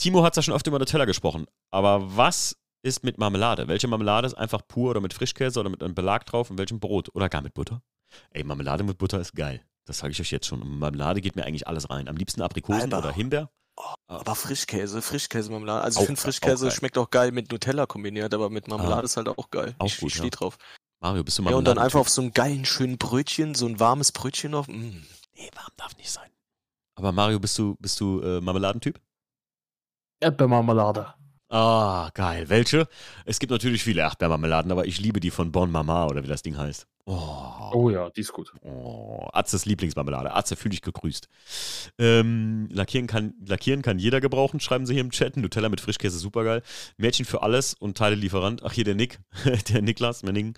Speaker 1: Timo hat ja schon oft über Nutella gesprochen. Aber was ist mit Marmelade? Welche Marmelade ist einfach pur oder mit Frischkäse oder mit einem Belag drauf und welchem Brot? Oder gar mit Butter? Ey, Marmelade mit Butter ist geil. Das sage ich euch jetzt schon. Marmelade geht mir eigentlich alles rein. Am liebsten Aprikosen Alter. oder Himbeer.
Speaker 3: Oh, aber Frischkäse, Frischkäse-Marmelade. Also ich finde Frischkäse auch schmeckt auch geil mit Nutella kombiniert, aber mit Marmelade ah, ist halt auch geil.
Speaker 1: Auch ich, gut, ich
Speaker 3: stehe ja. drauf.
Speaker 1: Mario, bist du Marmelade?
Speaker 3: Ja, und dann einfach auf so einen geilen, schönen Brötchen, so ein warmes Brötchen noch. Mm.
Speaker 1: Nee, warm darf nicht sein. Aber Mario, bist du, bist du äh, Marmeladentyp?
Speaker 4: Erdbeermarmelade.
Speaker 1: Ah, geil. Welche? Es gibt natürlich viele Erdbeermarmeladen, aber ich liebe die von Bon Mama oder wie das Ding heißt.
Speaker 4: Oh, oh ja, die ist gut.
Speaker 1: Oh, Atzes Lieblingsmarmelade. Atze, fühl dich gegrüßt. Ähm, lackieren, kann, lackieren kann jeder gebrauchen, schreiben sie hier im Chat. Nutella mit Frischkäse, supergeil. Mädchen für alles und Teilelieferant. Ach, hier der Nick, der Niklas Menning.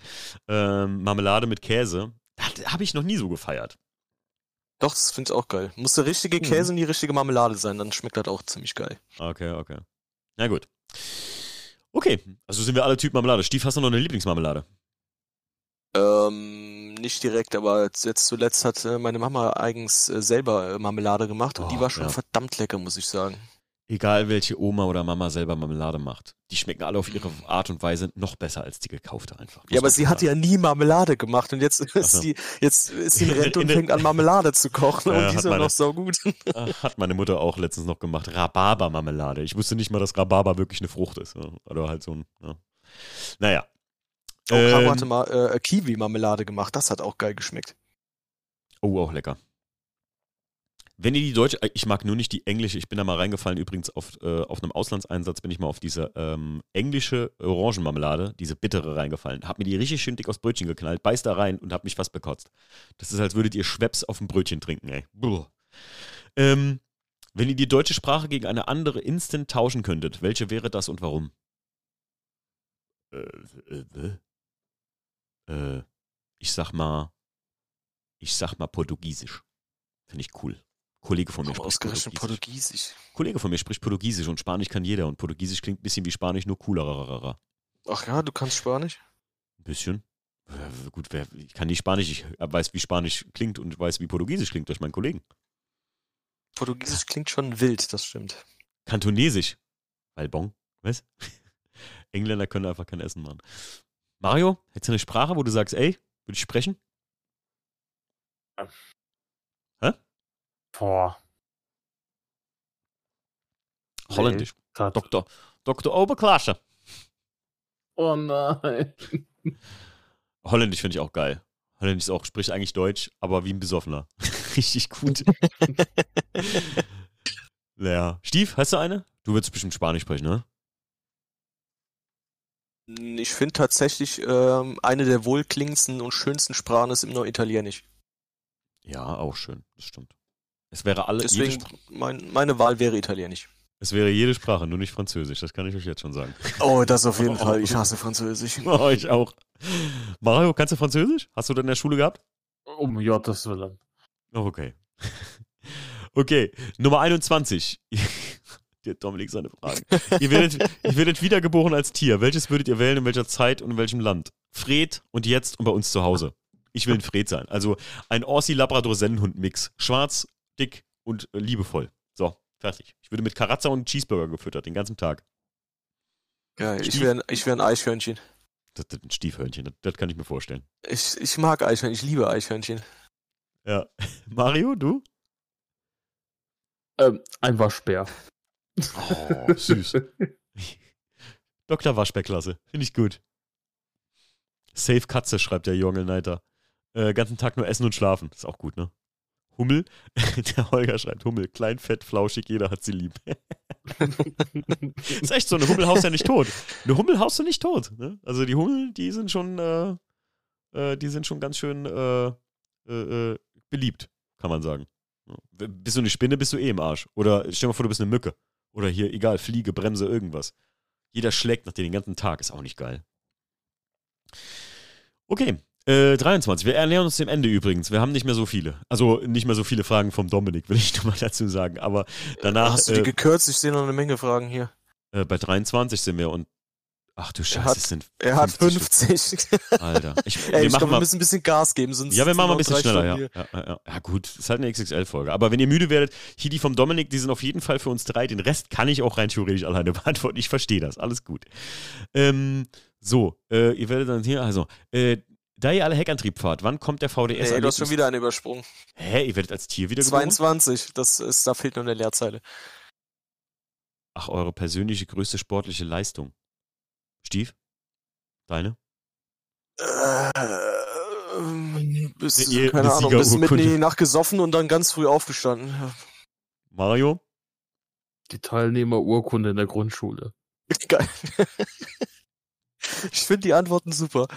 Speaker 1: Ähm, Marmelade mit Käse. Das habe ich noch nie so gefeiert.
Speaker 3: Doch, das finde ich auch geil. Muss der richtige hm. Käse und die richtige Marmelade sein, dann schmeckt das auch ziemlich geil.
Speaker 1: Okay, okay. Na gut. Okay, also sind wir alle Typen Marmelade. Stief, hast du noch eine Lieblingsmarmelade?
Speaker 3: Ähm, nicht direkt, aber jetzt zuletzt hat äh, meine Mama eigens äh, selber äh, Marmelade gemacht und oh, die war schon ja. verdammt lecker, muss ich sagen
Speaker 1: egal welche Oma oder Mama selber Marmelade macht. Die schmecken alle auf ihre Art und Weise noch besser als die gekaufte einfach.
Speaker 3: Ja, aber sie hat ja nie Marmelade gemacht und jetzt ist so. sie, jetzt ist sie in Rente und fängt an Marmelade zu kochen ja, und die ist ja noch so gut.
Speaker 1: Hat meine Mutter auch letztens noch gemacht. Rhabarber-Marmelade. Ich wusste nicht mal, dass Rhabarber wirklich eine Frucht ist. Oder halt so ein, ja. Naja.
Speaker 3: Oh, ähm, hatte mal äh, Kiwi-Marmelade gemacht. Das hat auch geil geschmeckt.
Speaker 1: Oh, auch lecker. Wenn ihr die deutsche, äh, ich mag nur nicht die englische, ich bin da mal reingefallen, übrigens auf, äh, auf einem Auslandseinsatz bin ich mal auf diese ähm, englische Orangenmarmelade, diese bittere reingefallen. Hab mir die richtig schön dick aufs Brötchen geknallt, beiß da rein und hab mich fast bekotzt. Das ist, als würdet ihr Schweppes auf dem Brötchen trinken, ey. Ähm, wenn ihr die deutsche Sprache gegen eine andere instant tauschen könntet, welche wäre das und warum? Äh, äh, äh, ich sag mal, ich sag mal Portugiesisch. Finde ich cool. Kollege von mir
Speaker 3: spricht ausgerechnet Portugiesisch. Portugiesisch.
Speaker 1: Kollege von mir spricht Portugiesisch und Spanisch kann jeder und Portugiesisch klingt ein bisschen wie Spanisch, nur cooler.
Speaker 3: Ach ja, du kannst Spanisch?
Speaker 1: Ein bisschen. Gut, wer, ich kann nicht Spanisch, ich weiß, wie Spanisch klingt und weiß, wie Portugiesisch klingt durch meinen Kollegen.
Speaker 3: Portugiesisch klingt schon wild, das stimmt.
Speaker 1: Kantonesisch. Albon, was? Engländer können einfach kein Essen machen. Mario, hättest du eine Sprache, wo du sagst, ey, würde ich sprechen?
Speaker 4: Boah.
Speaker 1: Holländisch. Nee, Doktor, Doktor Oberklasse.
Speaker 4: Oh nein.
Speaker 1: Holländisch finde ich auch geil. Holländisch ist auch, spricht eigentlich Deutsch, aber wie ein Besoffener. Richtig gut. ja. Stief, hast du eine? Du würdest bestimmt Spanisch sprechen, ne?
Speaker 3: Ich finde tatsächlich, ähm, eine der wohlklingendsten und schönsten Sprachen ist immer noch Italienisch.
Speaker 1: Ja, auch schön, das stimmt. Es wäre alle.
Speaker 3: Deswegen, mein, meine Wahl wäre Italienisch.
Speaker 1: Es wäre jede Sprache, nur nicht Französisch, das kann ich euch jetzt schon sagen.
Speaker 3: Oh, das auf jeden Fall. Ich hasse Französisch.
Speaker 1: Oh, ich auch. Mario, kannst du Französisch? Hast du das in der Schule gehabt?
Speaker 4: Um Gottes Willen.
Speaker 1: Oh, okay. Okay, Nummer 21. Der Dominik seine Frage. ihr, werdet, ihr werdet wiedergeboren als Tier. Welches würdet ihr wählen, in welcher Zeit und in welchem Land? Fred und jetzt und bei uns zu Hause. Ich will ein Fred sein. Also ein Aussie-Labrador-Sennenhund-Mix. Schwarz, dick und äh, liebevoll. So, fertig. Ich würde mit Karazza und Cheeseburger gefüttert, den ganzen Tag.
Speaker 3: Geil, ich wäre ich wär ein Eichhörnchen.
Speaker 1: Das, das ein Stiefhörnchen, das, das, kann ich mir vorstellen.
Speaker 3: Ich, ich mag Eichhörnchen, ich liebe Eichhörnchen.
Speaker 1: Ja. Mario, du?
Speaker 4: Ähm, ein Waschbär.
Speaker 1: Oh, süß. Dr. Waschbärklasse. Finde ich gut. Safe Katze, schreibt der Junge Neiter. Äh, ganzen Tag nur essen und schlafen. Ist auch gut, ne? Hummel. der Holger schreibt Hummel. Klein, fett, flauschig, jeder hat sie lieb. ist echt so, eine Hummel haust ja nicht tot. Eine Hummel haust du nicht tot. Ne? Also die Hummel, die sind schon, äh, äh, die sind schon ganz schön äh, äh, äh beliebt, kann man sagen. Bist du eine Spinne, bist du eh im Arsch. Oder stell dir mal vor, du bist eine Mücke. Oder hier, egal, Fliege, Bremse, irgendwas. Jeder schlägt nach dir den ganzen Tag, ist auch nicht geil. Okay, äh, 23. Wir ernähren uns dem Ende übrigens. Wir haben nicht mehr so viele. Also nicht mehr so viele Fragen vom Dominik, will ich nur mal dazu sagen. Aber danach.
Speaker 3: Hast du die äh, gekürzt? Ich sehe noch eine Menge Fragen hier.
Speaker 1: Äh, bei 23 sind wir und Ach du Scheiße,
Speaker 3: er hat,
Speaker 1: es sind 50.
Speaker 3: Er hat 50.
Speaker 1: Alter. Ich,
Speaker 3: Ey, wir, ich glaub, wir müssen ein bisschen Gas geben, sonst.
Speaker 1: Ja, wir machen mal ein bisschen schneller, ja. Ja, ja. ja, gut, ist halt eine XXL-Folge. Aber wenn ihr müde werdet, hier die vom Dominik, die sind auf jeden Fall für uns drei. Den Rest kann ich auch rein theoretisch alleine beantworten. Ich verstehe das. Alles gut. Ähm, so, äh, ihr werdet dann hier, also, äh, da ihr alle Heckantrieb fahrt, wann kommt der VDS?
Speaker 3: Nee, du hast schon wieder einen übersprungen.
Speaker 1: Hä, ihr werdet als Tier wieder
Speaker 3: 22, das ist, da fehlt nur eine Leerzeile.
Speaker 1: Ach, eure persönliche größte sportliche Leistung. Stief? Deine?
Speaker 3: Äh, bis, ihr, keine Ahnung, bis mitten in die Nacht gesoffen und dann ganz früh aufgestanden.
Speaker 1: Mario?
Speaker 4: Die Teilnehmerurkunde in der Grundschule.
Speaker 3: Geil. ich finde die Antworten super.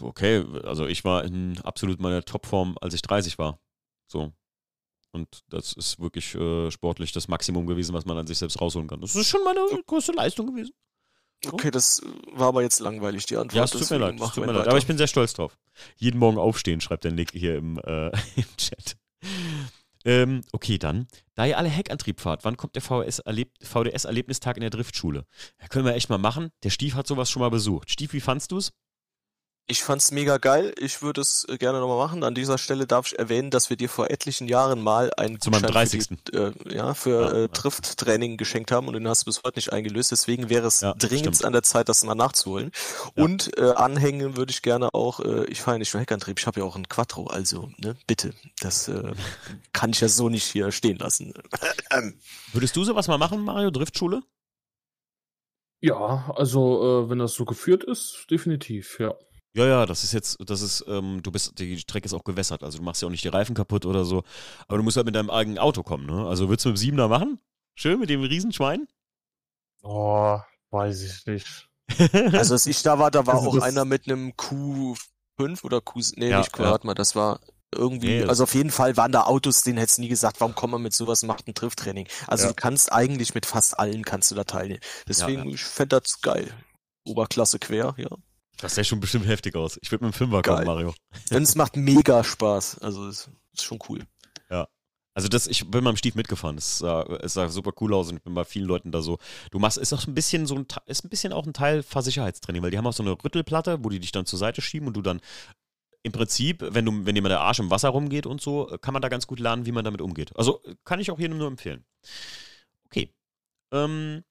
Speaker 1: Okay, also ich war in absolut meiner Topform, als ich 30 war. So. Und das ist wirklich äh, sportlich das Maximum gewesen, was man an sich selbst rausholen kann. Das ist schon meine größte Leistung gewesen.
Speaker 3: Okay, das war aber jetzt langweilig, die Antwort.
Speaker 1: Ja, es tut mir leid, tut mir leid. Aber ich bin sehr stolz drauf. Jeden Morgen aufstehen, schreibt der Nick hier im, äh, im Chat. Ähm, okay, dann. Da ihr alle Heckantrieb fahrt, wann kommt der VDS-Erlebnistag in der Driftschule? Ja, können wir echt mal machen. Der Stief hat sowas schon mal besucht. Stief, wie fandst du es?
Speaker 3: Ich fand's mega geil. Ich würde es äh, gerne nochmal machen. An dieser Stelle darf ich erwähnen, dass wir dir vor etlichen Jahren mal einen
Speaker 1: Zu meinem 30.
Speaker 3: Für, die, äh, ja, für ja, äh, Drift-Training geschenkt haben und den hast du bis heute nicht eingelöst. Deswegen wäre es ja, dringend stimmt. an der Zeit, das mal nachzuholen. Ja. Und äh, anhängen würde ich gerne auch, äh, ich fahre nicht nur Heckantrieb, ich habe ja auch einen Quattro, also ne, bitte. Das äh, kann ich ja so nicht hier stehen lassen.
Speaker 1: Würdest du sowas mal machen, Mario? Driftschule?
Speaker 4: Ja, also äh, wenn das so geführt ist, definitiv, ja.
Speaker 1: Ja, ja, das ist jetzt, das ist, ähm, du bist, die Strecke ist auch gewässert, also du machst ja auch nicht die Reifen kaputt oder so. Aber du musst halt mit deinem eigenen Auto kommen, ne? Also würdest du mit dem Siebener machen? Schön mit dem Riesenschwein?
Speaker 4: Oh, weiß ich nicht.
Speaker 3: also als ich da war, da war also auch einer mit einem Q5 oder Q, nee, ja, nicht Q, ja. warte mal, das war irgendwie, nee, also auf jeden Fall waren da Autos, denen hättest du nie gesagt, warum kommt man mit sowas, macht ein Trifttraining. Also ja. du kannst eigentlich mit fast allen kannst du da teilnehmen. Deswegen, ich fände das geil. Oberklasse quer, ja.
Speaker 1: Das sähe schon bestimmt heftig aus. Ich würde mit dem Fünfer kommen, Mario.
Speaker 3: Denn es macht mega Spaß. Also es ist schon cool.
Speaker 1: Ja. Also das, ich bin beim Stief mitgefahren. Es sah, es sah super cool aus und ich bin bei vielen Leuten da so. Du machst, ist auch ein bisschen so ein, ist ein bisschen auch ein Teil Fahrsicherheitstraining, weil die haben auch so eine Rüttelplatte, wo die dich dann zur Seite schieben und du dann im Prinzip, wenn du, wenn dir mal der Arsch im Wasser rumgeht und so, kann man da ganz gut lernen, wie man damit umgeht. Also kann ich auch jedem nur empfehlen. Okay. Ähm,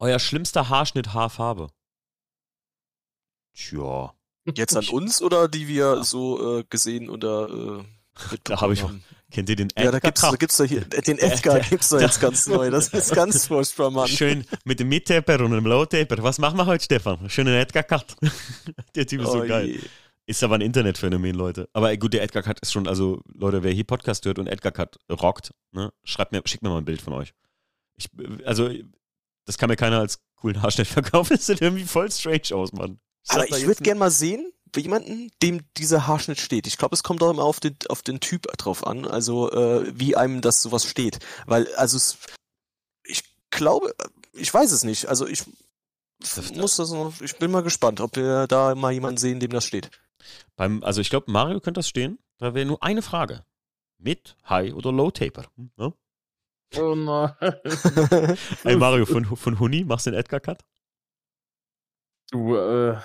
Speaker 1: euer schlimmster Haarschnitt, Haarfarbe. Tja.
Speaker 3: Jetzt an uns oder die wir so äh, gesehen oder äh,
Speaker 1: da habe ich
Speaker 3: haben?
Speaker 1: Kennt ihr den
Speaker 3: Edgar? Ja, da gibt's, da gibt's da hier, den Edgar gibt's da jetzt ganz neu. Das ist ganz furchtbar, Mann.
Speaker 1: Schön mit dem Mid-Taper und dem Low-Taper. Was machen wir heute, Stefan? Schönen Edgar-Cut. der Typ ist so oh geil. Je. Ist aber ein Internetphänomen, Leute. Aber gut, der Edgar Cut ist schon, also Leute, wer hier Podcast hört und Edgar Cut rockt, ne, schreibt mir, schickt mir mal ein Bild von euch. Ich, also, das kann mir keiner als coolen Haarschnitt verkaufen. Das sieht irgendwie voll strange aus, Mann.
Speaker 3: Ich aber ich würde gerne mal sehen, jemanden, dem dieser Haarschnitt steht. Ich glaube, es kommt auch immer auf den, auf den Typ drauf an, also äh, wie einem das sowas steht. Weil, also es, ich glaube, ich weiß es nicht. Also ich das muss das noch, ich bin mal gespannt, ob wir da mal jemanden sehen, dem das steht.
Speaker 1: Beim, also ich glaube, Mario könnte das stehen. Da wäre nur eine Frage. Mit, High oder Low Taper? Hm, ne?
Speaker 4: Oh nein.
Speaker 1: Ey Mario, von, von Huni machst du den Edgar Cut?
Speaker 4: Du, äh,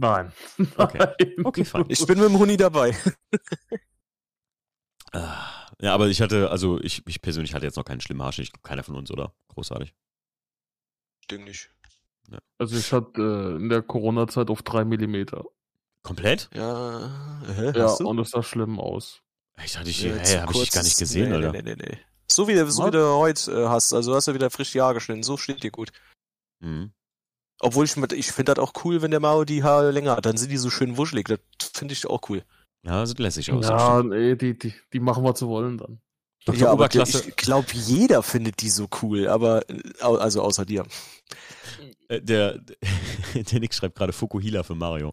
Speaker 4: Nein.
Speaker 1: Okay, okay fein.
Speaker 3: Ich bin mit dem Huni dabei.
Speaker 1: Ah, ja, aber ich hatte, also ich, ich persönlich hatte jetzt noch keinen schlimmen Arsch. keiner von uns, oder? Großartig.
Speaker 3: Stimmt nicht.
Speaker 4: Ja. Also ich hatte äh, in der Corona-Zeit auf drei Millimeter.
Speaker 1: Komplett?
Speaker 3: Ja,
Speaker 4: hä, ja und es sah schlimm aus.
Speaker 1: Ich dachte, ich, ja, hey, habe ich dich gar nicht gesehen, nee, Alter. Nee, nee, nee.
Speaker 3: So wie, so wie du heute äh, hast, also hast du wieder frisch die Haare geschnitten, so steht dir gut. Mhm. Obwohl ich, ich finde das auch cool, wenn der Mao die Haare länger hat. Dann sind die so schön wuschelig. Das finde ich auch cool.
Speaker 1: Ja, sieht lässig aus.
Speaker 4: Ja, nee, die, die, die machen wir zu wollen dann.
Speaker 3: Dr. Ja, Oberklasse. ich glaube, jeder findet die so cool, aber also außer dir.
Speaker 1: Äh, der, der Nick schreibt gerade Fukuhila für Mario.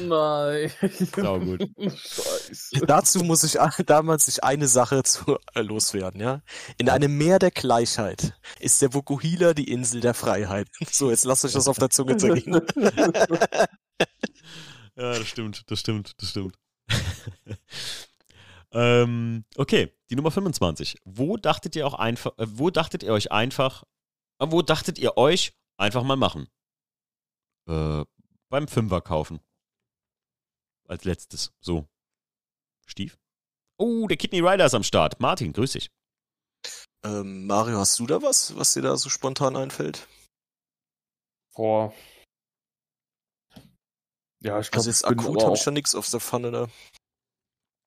Speaker 4: Nein.
Speaker 1: Sau gut.
Speaker 3: Scheiße. Dazu muss ich damals sich eine Sache zu, äh, loswerden, ja. In einem Meer der Gleichheit ist der Vokuhila die Insel der Freiheit. So, jetzt lasst euch das auf der Zunge zergehen.
Speaker 1: ja, das stimmt, das stimmt, das stimmt. ähm, okay, die Nummer 25. Wo dachtet ihr auch einfach, äh, wo dachtet ihr euch einfach, äh, wo dachtet ihr euch einfach mal machen? Äh, beim Fünfer kaufen als letztes. So. Stief? Oh, der Kidney Rider ist am Start. Martin, grüß dich.
Speaker 3: Ähm, Mario, hast du da was, was dir da so spontan einfällt?
Speaker 4: Boah.
Speaker 3: Ja, ich glaube, also jetzt akut habe ich da nichts auf der Pfanne, ne?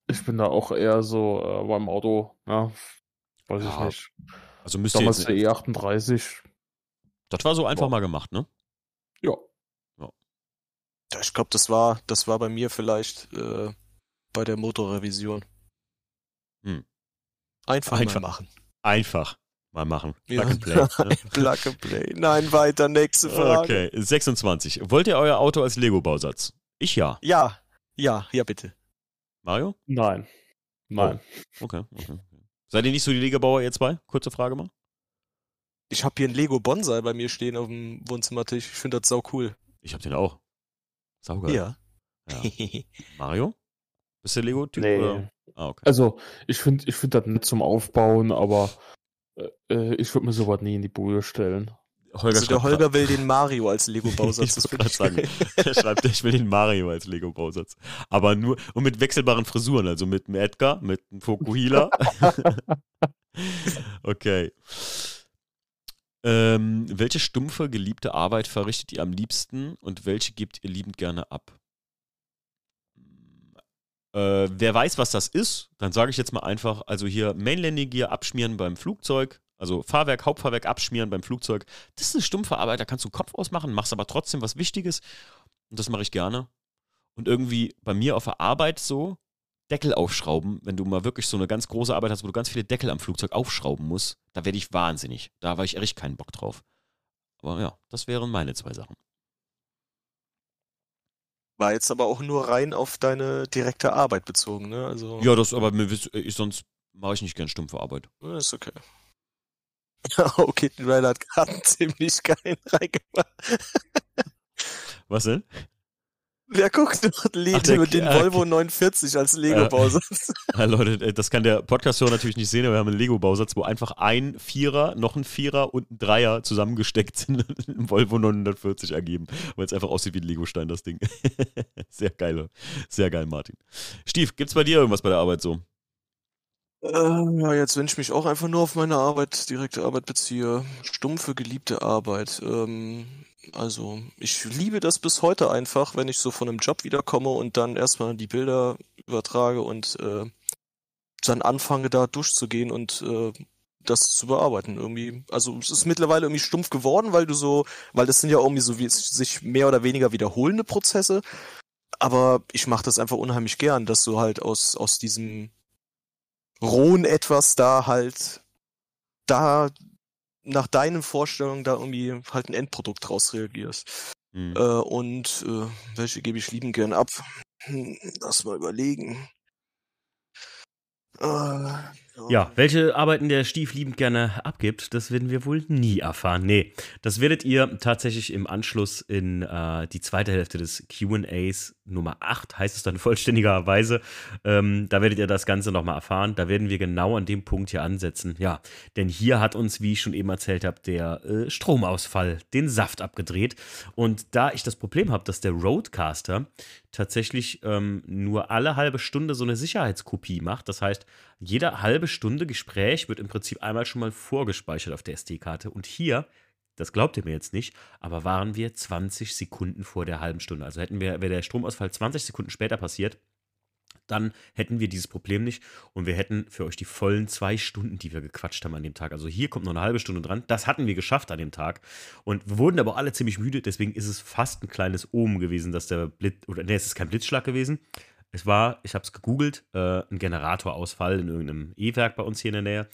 Speaker 4: Ich bin da auch eher so äh, beim Auto, ja. Weiß ja, ich nicht.
Speaker 1: Also müsste
Speaker 4: Damals der E38.
Speaker 1: Das war so einfach Boah. mal gemacht, ne?
Speaker 4: Ja
Speaker 3: ich glaube, das war, das war bei mir vielleicht äh, bei der Motorrevision.
Speaker 1: Hm.
Speaker 3: Einfach, Einfach mal machen.
Speaker 1: Einfach mal machen.
Speaker 3: Plug ja. and Play. Ne? Plug and Play. Nein, weiter, nächste Frage.
Speaker 1: Okay, 26. Wollt ihr euer Auto als Lego-Bausatz? Ich ja.
Speaker 3: Ja, ja, ja, bitte.
Speaker 1: Mario?
Speaker 4: Nein. Nein.
Speaker 1: Oh. Okay, okay. Seid ihr nicht so die Lego-Bauer, ihr zwei? Kurze Frage mal.
Speaker 3: Ich habe hier einen Lego Bonsai bei mir stehen auf dem Wohnzimmertisch. Ich finde das sau cool.
Speaker 1: Ich habe den auch. Saugeil.
Speaker 3: Ja.
Speaker 1: ja. Mario? Bist du Lego-Typ?
Speaker 4: Nee. Ah, okay. Also, ich finde ich find das nicht zum Aufbauen, aber äh, äh ich würde mir sowas nie in die Bude stellen.
Speaker 3: Holger also der Holger will den Mario als Lego-Bausatz.
Speaker 1: ich wollte sagen. er schreibt, ich will den Mario als Lego-Bausatz. Aber nur, und mit wechselbaren Frisuren, also mit einem Edgar, mit einem Fokuhila. okay. Ähm, welche stumpfe, geliebte Arbeit verrichtet ihr am liebsten und welche gebt ihr liebend gerne ab? Äh, wer weiß, was das ist, dann sage ich jetzt mal einfach, also hier Mainlanding Gear abschmieren beim Flugzeug, also Fahrwerk, Hauptfahrwerk abschmieren beim Flugzeug. Das ist eine stumpfe Arbeit, da kannst du Kopf ausmachen, machst aber trotzdem was Wichtiges und das mache ich gerne. Und irgendwie bei mir auf der Arbeit so, Deckel aufschrauben, wenn du mal wirklich so eine ganz große Arbeit hast, wo du ganz viele Deckel am Flugzeug aufschrauben musst, da werde ich wahnsinnig. Da war ich echt keinen Bock drauf. Aber ja, das wären meine zwei Sachen.
Speaker 3: War jetzt aber auch nur rein auf deine direkte Arbeit bezogen, ne? Also
Speaker 1: ja, das aber ich, sonst mache ich nicht gern stumpfe Arbeit.
Speaker 3: Ja, ist okay. okay, den Ryder hat gerade ziemlich geil reingemacht.
Speaker 1: Was denn?
Speaker 3: Wer guckt noch Lied mit den Volvo 49 als Lego-Bausatz?
Speaker 5: Ja, Leute, äh, das kann der Podcast-Hörer natürlich nicht sehen, aber wir haben einen Lego-Bausatz, wo einfach ein Vierer, noch ein Vierer und ein Dreier zusammengesteckt sind und einen Volvo 940 ergeben, weil es einfach aussieht wie ein Lego-Stein, das Ding. sehr geil, sehr geil, Martin. Stief, gibt's bei dir irgendwas bei der Arbeit so?
Speaker 3: Ähm, ja, jetzt, wenn ich mich auch einfach nur auf meine Arbeit, direkte Arbeit beziehe, stumpfe, geliebte Arbeit. Ähm, also, ich liebe das bis heute einfach, wenn ich so von einem Job wiederkomme und dann erstmal die Bilder übertrage und äh, dann anfange da durchzugehen und äh, das zu bearbeiten irgendwie. Also es ist mittlerweile irgendwie stumpf geworden, weil du so, weil das sind ja irgendwie so wie sich mehr oder weniger wiederholende Prozesse. Aber ich mache das einfach unheimlich gern, dass du halt aus aus diesem rohen etwas da halt da nach deinen Vorstellungen da irgendwie halt ein Endprodukt draus reagierst. Mhm. Äh, und äh, welche gebe ich lieben gern ab? Hm, lass mal überlegen.
Speaker 1: Äh, ja, welche Arbeiten der Stief liebend gerne abgibt, das werden wir wohl nie erfahren. Nee, das werdet ihr tatsächlich im Anschluss in äh, die zweite Hälfte des QAs Nummer 8, heißt es dann vollständigerweise. Ähm, da werdet ihr das Ganze nochmal erfahren. Da werden wir genau an dem Punkt hier ansetzen. Ja, denn hier hat uns, wie ich schon eben erzählt habe, der äh, Stromausfall den Saft abgedreht. Und da ich das Problem habe, dass der Roadcaster tatsächlich ähm, nur alle halbe Stunde so eine Sicherheitskopie macht, das heißt, jede halbe Stunde Gespräch wird im Prinzip einmal schon mal vorgespeichert auf der SD-Karte. Und hier, das glaubt ihr mir jetzt nicht, aber waren wir 20 Sekunden vor der halben Stunde. Also hätten wir, wäre der Stromausfall 20 Sekunden später passiert, dann hätten wir dieses Problem nicht und wir hätten für euch die vollen zwei Stunden, die wir gequatscht haben an dem Tag. Also hier kommt noch eine halbe Stunde dran. Das hatten wir geschafft an dem Tag und wir wurden aber alle ziemlich müde. Deswegen ist es fast ein kleines Omen gewesen, dass der Blitz, oder nee, es ist kein Blitzschlag gewesen, es war, ich habe es gegoogelt, äh, ein Generatorausfall in irgendeinem E-Werk bei uns hier in der Nähe.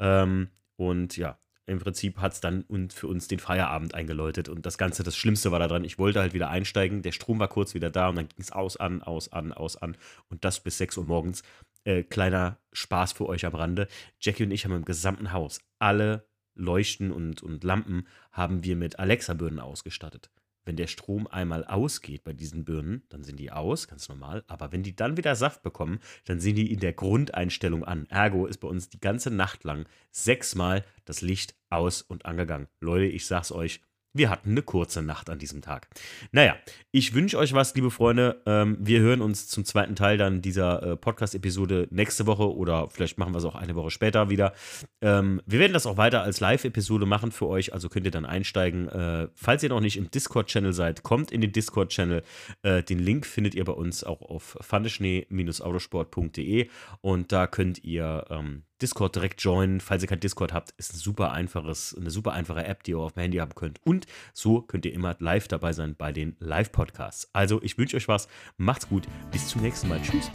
Speaker 1: Ähm, und ja, im Prinzip hat es dann für uns den Feierabend eingeläutet. Und das Ganze, das Schlimmste war daran, ich wollte halt wieder einsteigen. Der Strom war kurz wieder da und dann ging es aus, an, aus, an, aus, an. Und das bis 6 Uhr morgens. Äh, kleiner Spaß für euch am Rande. Jackie und ich haben im gesamten Haus alle Leuchten und, und Lampen haben wir mit Alexa-Birnen ausgestattet wenn der Strom einmal ausgeht bei diesen Birnen, dann sind die aus, ganz normal. Aber wenn die dann wieder Saft bekommen, dann sind die in der Grundeinstellung an. Ergo ist bei uns die ganze Nacht lang sechsmal das Licht aus und angegangen. Leute, ich sag's euch, wir hatten eine kurze Nacht an diesem Tag. Naja, ich wünsche euch was, liebe Freunde. Ähm, wir hören uns zum zweiten Teil dann dieser äh, Podcast-Episode nächste Woche oder vielleicht machen wir es auch eine Woche später wieder. Ähm, wir werden das auch weiter als Live-Episode machen für euch, also könnt ihr dann einsteigen. Äh, falls ihr noch nicht im Discord-Channel seid, kommt in den Discord-Channel. Äh, den Link findet ihr bei uns auch auf fandeschnee-autosport.de und da könnt ihr ähm, Discord direkt joinen. Falls ihr kein Discord habt, ist ein super einfaches, eine super einfache App, die ihr auf dem Handy haben könnt. Und so könnt ihr immer live dabei sein bei den Live-Podcasts. Also, ich wünsche euch was. Macht's gut. Bis zum nächsten Mal. Tschüss.